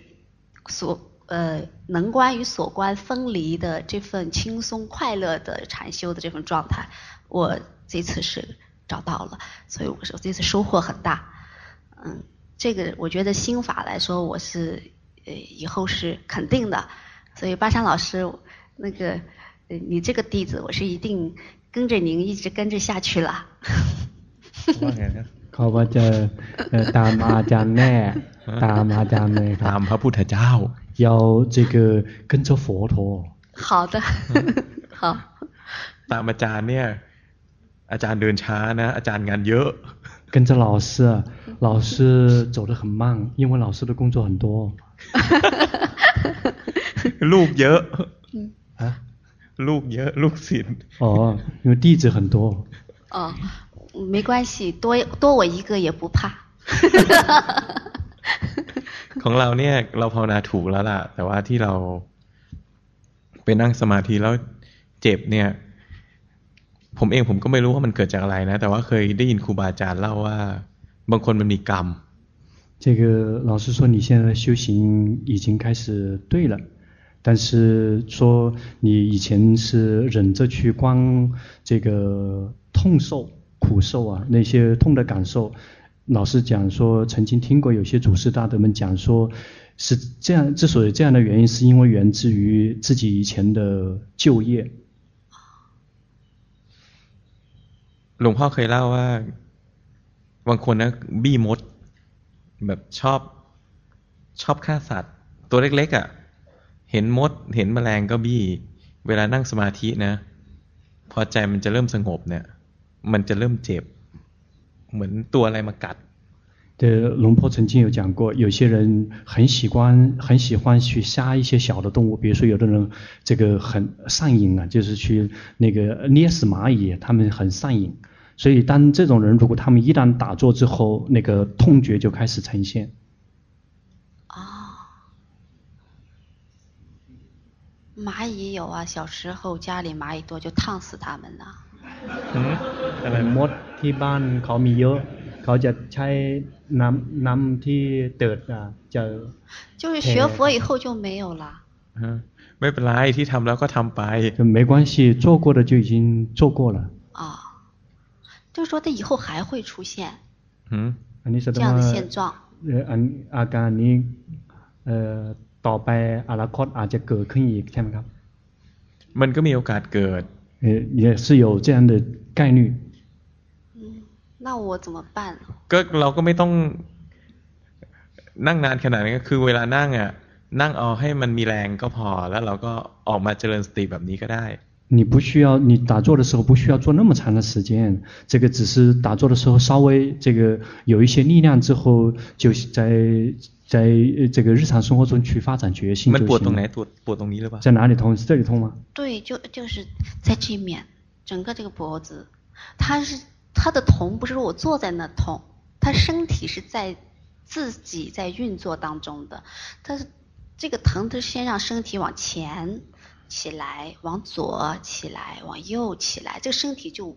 所。呃，能观与所观分离的这份轻松快乐的禅修的这份状态，我这次是找到了，所以我说这次收获很大。嗯，这个我觉得心法来说，我是呃以后是肯定的。所以巴山老师，那个你这个弟子，我是一定跟着您一直跟着下去了。(laughs) เขาว่าจะตามอาจารย์แน่ตามอาจารย์เลยตามพระพุทธเจ้า(laughs) 要这个跟着佛陀。好的，(laughs) 好。ตามอาจารย์เนี่ยอาจารย์เดินช้านะอาจารย์งานเยอะ跟着老师老师走得很慢因为老师的工作很多ลูกเยอะ ลูกเยอะลูกศิษย์哦因为弟子很多哦没关系多多我一个也不怕ของเราเนี่ยเราภาวนาถูกแล้วล่ะ แต่ว่าที่เราไปนั่งสมาธิแล้วเจ็บเนี่ย ผมเองผมก็ไม่รู้ว่ามันเกิดจากอะไรนะ แต่ว่าเคยได้ยินครูบาอาจารย์เล่าว่า บางคนมันมีกรรม这个老师说你现在修行已经开始对了， 但是说你以前是忍着去观这个痛受、苦受啊，那些痛的感受。老师讲说，曾经听过有些祖师大德们讲说，是这样，之所以这样的原因，是因为源自于自己以前的旧业。หลวงพ่อเคยเล่าว่าบางคนนะบี้มดแบบชอบชอบฆ่าสัตว์ ตัวเล็กๆอะ่ะ เห็นมด เห็นแมลงก็บี้ เวลานั่งสมาธินะ พอใจมันจะเริ่มสงบเนี่ย มันจะเริ่มเจ็บเหมือนตัวอะไรมากัด 的龙婆曾经有讲过，有些人很喜欢很喜欢去杀一些小的动物，比如说有的人这个很上瘾啊，就是去那个捏死蚂蚁，他们很上瘾。所以当这种人如果他们一旦打坐之后，那个痛觉就开始呈现。 蚂蚁有啊，小时候家里蚂蚁多就烫死他们了。嗯，อะไรมดที่บ้านเขามีเยอะเขาจะใช้น้ำน้ำที่เติดอ่ะจะ就是学佛以后就没有了。嗯，ไม่เป็นไรที่ทำแล้วก็ทำไป没关系，做过的就已经做过了。啊、哦，就是说，它以后还会出现。嗯，这样的现状。呃，อันอาการนี้เอ่อ ต่อไปอนาคตอาจจะเกิดขึ้นอีกใช่ไหมครับมันก็มีโอกาสเกิด呃，也是有这样的概率。那我怎么办？ก็เราก็ไม่ต้องนั่งนานขนาดนี้ก็คือเวลานั่งอ่ะนั่งเอาให้มันมีแรงก็พอแล้วเราก็ออกมาเจริญสติแบบนี้ก็ได้你不需要，你打坐的时候不需要做那么长的时间，这个只是打坐的时候稍微这个有一些力量之后，就在 在这个日常生活中去发展决心就行。มันปวดตรงไหนปวดปวดตรงนี้หรือเปล่า？在哪里痛？是这里痛吗？对，就就是在这面，整个这个脖子，它是它的痛，不是说我坐在那痛，它身体是在自己在运作当中的，它是这个疼，它先让身体往前。起来，往左起来，往右起来，这个身体就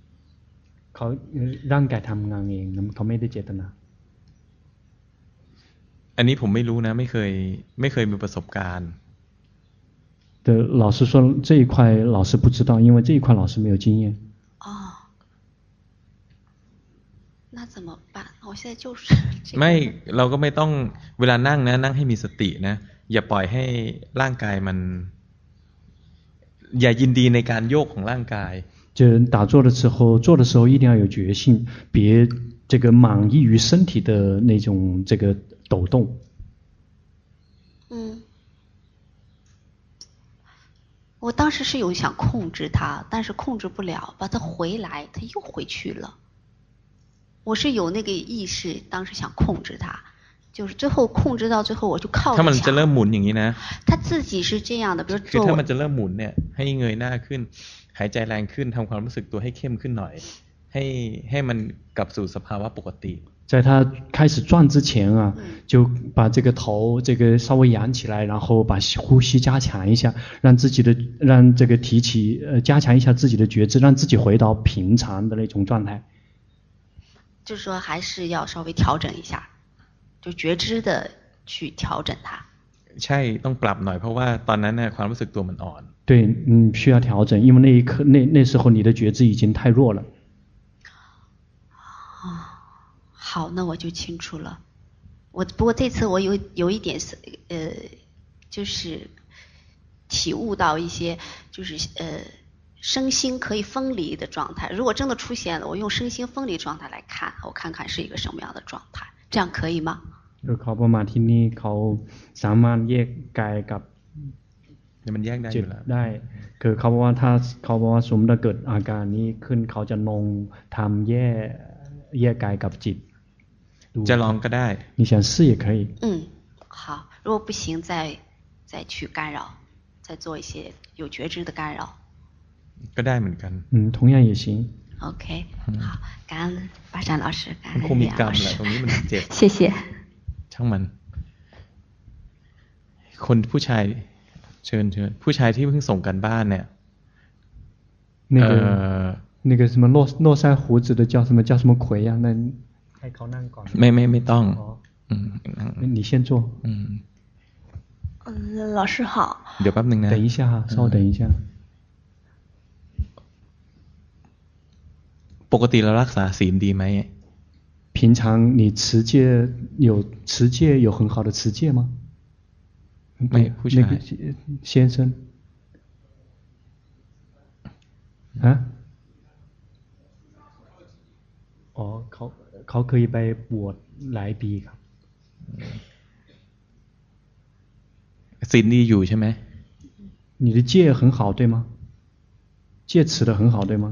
เขาร่างกายทำงานเองเขาไม่ได้เจตนา อันนี้ผมไม่รู้นะ ไม่เคย ไม่เคยมีประสบการณ์的老师说这一块老师不知道，因为这一块老师没有经验。哦，那怎么办？我现在就是ไม่เราก็ไม่ต้องเวลานั่งนะนั่งให้มีสตินะอย่าปล่อยให้ร่างกายมันอย่ายินดีในการโยกของร่างกาย 就打坐的时候，做的时候一定要有决心，别这个满意于身体的那种这个抖动。嗯。我当时是有想控制它，但是控制不了，把它回来，它又回去了。我是有那个意识，当时想控制它，就是最后控制到最后，我就靠。他们在那 move 呢？呐。他自己是这样的，比如做。他们在那 move 呢，เงยหน้าขึ้น。 หมุนเนี่ยให้เงยหน้าขึ้น หายใจแรงขึ้นทำความรู้สึกตัวให้เข้มขึ้นหน่อย ให้ให้มันกลับสู่สภาวะปกติ在他开始转之前啊，就把这个头这个稍微扬起来，然后把呼吸加强一下，让自己的让这个提起呃加强一下自己的觉知，让自己回到平常的那种状态。就是说，还是要稍微调整一下。就觉知的去调整它。ใช่ต้องปรับหน่อยเพราะว่าตอนนั้นเนี่ยความรู้สึกตัวมันอ่อน。 对，嗯，需要调整，因为那一刻那那时候你的觉知已经太弱了。啊，好，那我就清楚了。我不过这次我有有一点是呃，就是体悟到一些就是呃身心可以分离的状态。如果真的出现了，我用身心分离状态来看，我看看是一个什么样的状态。这样可以吗？คือเขาพอมาที่นี่เขาสามารถแยกกายกับ จิตได้ คือเขาบอกว่าถ้าเขาบอกว่าสมมติเกิดอาการนี้ขึ้นเขาจะลงทำแยกแยกกายกับจิตจะลองก็ได้你想试也可以嗯好如果不行再再去干扰再做一些有觉知的干扰ก็ได้เหมือนกัน嗯同样也行 OK，好，感恩巴山老师，感恩李老师，谢谢。ช่างมัน คนผู้ชาย เชิญเชิญผู้ชายที่เพิ่งส่งกันบ้านเนี่ย那个那个什么络络腮胡子的叫什么叫什么魁呀？那ให้เขานั่งก่อนไม่ไม่ไม่ต้องอืม你先坐嗯嗯老师好เดี๋ยวแป๊บนึงนะ等一下哈稍等一下ปกติเรารักษาศีลดีไหม 平常你持戒有持戒有很好的持戒吗？ 没，不是。那个先生，啊？อ๋อเขาเขาเคยไปบวชหลายปีครับศีลดีอยู่ใช่ไหม你的戒很好对吗戒持得很好对吗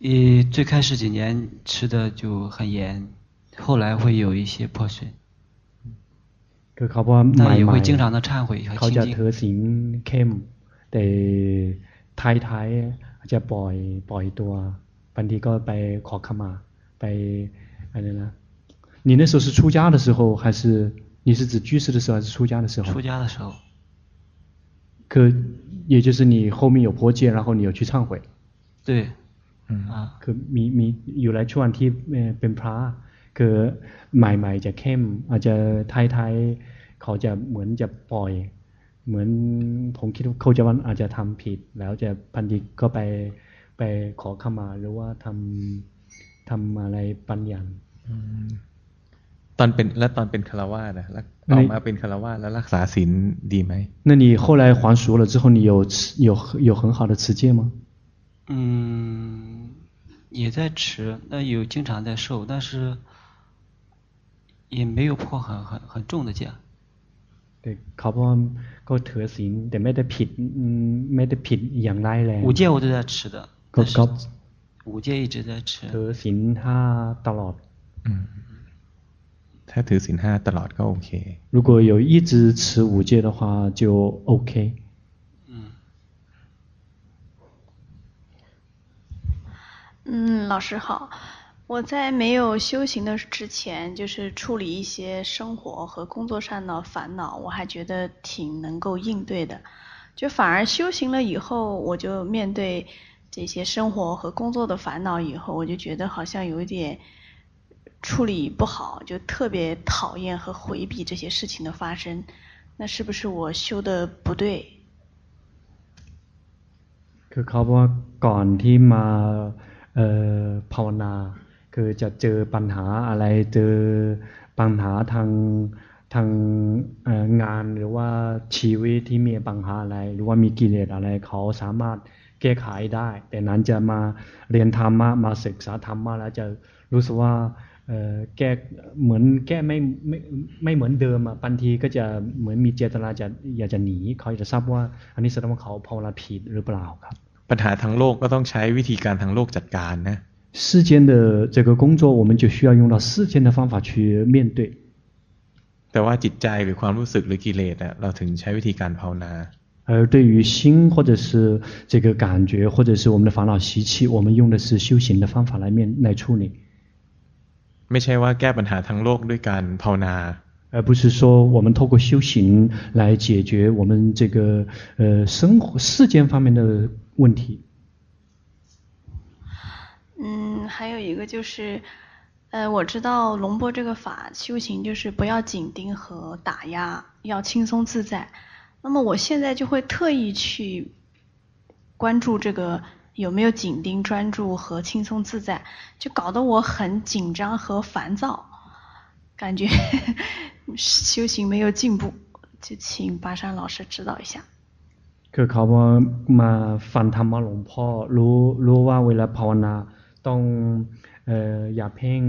呃，最开始几年吃的就很严，后来会有一些破损。คือเขาว่าใหม่ๆเขาจะถือศีลเข้มแต่ท้ายๆจะปล่อยปล่อยตัวบางทีก็ไปขอขมาไปอะไรนะ你那时候是出家的时候还是你是指居士的时候还是出家的时候出家的时候可也就是你后面有破戒然后你有去忏悔对 คือมีมีอยู่หลายช่วงที่เป็นพระคือใหม่ๆจะเข้มอาจจะท้ายๆเขาจะเหมือนจะปล่อย เหมือนผมคิดว่าเขาจะวันอาจจะทำผิด แล้วจะพันธีก็ไปไปขอขมาหรือว่าทำทำอะไรปัญญาตอนเป็นแล้วตอนเป็นคารวะนะแล้วออกมาเป็นคารวะแล้วรักษาศีลดีไหม那你后来还俗了之后你有有有很好的持戒吗 嗯，也在吃，那有经常在受，但是也没有破很很很重的戒。对，เขาบอกก็ถือศีลแต่ไม่ได้ผิดไม่ได้ผิดอย่างไรแรง五戒我都在吃的，ก็ก็五戒一直在吃。ถือศีลห้าตลอด。嗯，ถ้าถือศีลห้าตลอดก็โอเค。如果有一直持五戒的话，就 OK。 嗯，老师好。我在没有修行的之前，就是处理一些生活和工作上的烦恼，我还觉得挺能够应对的。就反而修行了以后，我就面对这些生活和工作的烦恼以后，我就觉得好像有一点处理不好，就特别讨厌和回避这些事情的发生。那是不是我修的不对？คือเขาว่าก่อนที่มา ภาวนา คือจะเจอปัญหาอะไรเจอปัญหาทางทางงานหรือว่าชีวิตที่มีปัญหาอะไร หรือว่ามีกิเลสอะไรเขาสามารถแก้ไขได้ แต่นั้นจะมาเรียนธรรมะมาศึกษาธรรมะแล้วจะรู้สึกว่าแก้เหมือนแก้ไม่ไม่ไม่เหมือนเดิมอะบางทีก็จะเหมือนมีเจตนาจะอยากจะหนีเขาจะทราบว่า อันนี้แสดงว่าเขาภาวนาผิดหรือเปล่าครับ ปัญหาทางโลกก็ต้องใช้วิธีการทางโลกจัดการนะ世间的这个工作，我们就需要用到世间的方法去面对。แต่ว่าจิตใจหรือความรู้สึกหรือกิเลสเราถึงใช้วิธีการภาวนา而对于心或者是这个感觉或者是我们的烦恼习气，我们用的是修行的方法来面来处理。ไม่ใช่ว่าแก้ปัญหาทางโลกด้วยการภาวนา而不是说我们透过修行来解决我们这个呃生活世间方面的 问题。嗯，还有一个就是，呃，我知道龙波这个法修行就是不要紧盯和打压，要轻松自在。那么我现在就会特意去关注这个有没有紧盯、专注和轻松自在，就搞得我很紧张和烦躁，感觉 (laughs) 修行没有进步，就请巴山老师指导一下。 คือเขามาฟังธรรมะหลวงพ่อรู้รู้ว่าเวลาภาวนาต้องเอ่ออย่าเพ่ง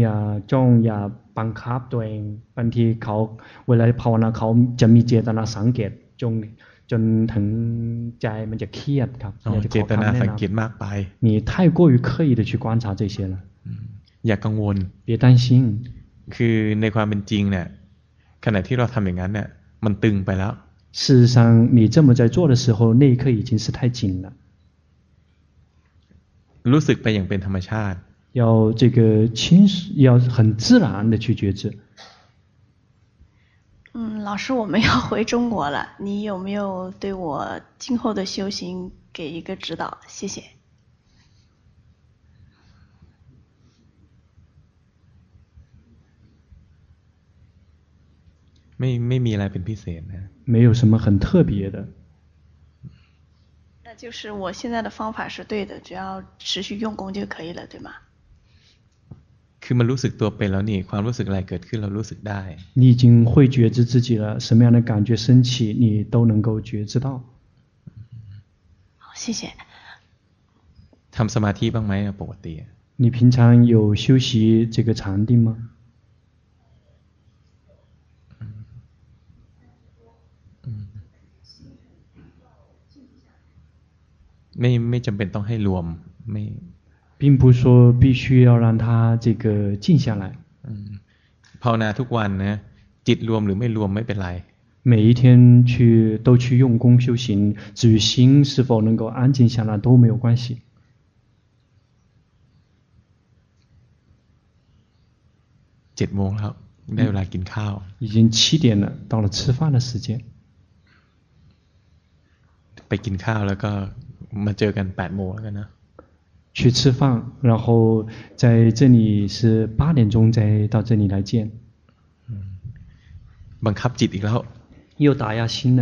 อย่าจ้องอย่าบังคับตัวเองบางทีเขาเวลาภาวนาเขาจะมีเจตนาสังเกตจงจนถึงใจมันจะเครียดครับเจตนาสังเกตมากไป你太过于刻意的去观察这些了อย่ากังวล别担心คือในความเป็นจริงเนี่ยขณะที่เราทำอย่างนั้นเนี่ยมันตึงไปแล้ว 事实上你这么在做的时候那一刻已经是太紧了รู้สึกไปอย่างเป็นธรรมชาติ要这个轻要很自然的去觉知嗯，老师，我们要回中国了，你有没有对我今后的修行给一个指导？谢谢。 ไม่ไม่มีอะไรเป็นพิเศษนะ没有什么很特别的那就是我现在的方法是对的，只要持续用功就可以了，对吗？คือมันรู้สึกตัวเป็นแล้วนี่ความรู้สึกอะไรเกิดขึ้นเรารู้สึกได้你已经会觉知自己了，什么样的感觉升起，你都能够觉知到。好，谢谢。ทำสมาธิบ้างไหมปกติ你平常有修习这个禅定吗？ ไม่ไม่จำเป็นต้องให้รวมไม่并不说必须要让它这个静下来。ภาวนาทุกวันนะจิตรวมหรือไม่รวมไม่เป็นไร每一天去都去用功修行，至于心是否能够安静下来都没有关系。เจ็ดโมงแล้วได้เวลากินข้าว已经七点了，到了吃饭的时间。ไปกินข้าวแล้วก็ มาเจอกันแปดโมงแล้วกันนะ去吃饭，然后在这里是八点钟再到这里来见。บังคับจิตอีกแล้ว又打压心了。